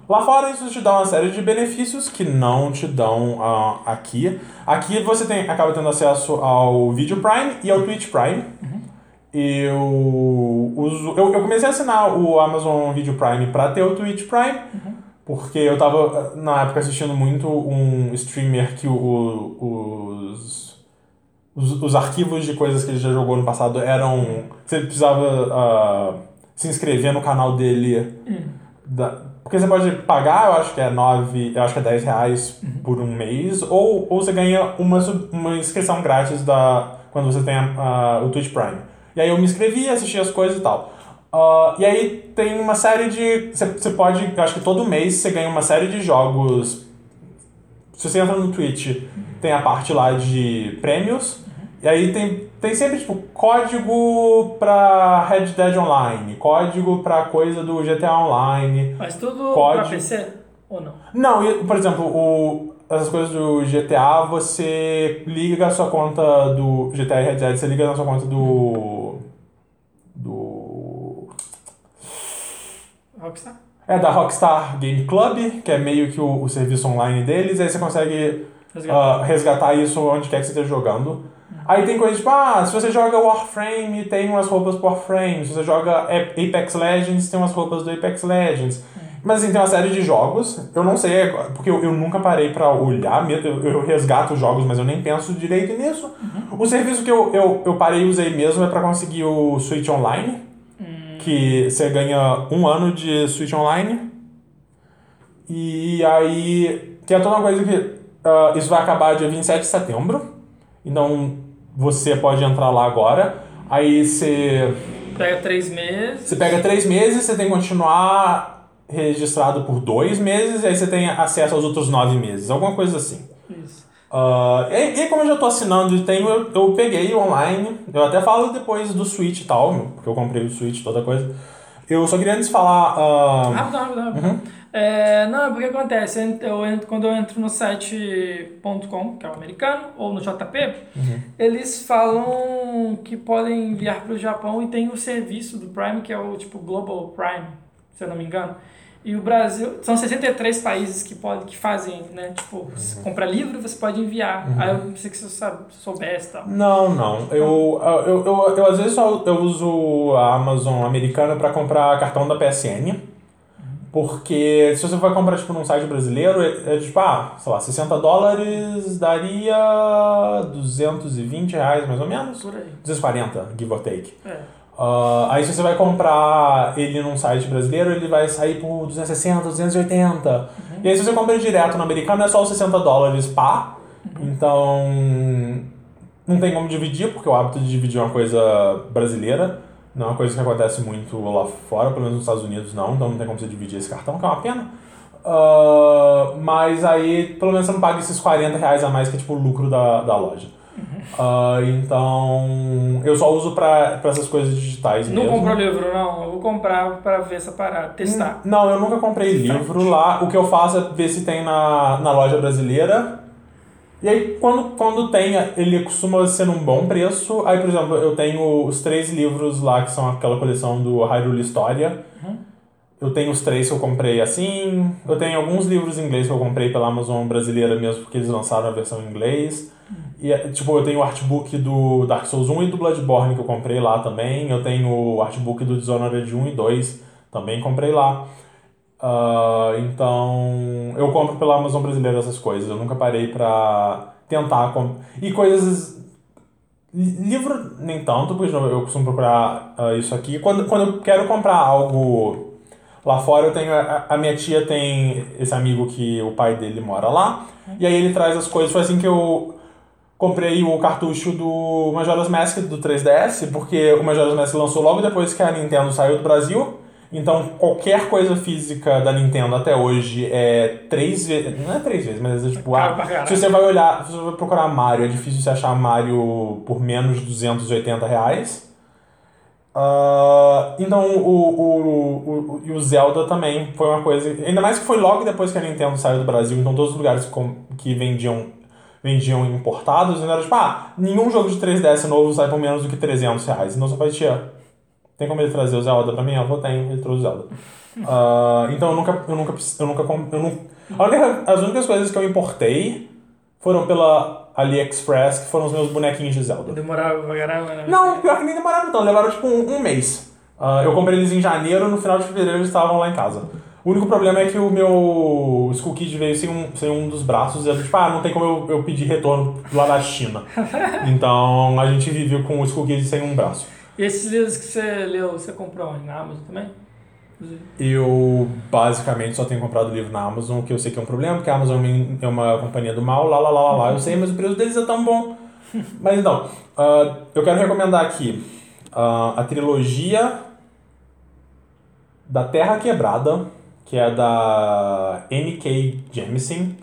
Lá fora isso te dá uma série de benefícios que não te dão ah, aqui. Aqui você tem, acaba tendo acesso ao Video Prime e ao Twitch Prime. Eu uso. Eu, eu comecei a assinar o Amazon Video Prime pra ter o Twitch Prime. Porque eu tava, na época, assistindo muito um streamer que o- os, os, os arquivos de coisas que ele já jogou no passado eram. Você precisava ah, se inscrever no canal dele. da- porque você pode pagar, eu acho que é 9, eu acho que é 10 reais por um mês, ou, ou você ganha uma, uma inscrição grátis da, quando você tem a- a- o Twitch Prime. E aí eu me inscrevi, assisti as coisas e tal. Ah, e aí tem uma série de. Você, pode. Acho que todo mês você ganha uma série de jogos. Se você entra no Twitch, tem a parte lá de prêmios. E aí tem, tem sempre, tipo, código pra Red Dead Online, código pra coisa do GTA Online. Mas tudo Pode. pra PC ou não? Não, por exemplo, o, essas coisas do GTA, você liga a sua conta do GTA Red Dead, você liga na sua conta do. do. Rockstar? É da Rockstar Game Club, que é meio que o, o serviço online deles, aí você consegue Resgatar. ah, resgatar isso onde quer que você esteja jogando. Aí tem coisas tipo, ah, se você joga Warframe, tem umas roupas pro Warframe. Se você joga Apex Legends, tem umas roupas do Apex Legends. Mas assim, tem uma série de jogos. Eu não sei, porque eu, eu nunca parei pra olhar, mesmo, eu, eu resgato os jogos, mas eu nem penso direito nisso. O serviço que eu, eu, eu parei e usei mesmo é pra conseguir o Switch Online, que você ganha um ano de Switch Online. E aí, que é toda uma coisa que ah, isso vai acabar dia 27 de setembro. Então você pode entrar lá agora. Aí você, Pega três meses. você pega três meses, você tem que continuar registrado por dois meses, e aí você tem acesso aos outros nove meses, alguma coisa assim. Isso. Ah, e, e como eu já tô assinando e tenho, eu, eu peguei online. Eu até falo depois do Switch e tal, porque eu comprei o Switch toda coisa. Eu só queria antes falar. ah, Rápido, rápido, rápido. É, não, é porque acontece, eu entro- quando eu entro no site.com, que é o americano, ou no JP, eles falam que podem enviar para o Japão e tem o serviço do Prime, que é o tipo Global Prime, se eu não me engano. E o Brasil, são 63 países que, pode, que fazem, né? Tipo, você compra livro, você pode enviar. Aí eu pensei que você sabe, soubesse e tal. Não, não. Eu, eu, eu, eu, às vezes só eu uso a Amazon americana pra comprar cartão da PSN. Porque se você vai comprar tipo, num site brasileiro, é, é tipo, ah, sei lá, 60 dólares daria 220 reais mais ou menos. Por aí. 240, give or take. É. Ah, aí se você vai comprar ele num site brasileiro, ele vai sair por 260, 280. E aí se você compra ele direto no americano, é só os 60 dólares pá. Então não tem como dividir, porque o hábito de dividir é uma coisa brasileira. Não é uma coisa que acontece muito lá fora, pelo menos nos Estados Unidos não, então não tem como você dividir esse cartão, que é uma pena. Ah, mas aí, pelo menos você não paga esses 40 reais a mais, que é tipo o lucro da, da loja. Ah, então, eu só uso pra, pra essas coisas digitais Não mesmo. comprou livro, não. Eu vou comprar para ver essa parada, testar. Não, eu nunca comprei livro lá. O que eu faço é ver se tem na, na loja brasileira. E aí, quando, quando tem, ele costuma ser num bom preço. Aí, por exemplo, eu tenho os três livros lá, que são aquela coleção do Hyrule História. Eu tenho os três que eu comprei assim. Eu tenho alguns livros em inglês que eu comprei pela Amazon brasileira mesmo, porque eles lançaram a versão em inglês. E, é, tipo, eu tenho o artbook do Dark Souls 1 e do Bloodborne que eu comprei lá também. Eu tenho o artbook do Dishonored 1 e 2, também comprei lá. Ah, então, eu compro pela Amazon brasileira essas coisas. Eu nunca parei pra tentar. Com... E coisas. li- Livro, nem tanto, porque eu costumo procurar ah, isso aqui. Quando, quando eu quero comprar algo lá fora, eu tenho. A, a minha tia tem esse amigo que o pai dele mora lá. E aí ele traz as coisas. Foi assim que eu comprei o cartucho do Majora's Mask do 3DS, porque o Majora's Mask lançou logo depois que a Nintendo saiu do Brasil. Então, qualquer coisa física da Nintendo até hoje é três vezes. Não é três vezes, mas é tipo. Ah, se você vai olhar, se você vai procurar Mario, é difícil você achar Mario por menos de 280 reais. Ah, então, o, o, o, o, o Zelda também foi uma coisa. Ainda mais que foi logo depois que a Nintendo saiu do Brasil, então todos os lugares que, vendiam, vendiam importados, não era tipo, ah, nenhum jogo de 3DS novo sai por menos do que 300 reais. Então você faz, tem como ele trazer o Zelda pra mim? Eu vou, tem, ele trouxe o Zelda. Ah, então eu nunca, eu nunca, eu nunca, eu não, a única- as únicas coisas que eu importei foram pela AliExpress, que foram os meus bonequinhos de Zelda. Demorava pra caramba, né? Não, pior que nem demoraram tanto, levaram tipo um, um mês. Ah, eu comprei eles em janeiro, no final de fevereiro eles estavam lá em casa. O único problema é que o meu Skull Kid veio sem um, sem um dos braços e eu, tipo, ah, não tem como eu, eu pedir retorno lá da China. então a gente vive com o Skull Kid sem um braço. E esses livros que você leu, você comprou? Na Amazon também? Eu basicamente só tenho comprado livro na Amazon, que eu sei que é um problema, porque a Amazon é uma companhia do mal, lá lá lá lá, lá eu sei, mas o preço deles é tão bom. Mas então, ah, eu quero recomendar aqui ah, a trilogia da Terra Quebrada, que é da N.K. Jemisin.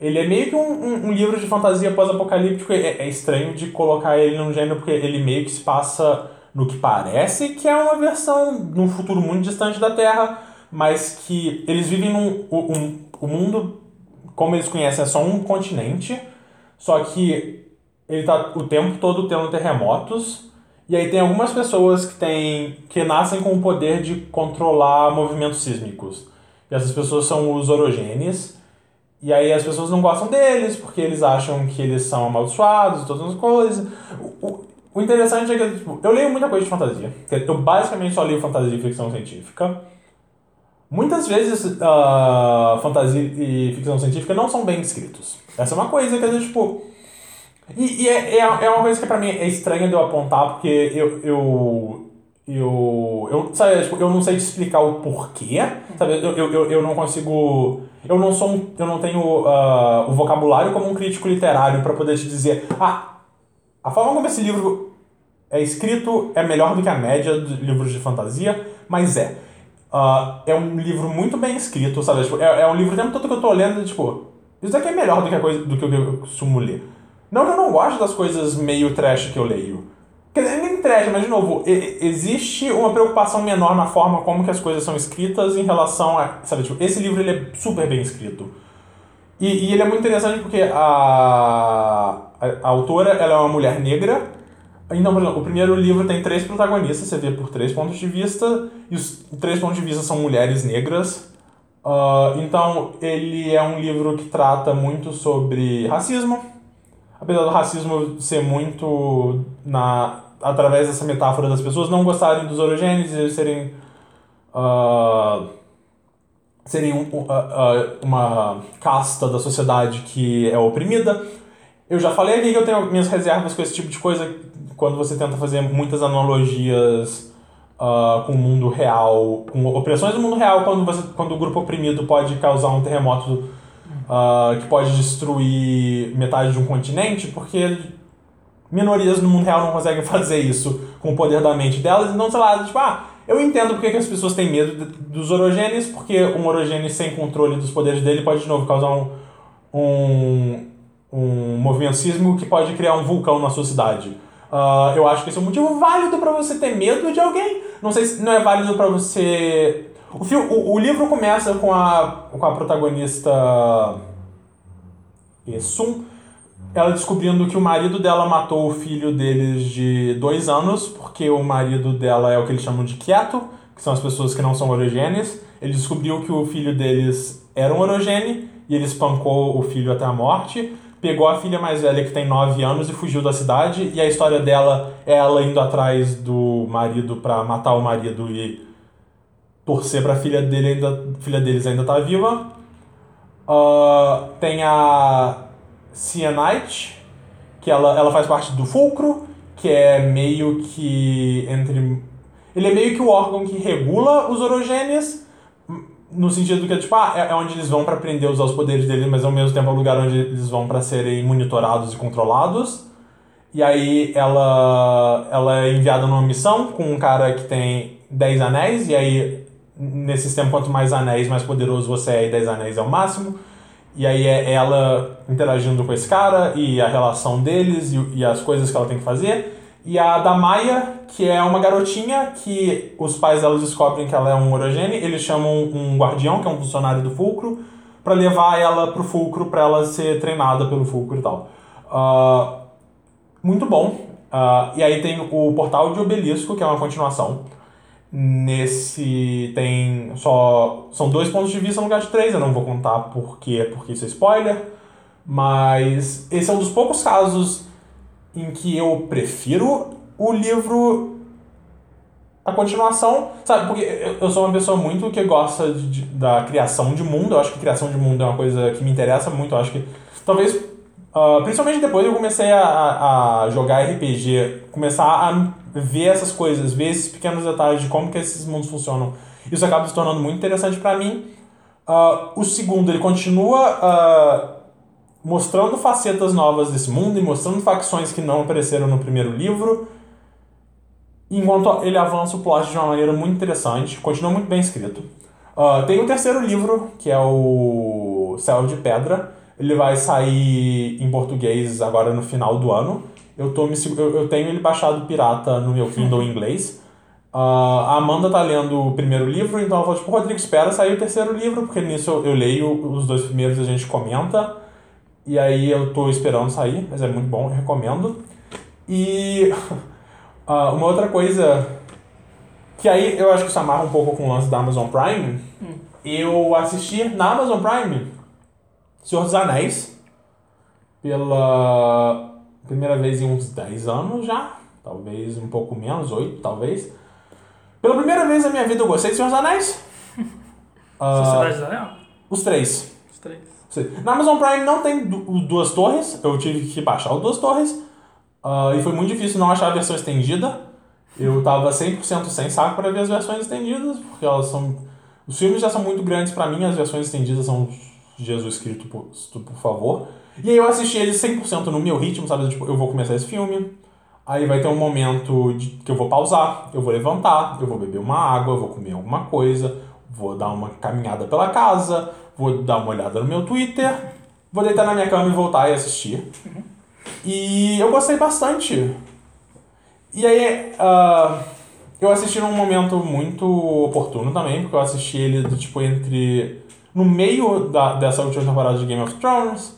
Ele é meio que um, um- um livro de fantasia pós-apocalíptico. É, é estranho de colocar ele num gênero, porque ele meio que se passa no que parece que é uma versão num futuro muito distante da Terra, mas que eles vivem num. O, um, o mundo, como eles conhecem, é só um continente, só que ele tá o tempo todo tendo terremotos. E aí tem algumas pessoas que têm que nascem com o poder de controlar movimentos sísmicos. E essas pessoas são os orogenes. E aí as pessoas não gostam deles porque eles acham que eles são amaldiçoados e todas as coisas. O interessante é que tipo, eu leio muita coisa de fantasia. Eu basicamente só leio fantasia e ficção científica. Muitas vezes ah, fantasia e ficção científica não são bem escritos. Essa é uma coisa que às vezes, tipo. E, e é, é, é uma coisa que pra mim é estranha de eu apontar, porque eu. eu eu, eu, sabe, tipo, eu não sei te explicar o porquê, sabe? Eu, eu, eu, não consigo. Eu não sou um, eu não tenho ah, o vocabulário como um crítico literário pra poder te dizer, ah, a forma como esse livro é escrito, é melhor do que a média de livros de fantasia, mas é. Ah, é um livro muito bem escrito, sabe? Tipo, é, é um livro o tempo todo que eu tô lendo, tipo, isso daqui é melhor do que, a coisa, do que eu costumo ler. Não que eu não gosto das coisas meio trash que eu leio. Quer dizer, nem trash, mas de novo, e- existe uma preocupação menor na forma como que as coisas são escritas em relação a. Sabe, tipo, esse livro ele é super bem escrito. E, e ele é muito interessante porque a, a, autora ela é uma mulher negra. Então, por exemplo, o primeiro livro tem três protagonistas, você vê por três pontos de vista, e os três pontos de vista são mulheres negras. Ah, então, ele é um livro que trata muito sobre racismo, apesar do racismo ser muito na através dessa metáfora das pessoas não gostarem dos orogêneos e serem ah, serem um- ah, uma casta da sociedade que é oprimida. Eu já falei aqui que eu tenho minhas reservas com esse tipo de coisa quando você tenta fazer muitas analogias ah, com o mundo real, com opressões do mundo real, quando, você, quando o grupo oprimido pode causar um terremoto ah, que pode destruir metade de um continente, porque minorias no mundo real não conseguem fazer isso com o poder da mente delas, então, sei lá, tipo, ah, eu entendo porque que as pessoas têm medo dos orogênios, porque um orogênio sem controle dos poderes dele pode, de novo, causar um, um, um movimento sísmico que pode criar um vulcão na sua cidade. Ah, eu acho que esse é um motivo válido pra você ter medo de alguém. Não sei se não é válido pra você. O, fio, o, o livro começa com a, com a protagonista. Sun, ela descobrindo que o marido dela matou o filho deles de dois anos, porque o marido dela é o que eles chamam de quieto, que são as pessoas que não são orogêneas. Ele descobriu que o filho deles era um orogênio e ele espancou o filho até a morte. Pegou a filha mais velha, que tem 9 anos, e fugiu da cidade. E a história dela é ela indo atrás do marido pra matar o marido e torcer pra filha, dele ainda, filha deles ainda tá viva. Ah, tem a Cyanite, que ela, ela faz parte do Fulcro, que é meio que entre. Ele é meio que o órgão que regula os orogênios, no sentido que tipo, ah, é é onde eles vão pra aprender a usar os poderes deles, mas ao mesmo tempo é o lugar onde eles vão pra serem monitorados e controlados. E aí ela, ela é enviada numa missão com um cara que tem 10 anéis, e aí nesse sistema quanto mais anéis, mais poderoso você é, e 10 anéis é o máximo. E aí é ela interagindo com esse cara e a relação deles e, e as coisas que ela tem que fazer. E a da Maia, que é uma garotinha que os pais dela descobrem que ela é um orogene, eles chamam um guardião, que é um funcionário do Fulcro, pra levar ela pro Fulcro pra ela ser treinada pelo Fulcro e tal. Ah, muito bom. Ah, e aí tem o Portal de Obelisco, que é uma continuação. Nesse tem só. São dois pontos de vista no lugar de três, eu não vou contar por quê, porque isso é spoiler. Mas esse é um dos poucos casos em que eu prefiro o livro. A continuação, sabe? Porque eu- sou uma pessoa muito que gosta de- da criação de mundo. Eu acho que criação de mundo é uma coisa que me interessa muito. Eu acho que talvez ah, principalmente depois eu comecei a, a, jogar RPG, começar a ver essas coisas, ver esses pequenos detalhes de como que esses mundos funcionam. Isso acaba se tornando muito interessante pra mim. Ah, o segundo, ele continua ah, mostrando facetas novas desse mundo e mostrando facções que não apareceram no primeiro livro. Enquanto ele avança o plot de uma maneira muito interessante, continua muito bem escrito. Ah, tem o terceiro livro, que é o Céu de Pedra. Ele vai sair em português agora no final do ano. Eu, tô me, eu, eu tenho ele baixado pirata no meu Kindle em inglês. Ah, a Amanda tá lendo o primeiro livro, então ela falou, tipo, Rodrigo, espera sair o terceiro livro, porque nisso eu, eu leio os dois primeiros e a gente comenta. E aí eu tô esperando sair, mas é muito bom, recomendo. E ah, uma outra coisa que aí eu acho que isso amarra um pouco com o lance da Amazon Prime. Eu assisti na Amazon Prime Senhor dos Anéis pela primeira vez em uns 10 anos já. Talvez um pouco menos, 8 talvez. Pela primeira vez na minha vida eu gostei de Senhor dos Anéis. Ah, Sociedade do Anel? os três. Na Amazon Prime não tem o Duas Torres, eu tive que baixar o Duas Torres. ah, e foi muito difícil não achar a versão estendida. Eu tava 100% sem saco para ver as versões estendidas, porque elas são. Os filmes já são muito grandes para mim, as versões estendidas são Jesus Cristo, por, por favor. E aí eu assisti eles 100% no meu ritmo, sabe? Tipo, eu vou começar esse filme, Aí vai ter um momento de, que eu vou pausar, eu vou levantar, eu vou beber uma água, eu vou comer alguma coisa, vou dar uma caminhada pela casa, vou dar uma olhada no meu Twitter, vou deitar na minha cama e voltar e assistir. E eu gostei bastante. E aí, ah, eu assisti num momento muito oportuno também, porque eu assisti ele do tipo entre. no meio da, dessa última temporada de Game of Thrones.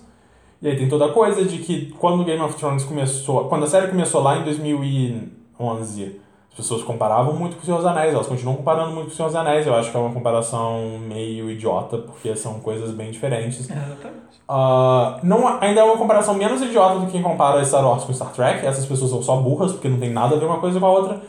E aí tem toda a coisa de que quando Game of Thrones começou. Quando a série começou lá em 2011, as pessoas comparavam muito com o Senhor dos Anéis, elas continuam comparando muito com o Senhor dos Anéis. Eu acho que é uma comparação meio idiota, porque são coisas bem diferentes. Exatamente. Ah, não, ainda é uma comparação menos idiota do que quem compara Star Wars com Star Trek. Essas pessoas são só burras, porque não tem nada a ver uma coisa com a outra.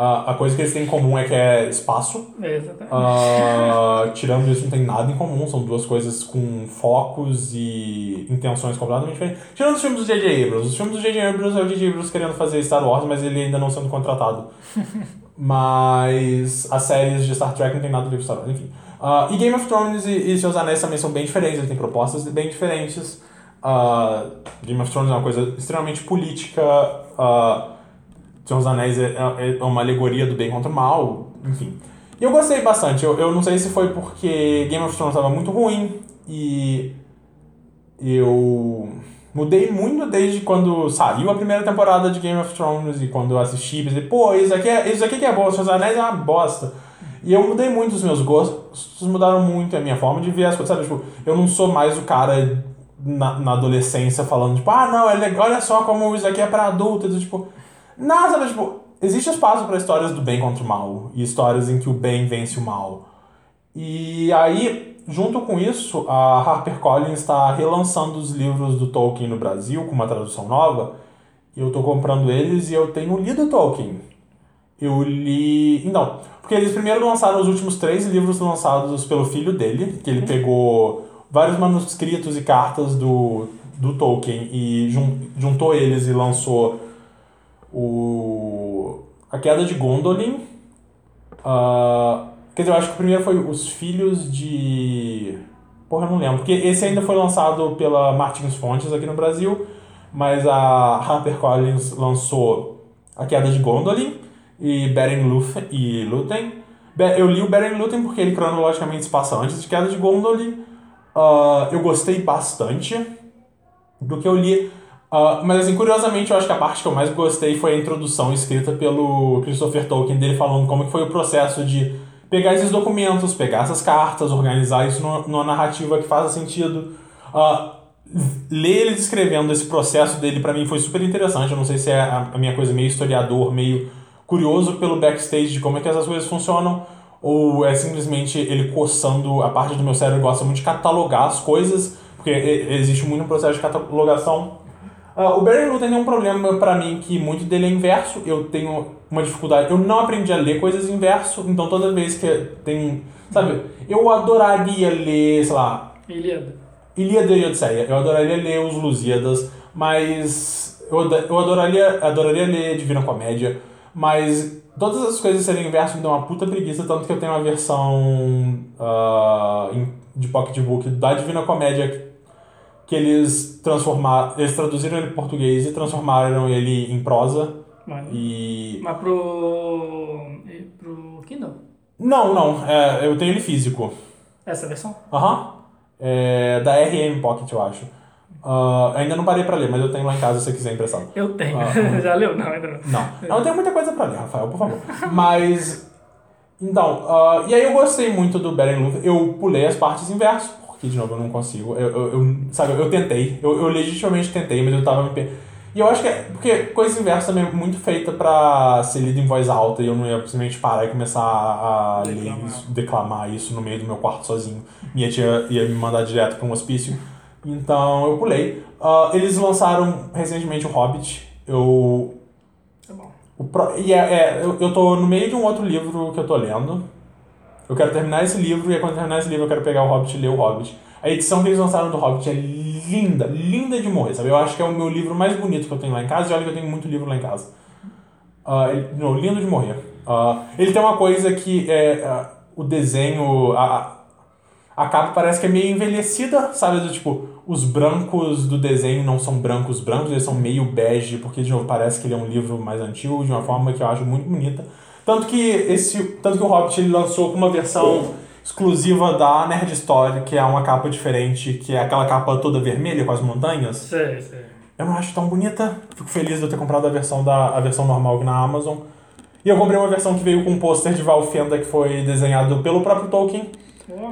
A coisa que eles têm em comum é que é espaço. Exatamente. Ah, tirando isso, não tem nada em comum. São duas coisas com focos e intenções completamente diferentes. Tirando os filmes do J.J. Abrams. Os filmes do J.J. Abrams é o J.J. Abrams querendo fazer Star Wars, mas ele ainda não sendo contratado. mas as séries de Star Trek não tem nada a ver com Star Wars, enfim. Ah, e Game of Thrones e, e Seus Anéis também são bem diferentes, eles têm propostas bem diferentes. Ah, Game of Thrones é uma coisa extremamente política. Senhor dos Anéis é, é- é uma alegoria do bem contra o mal, enfim. E eu gostei bastante. Eu, eu não sei se foi porque Game of Thrones estava muito ruim e eu mudei muito desde quando saiu a primeira temporada de Game of Thrones e quando eu assisti, pensei, pô, isso aqui, é, isso aqui que é bom, Senhor dos Anéis é uma bosta. E eu mudei muito os meus gostos, mudaram muito a minha forma de ver as coisas, sabe? Tipo, eu não sou mais o cara na, na adolescência falando, tipo, ah, não, é legal, olha só como isso aqui é pra adultos, tipo, não, sabe, tipo, existe espaço para histórias do bem contra o mal e histórias em que o bem vence o mal. E aí, junto com isso, a HarperCollins está relançando os livros do Tolkien no Brasil com uma tradução nova. Eu tô comprando eles e eu tenho lido Tolkien. Eu li. Então, porque eles primeiro lançaram os últimos três livros lançados pelo filho dele, que ele pegou vários manuscritos e cartas do, do Tolkien e jun- juntou eles e lançou o A Queda de Gondolin. ah, quer dizer, eu acho que o primeiro foi Os Filhos de. Porra, eu não lembro. Porque esse ainda foi lançado pela Martins Fontes aqui no Brasil, mas a HarperCollins lançou A Queda de Gondolin e Beren. E Lúthien. Be- Eu li o Beren Lúthien porque ele cronologicamente se passa antes de Queda de Gondolin. Ah, eu gostei bastante do que eu li. Ah, mas assim, curiosamente, eu acho que a parte que eu mais gostei foi a introdução escrita pelo Christopher Tolkien, dele falando como que foi o processo de pegar esses documentos, pegar essas cartas, organizar isso numa, narrativa que faça sentido. Ah, ler ele descrevendo esse processo dele pra mim foi super interessante. Eu não sei se é a, minha coisa meio historiador, meio curioso pelo backstage de como é que essas coisas funcionam, ou é simplesmente ele coçando a parte do meu cérebro gosta muito de catalogar as coisas, porque existe muito um processo de catalogação. Ah, o Barry Luther tem um problema pra mim que muito dele é inverso. Eu tenho uma dificuldade. Eu não aprendi a ler coisas inverso, então toda vez que tem. Sabe? Eu adoraria ler, sei lá, Ilíada. Ilíada e Odisseia. Eu adoraria ler os Lusíadas, mas. Eu, eu adoraria, adoraria ler Divina Comédia, mas todas as coisas serem inverso me dão uma puta preguiça, tanto que eu tenho uma versão em- de pocketbook da Divina Comédia que- eles transformaram. Eles traduziram ele em português e transformaram ele em prosa. Mano. E. Mas pro. pro Kindle? Não, não, é, eu tenho ele físico. Essa versão? Aham. É, da RM Pocket, eu acho. Ah, ainda não parei pra ler, mas eu tenho lá em casa se você quiser emprestado. Eu tenho. Ah. Já leu? Não, ainda não. Não, eu não tenho muita coisa pra ler, Rafael, por favor. Mas. Então, ah, e aí eu gostei muito do Beren Luther. Eu pulei as partes inverso, porque de novo eu não consigo. Eu, eu, eu- sabe, eu tentei, eu, eu legitimamente tentei, mas eu tava me. E eu acho que é. Porque coisa inversa também é muito feita pra ser lida em voz alta e eu não ia simplesmente parar e começar a ler Declamar. isso, declamar isso no meio do meu quarto sozinho. Minha tia ia me mandar direto pra um hospício. Então eu pulei. Ah, eles lançaram recentemente o Hobbit. Eu Tá bom. o pro- E é, é, eu, eu tô no meio de um outro livro que eu tô lendo. Eu quero terminar esse livro e quando terminar esse livro eu quero pegar o Hobbit e ler o Hobbit. A edição que eles lançaram do Hobbit é linda, linda de morrer, sabe? Eu acho que é o meu livro mais bonito que eu tenho lá em casa e olha que eu tenho muito livro lá em casa. Ah, ele- não, lindo de morrer. Ah, ele tem uma coisa que é ah, o desenho, a, a a capa parece que é meio envelhecida, sabe? Do tipo, os brancos do desenho não são brancos brancos, eles são meio bege, porque de novo parece que ele é um livro mais antigo, de uma forma que eu acho muito bonita. Tanto que esse, tanto que o Hobbit ele lançou com uma versão exclusiva da Nerd Story, que é uma capa diferente, que é aquela capa toda vermelha com as montanhas. Sei, sei. Eu não acho tão bonita. Fico feliz de eu ter comprado a versão da a versão normal aqui na Amazon. E eu comprei uma versão que veio com um pôster de Valfenda que foi desenhado pelo próprio Tolkien.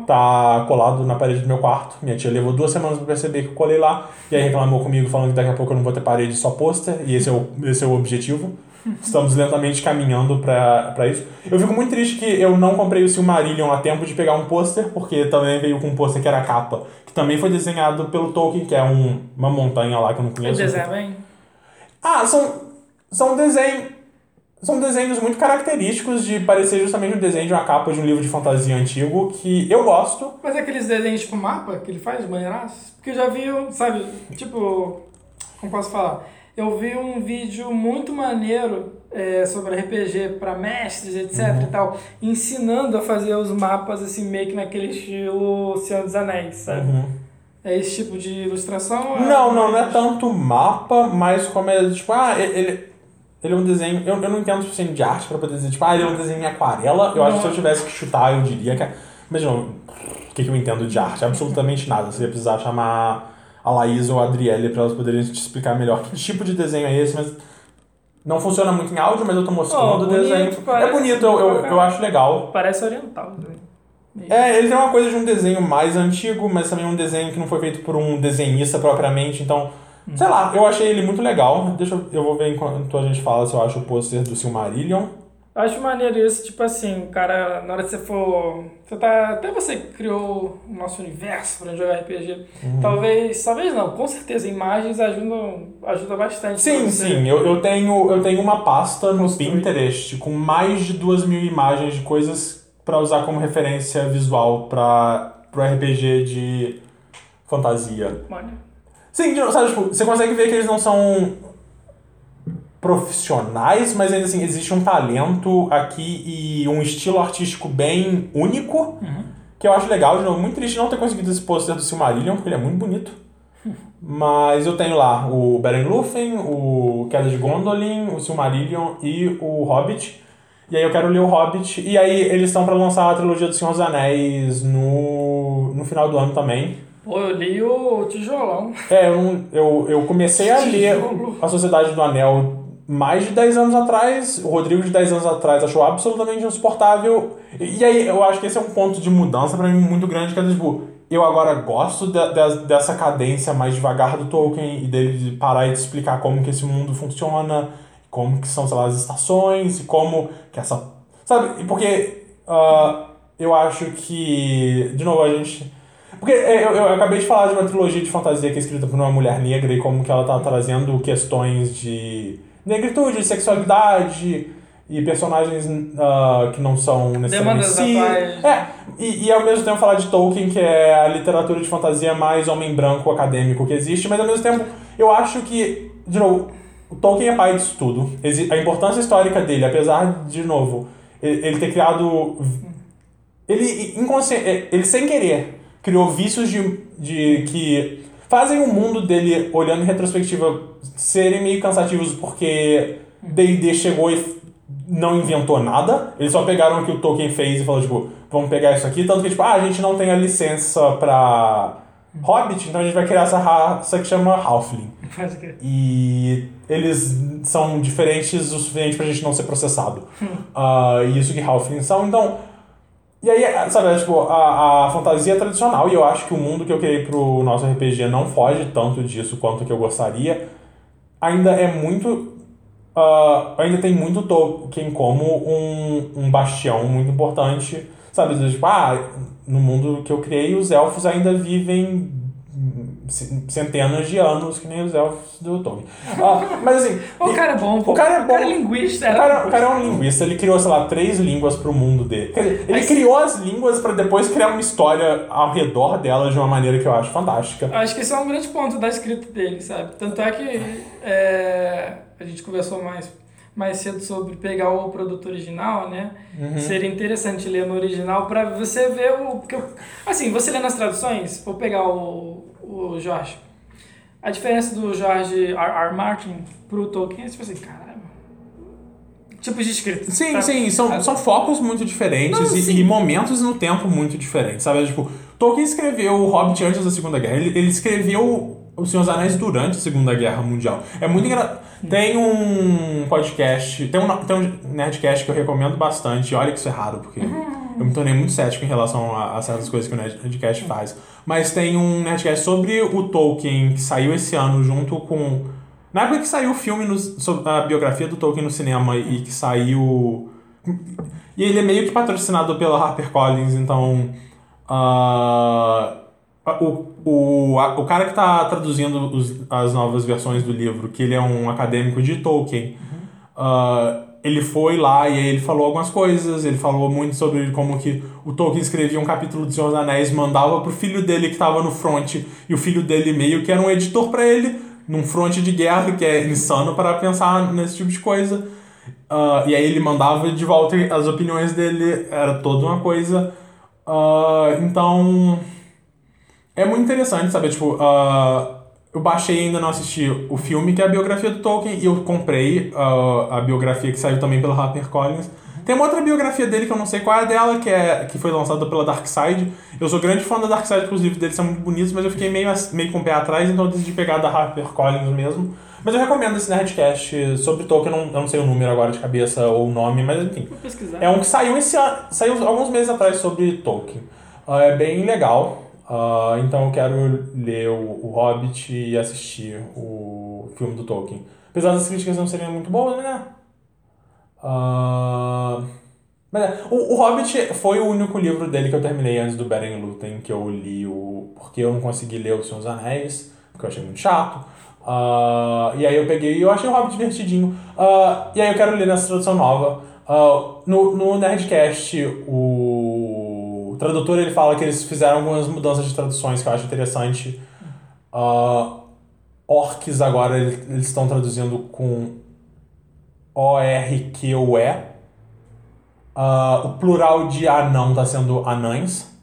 Tá colado na parede do meu quarto. Minha tia levou duas semanas pra perceber que eu colei lá. E aí reclamou comigo falando que daqui a pouco eu não vou ter parede só pôster. E esse é o, esse é o objetivo. Estamos lentamente caminhando pra, pra isso. Eu fico muito triste que eu não comprei o Silmarillion a tempo de pegar um pôster, porque também veio com um pôster que era a capa. Que também foi desenhado pelo Tolkien, que é um, uma montanha lá que eu não conheço. desenha bem? Ah, são, são desenhos. São desenhos muito característicos de parecer justamente um desenho de uma capa de um livro de fantasia antigo que eu gosto. Mas é aqueles desenhos tipo mapa que ele faz de maneiraço? Porque eu já vi, sabe, tipo, como posso falar? Eu vi um vídeo muito maneiro é, sobre RPG pra mestres, etc Uhum. e tal, ensinando a fazer os mapas assim, meio que naquele estilo Senhor dos Anéis, sabe? É esse tipo de ilustração? Não, não, não é tanto mapa, mas como é tipo, ah, ele, ele é um desenho. Eu, eu não entendo o suficiente de arte pra poder dizer, tipo, ah, ele é um desenho em aquarela. Eu acho que se eu tivesse que chutar, eu diria que. é- Mas não, o que, que eu entendo de arte? Absolutamente nada. Você ia precisar chamar a Laís ou a Adriele pra elas poderem te explicar melhor que tipo de desenho é esse, mas. Não funciona muito em áudio, mas eu tô mostrando Oh, o desenho. parece- É bonito, eu, eu, eu acho legal. Parece oriental. né? É, ele tem uma coisa de um desenho mais antigo, mas também um desenho que não foi feito por um desenhista propriamente, então, sei lá, eu achei ele muito legal. Deixa eu, eu vou ver enquanto a gente fala se eu acho o pôster do Silmarillion. Eu acho maneiro isso, tipo assim, cara, na hora que você for. Você tá. Até você criou o nosso universo pra jogar RPG. Uhum. Talvez. Talvez não, com certeza, imagens ajudam, ajuda bastante. Sim, sim, eu, eu, tenho, eu tenho uma pasta no Construir. Pinterest com mais de duas mil imagens de coisas pra usar como referência visual para pro RPG de fantasia. Maneiro. Sim, sabe, tipo, você consegue ver que eles não são profissionais, mas ainda assim existe um talento aqui e um estilo artístico bem único, que eu acho legal. De novo, muito triste não ter conseguido esse pôster do Silmarillion, porque ele é muito bonito. Mas eu tenho lá o Beren Lúthien, o Queda de Gondolin, o Silmarillion e o Hobbit. E aí eu quero ler o Hobbit. E aí eles estão pra lançar a trilogia do Senhor dos Anéis no, no final do ano também. Pô, eu li o Tijolão. É, eu, eu, eu comecei a ler A Sociedade do Anel mais de 10 anos atrás. O Rodrigo, de 10 anos atrás, achou absolutamente insuportável. E, aí, eu acho que esse é um ponto de mudança pra mim muito grande, que é tipo, eu agora gosto de- de- dessa cadência mais devagar do Tolkien e dele de parar e de explicar como que esse mundo funciona, como que são, sei lá, as estações e como que essa... Sabe? Porque ah, eu acho que, de novo, a gente... Porque é, eu, eu acabei de falar de uma trilogia de fantasia que é escrita por uma mulher negra e como que ela tá trazendo questões de negritude, sexualidade e personagens ah, que não são necessariamente atuais. É, e, e ao mesmo tempo falar de Tolkien, que é a literatura de fantasia mais homem branco acadêmico que existe, mas ao mesmo tempo eu acho que, de novo, o Tolkien é pai disso tudo. A importância histórica dele, apesar de, de novo, ele, ele ter criado. Ele, inconsci... ele sem querer criou vícios de, de que fazem o mundo dele, olhando em retrospectiva, serem meio cansativos porque D&D chegou e não inventou nada. Eles só pegaram o que o Tolkien fez e falou, tipo, vamos pegar isso aqui. Tanto que, tipo, ah, a gente não tem a licença pra Hobbit, então a gente vai criar essa raça que chama Halfling. E eles são diferentes o suficiente pra gente não ser processado. Ah, e isso que Halflings são, então... E aí, sabe, é, tipo, a, a fantasia é tradicional, e eu acho que o mundo que eu criei pro nosso RPG não foge tanto disso quanto que eu gostaria. Ainda é muito... ah, ainda tem muito Tolkien como um, um bastião muito importante, sabe? Tipo, ah, no mundo que eu criei, os elfos ainda vivem centenas de anos, que nem os elfos do Tolkien. Ah, mas assim... O cara é bom, pô. O cara é bom. O cara é linguista. O cara, o cara é um linguista, ele criou, sei lá, três línguas pro mundo dele. Quer dizer, ele criou as línguas pra depois criar uma história ao redor delas de uma maneira que eu acho fantástica. Acho que esse é um grande ponto da escrita dele, sabe? Tanto é que é, a gente conversou mais, mais cedo sobre pegar o produto original, né? Uhum. Seria interessante ler no original pra você ver o. Eu- assim, você lê nas traduções, vou pegar o, o Jorge, a diferença do Jorge R. R. Martin pro Tolkien é tipo assim, caralho. Tipos de escrita. Sim, sabe? sim, são, são focos muito diferentes Não, e, e momentos no tempo muito diferentes, sabe? Tipo, Tolkien escreveu o Hobbit antes da Segunda Guerra. Ele, ele escreveu O Senhor dos Anéis durante a Segunda Guerra Mundial. É muito engraçado. Tem um podcast, tem um, tem um Nerdcast que eu recomendo bastante. Olha que isso é raro, porque eu me tornei muito cético em relação a, a certas coisas que o Nerd- Nerdcast faz. Mas tem um Nerdcast sobre o Tolkien que saiu esse ano junto com. Na época que saiu o filme no- sobre a biografia do Tolkien no cinema e que saiu. E ele é meio que patrocinado pela HarperCollins, então. ah, o, o, a- o cara que tá traduzindo os- as novas versões do livro, que ele é um acadêmico de Tolkien, ah, ele foi lá e aí ele falou algumas coisas, ele falou muito sobre como que o Tolkien escrevia um capítulo do Senhor dos Anéis, mandava pro filho dele que tava no front, e o filho dele meio que era um editor para ele, num front de guerra, que é insano para pensar nesse tipo de coisa. Ah, e aí ele mandava de volta as opiniões dele, era toda uma coisa. Ah, então. É muito interessante, sabe? Tipo, ah, eu baixei e ainda não assisti o filme, que é a biografia do Tolkien, e eu comprei ah, a biografia que saiu também pela HarperCollins. Tem uma outra biografia dele que eu não sei qual é a dela, que, é, que foi lançada pela Dark Side. Eu sou grande fã da Dark Side, porque os livros dele são muito bonitos, mas eu fiquei meio, ass- meio com o pé atrás, então eu decidi pegar da HarperCollins mesmo. Mas eu recomendo esse Nerdcast sobre Tolkien, eu não, eu não sei o número agora de cabeça ou o nome, mas enfim. Vou pesquisar. É um que saiu esse ano, saiu alguns meses atrás sobre Tolkien. Ah, é bem legal. Ah, então eu quero ler o, o Hobbit e assistir o filme do Tolkien. Apesar das críticas não serem muito boas, né? Ah, mas é, o, o Hobbit foi o único livro dele que eu terminei antes do Beren Lúthien, que eu li o. Porque eu não consegui ler O Senhor dos Anéis, porque eu achei muito chato. Ah, e aí eu peguei e eu achei o Hobbit divertidinho. E aí eu quero ler nessa tradução nova. No, no Nerdcast, o tradutor ele fala que eles fizeram algumas mudanças de traduções que eu acho interessante. Ah, orcs agora eles estão traduzindo com O-R-Q-U-E. Ah, o plural de anão está sendo anães.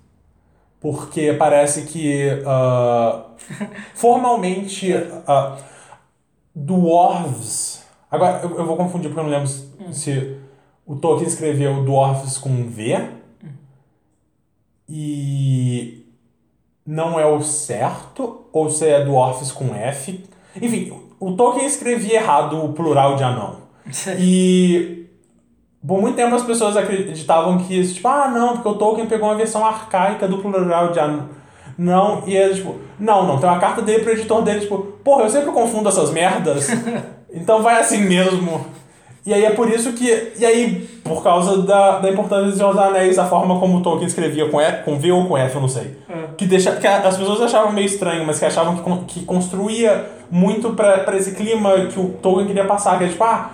Porque parece que ah, formalmente ah, dwarves. Agora eu, eu vou confundir porque eu não lembro se o Tolkien escreveu dwarves com V. E não é o certo, ou se é dwarfs com F. Enfim, o Tolkien escrevia errado o plural de anão. E por muito tempo as pessoas acreditavam que isso, tipo, ah, não, porque o Tolkien pegou uma versão arcaica do plural de anão. Não, e eles, tipo, não, não, tem uma carta dele pro editor dele, tipo, porra, eu sempre confundo essas merdas, então vai assim mesmo. E aí é por isso que. E aí, por causa da, da importância de Senhor dos Anéis, a forma como Tolkien escrevia com, e, com V ou com F, eu não sei. Que, deixa, que as pessoas achavam meio estranho, mas que achavam que, que construía muito pra esse clima que o Tolkien queria passar, que é tipo, ah,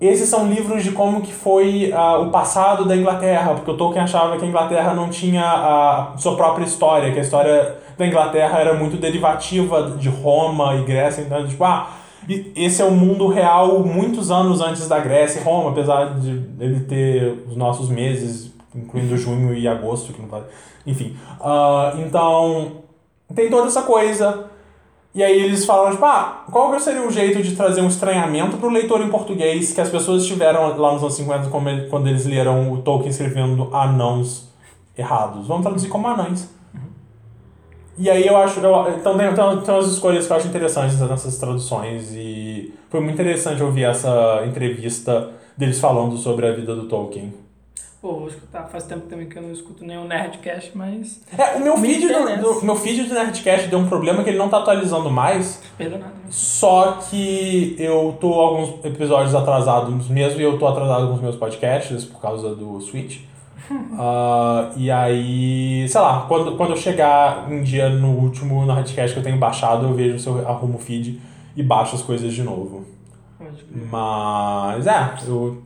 esses são livros de como que foi ah, o passado da Inglaterra, porque o Tolkien achava que a Inglaterra não tinha a sua própria história, que a história da Inglaterra era muito derivativa de Roma e Grécia, então tipo, ah, esse é o mundo real muitos anos antes da Grécia e Roma, apesar de ele ter os nossos meses, incluindo junho e agosto, que não vai... Enfim, ah, então tem toda essa coisa... E aí eles falam, tipo, ah, qual seria um jeito de trazer um estranhamento pro leitor em português que as pessoas tiveram lá nos anos 50 como ele- quando eles leram o Tolkien escrevendo anãos errados. Vamos traduzir como anães. E aí eu acho. eu- então tem, tem, umas escolhas que eu acho interessantes nessas traduções. E foi muito interessante ouvir essa entrevista deles falando sobre a vida do Tolkien. Pô, vou escutar. Faz tempo também que eu não escuto nenhum Nerdcast, mas. É, o meu Me feed, do, do- meu feed do Nerdcast deu um problema que ele não tá atualizando mais. Perdeu nada? Só que eu tô alguns episódios atrasados mesmo e eu tô atrasado com os meus podcasts por causa do Switch. Ah, e aí, sei lá, quando, quando eu chegar um dia no último Nerdcast que eu tenho baixado, eu vejo se eu arrumo o feed e baixo as coisas de novo. Mas é, eu.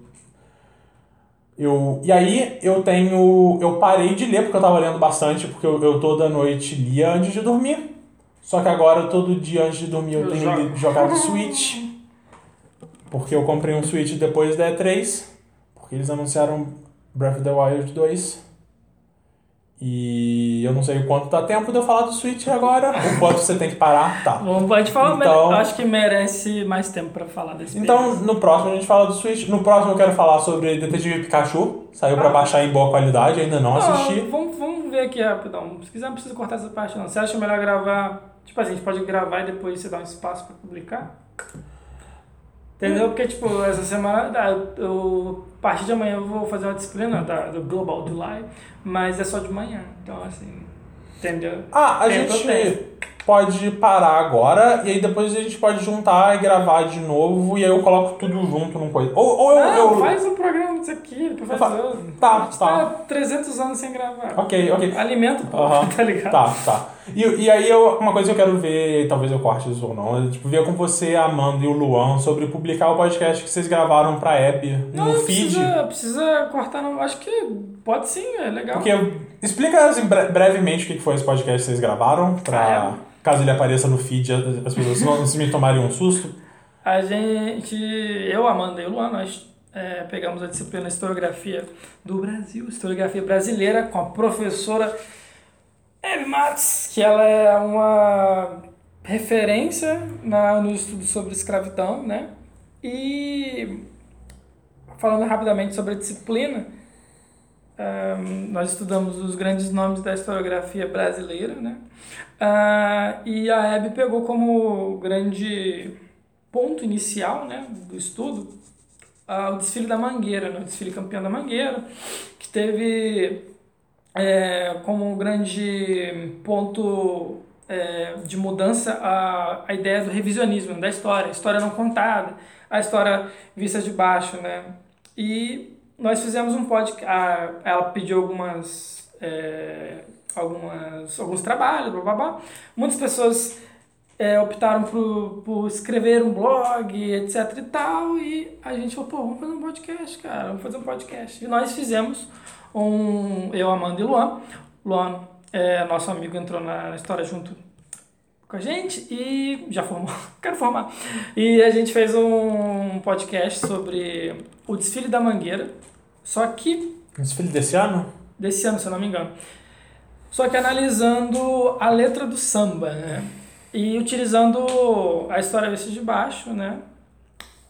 Eu, e aí eu tenho. Eu parei de ler porque eu tava lendo bastante, porque eu, eu toda noite lia antes de dormir. Só que agora todo dia antes de dormir eu, Eu tenho jogo. jogado Switch. Porque eu comprei um Switch depois da E3. Porque eles anunciaram Breath of the Wild 2. E eu não sei o quanto dá tempo de eu falar do Switch agora, o quanto você tem que parar, tá. Bom, pode falar, Então- eu acho que merece mais tempo pra falar desse Então, no próximo a gente fala do Switch. No próximo eu quero falar sobre Detetive Pikachu. Saiu pra Ah. baixar em boa qualidade, ainda não Não, assisti. vamos, vamos ver aqui rapidão. Se quiser, não precisa cortar essa parte, não. Você acha melhor gravar. Tipo assim, a gente pode gravar e depois você dá um espaço pra publicar? Entendeu? Porque, tipo, essa semana, tá, eu, partir de amanhã eu vou fazer uma disciplina da, do Global July, mas é só de manhã. Então, assim, entendeu? Ah, a Tempo eu gente. Pode parar agora e aí depois a gente pode juntar e gravar de novo e aí eu coloco tudo junto num coisa. Ou, ou eu, Não, eu- faz um programa disso aqui, professor. Tá, A gente tá. 300 anos sem gravar. Ok, ok. Alimenta o povo, Aham. tá ligado? Tá, tá. E, e aí eu, uma coisa que eu quero ver, talvez eu corte isso ou não, é tipo, ver com você, a Amanda e o Luan sobre publicar o podcast que vocês gravaram pra Abby Não, no não feed. precisa, precisa cortar, não. Acho que pode sim, é legal. Porque explica assim, bre- brevemente o que foi esse podcast que vocês gravaram, pra Ah, caso ele apareça no feed, as as pessoas não se me tomarem um susto. A gente, eu, Amanda e o Luan, nós é, pegamos a disciplina Historiografia do Brasil, Historiografia Brasileira, com a professora Hebe Matos, que ela é uma referência na, no estudo sobre escravidão, né? E falando rapidamente sobre a disciplina, Ahn, nós estudamos os grandes nomes da historiografia brasileira, né? Ah, e a Hebe pegou como grande ponto inicial né, do estudo ah, o desfile da Mangueira, né, o desfile campeão da Mangueira, que teve é, como grande ponto é, de mudança a, a ideia do revisionismo, da história, a história não contada, a história vista de baixo, né? E nós fizemos um podcast, ela pediu algumas, é, algumas, alguns trabalhos, blá, blá, blá. Muitas pessoas é, optaram por, por escrever um blog, etc e tal, e a gente falou, pô, vamos fazer um podcast, cara, vamos fazer um podcast. E nós fizemos um, eu, Amanda e Luan. Luan, é, nosso amigo, entrou na, na história junto com a gente e já formou, quero formar. E a gente fez um podcast sobre o desfile da Mangueira, só que Desfile desse ano? desse ano, se eu não me engano. Só que analisando a letra do samba, né? E utilizando a história vista de baixo, né?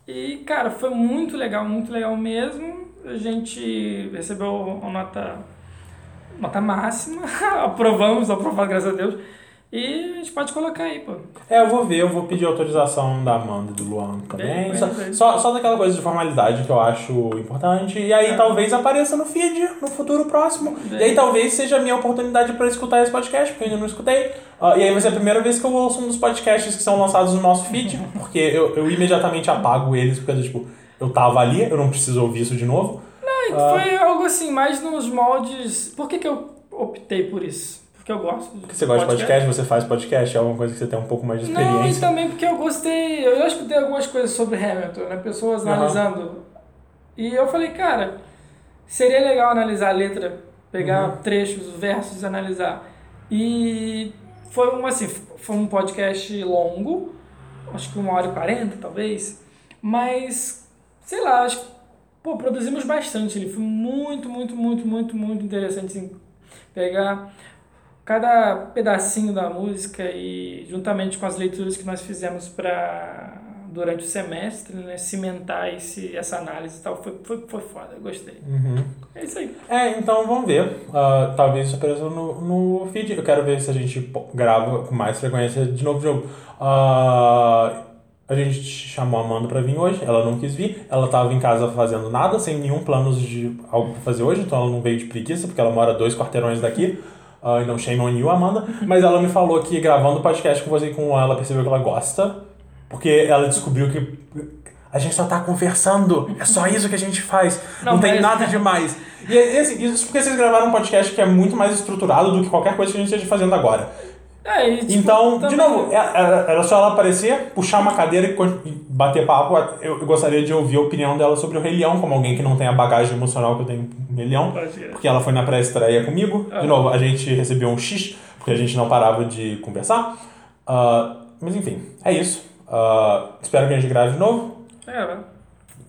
E, cara, foi muito legal, muito legal mesmo. A gente recebeu uma nota, nota máxima, aprovamos, aprovado, graças a Deus. E a gente pode colocar aí, pô. É, eu vou ver, eu vou pedir autorização da Amanda e do Luan também. Bem, só, bem, só, só daquela coisa de formalidade que eu acho importante. E aí É. talvez apareça no feed no futuro próximo. Bem. E aí talvez seja a minha oportunidade para escutar esse podcast, porque eu ainda não escutei. Ah, e aí vai ser a primeira vez que eu ouço um dos podcasts que são lançados no nosso feed, porque eu, eu imediatamente apago eles, porque tipo, eu tava ali, eu não preciso ouvir isso de novo. Aí Ah. Foi algo assim, mais nos moldes. Por que, que eu optei por isso? Porque eu gosto Porque você gosta de podcast, você faz podcast, é alguma coisa que você tem um pouco mais de Não, e experiência. também porque eu gostei. Eu já escutei algumas coisas sobre Hamilton, né? Pessoas Aham. analisando. E eu falei, cara, seria legal analisar a letra, pegar Uhum. trechos, versos e analisar. E foi um, assim, foi um podcast longo, acho que uma hora e quarenta, talvez. Mas, sei lá, acho que, pô, produzimos bastante. Ele foi muito, muito, muito, muito, muito interessante, assim, pegar cada pedacinho da música e juntamente com as leituras que nós fizemos para durante o semestre, né, cimentar esse, essa análise e tal, foi, foi, foi foda, gostei. Uhum. É isso aí. É, então vamos ver. Ah, talvez isso apareça no, no feed. Eu quero ver se a gente grava com mais frequência de novo novo. Ah, a gente chamou a Amanda pra vir hoje, ela não quis vir. Ela tava em casa fazendo nada, sem nenhum plano de algo pra fazer hoje, então ela não veio de preguiça, porque ela mora dois quarteirões daqui. Ah, então, shame on you, Amanda. Mas ela me falou que gravando o podcast com você e com ela, percebeu que ela gosta. Porque ela descobriu que a gente só tá conversando. É só isso que a gente faz. Não, Não, tem mas- nada demais. E é- assim, isso porque vocês gravaram um podcast que é muito mais estruturado do que qualquer coisa que a gente esteja fazendo agora. É, e, tipo, Então, de também- novo, é- era, era só ela aparecer, puxar uma cadeira e bater papo. Eu, eu gostaria de ouvir a opinião dela sobre o Rei Leão, como alguém que não tem a bagagem emocional que eu tenho com o Rei Leão. Porque ela foi na pré-estreia comigo. Ah. De novo, a gente recebeu um X, porque a gente não parava de conversar. Ah, mas enfim, é isso. Ah, espero que a gente grave de novo. É, né?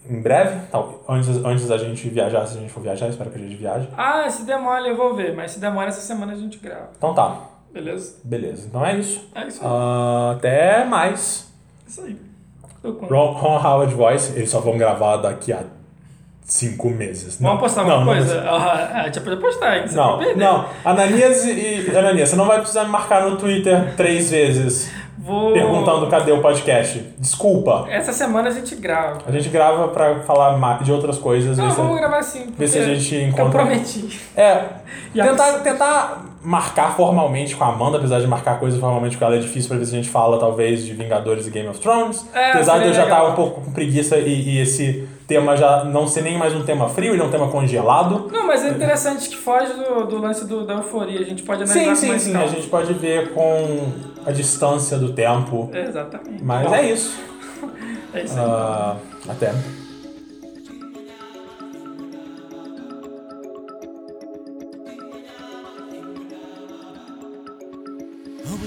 em breve, tal, antes, antes da gente viajar, se a gente for viajar, espero que a gente viaje. Ah, se demora eu vou ver, mas se demora essa semana a gente grava. Então tá, Beleza? beleza. Então é isso. É isso aí. Ah, até mais. Isso aí. Ron, Ron Howard Voice, eles só vão gravar daqui a cinco meses. Vamos Não, postar não, uma não coisa? Ah, a gente pode postar, hein? Você Não, não. Ananias e. Ananias, você não vai precisar me marcar no Twitter três vezes Vou... perguntando cadê o podcast. Desculpa. Essa semana a gente grava. A gente grava pra falar de outras coisas. Não, ver se- vamos gravar sim. ver se a gente Eu encontra- prometi. É. Tentar, tentar marcar formalmente com a Amanda, apesar de marcar coisas formalmente com ela é difícil pra ver se a gente fala, talvez, de Vingadores e Game of Thrones. É, apesar de eu já estar legal. um pouco com preguiça e, e esse tema já não ser nem mais um tema frio, ele é um tema congelado. Não, mas é interessante que foge do, do lance do- da euforia. A gente pode analisar Sim, sim, sim. calma. A gente pode ver com a distância do tempo. Exatamente. Mas Bom, é isso. É isso aí. Ah, até. Oh,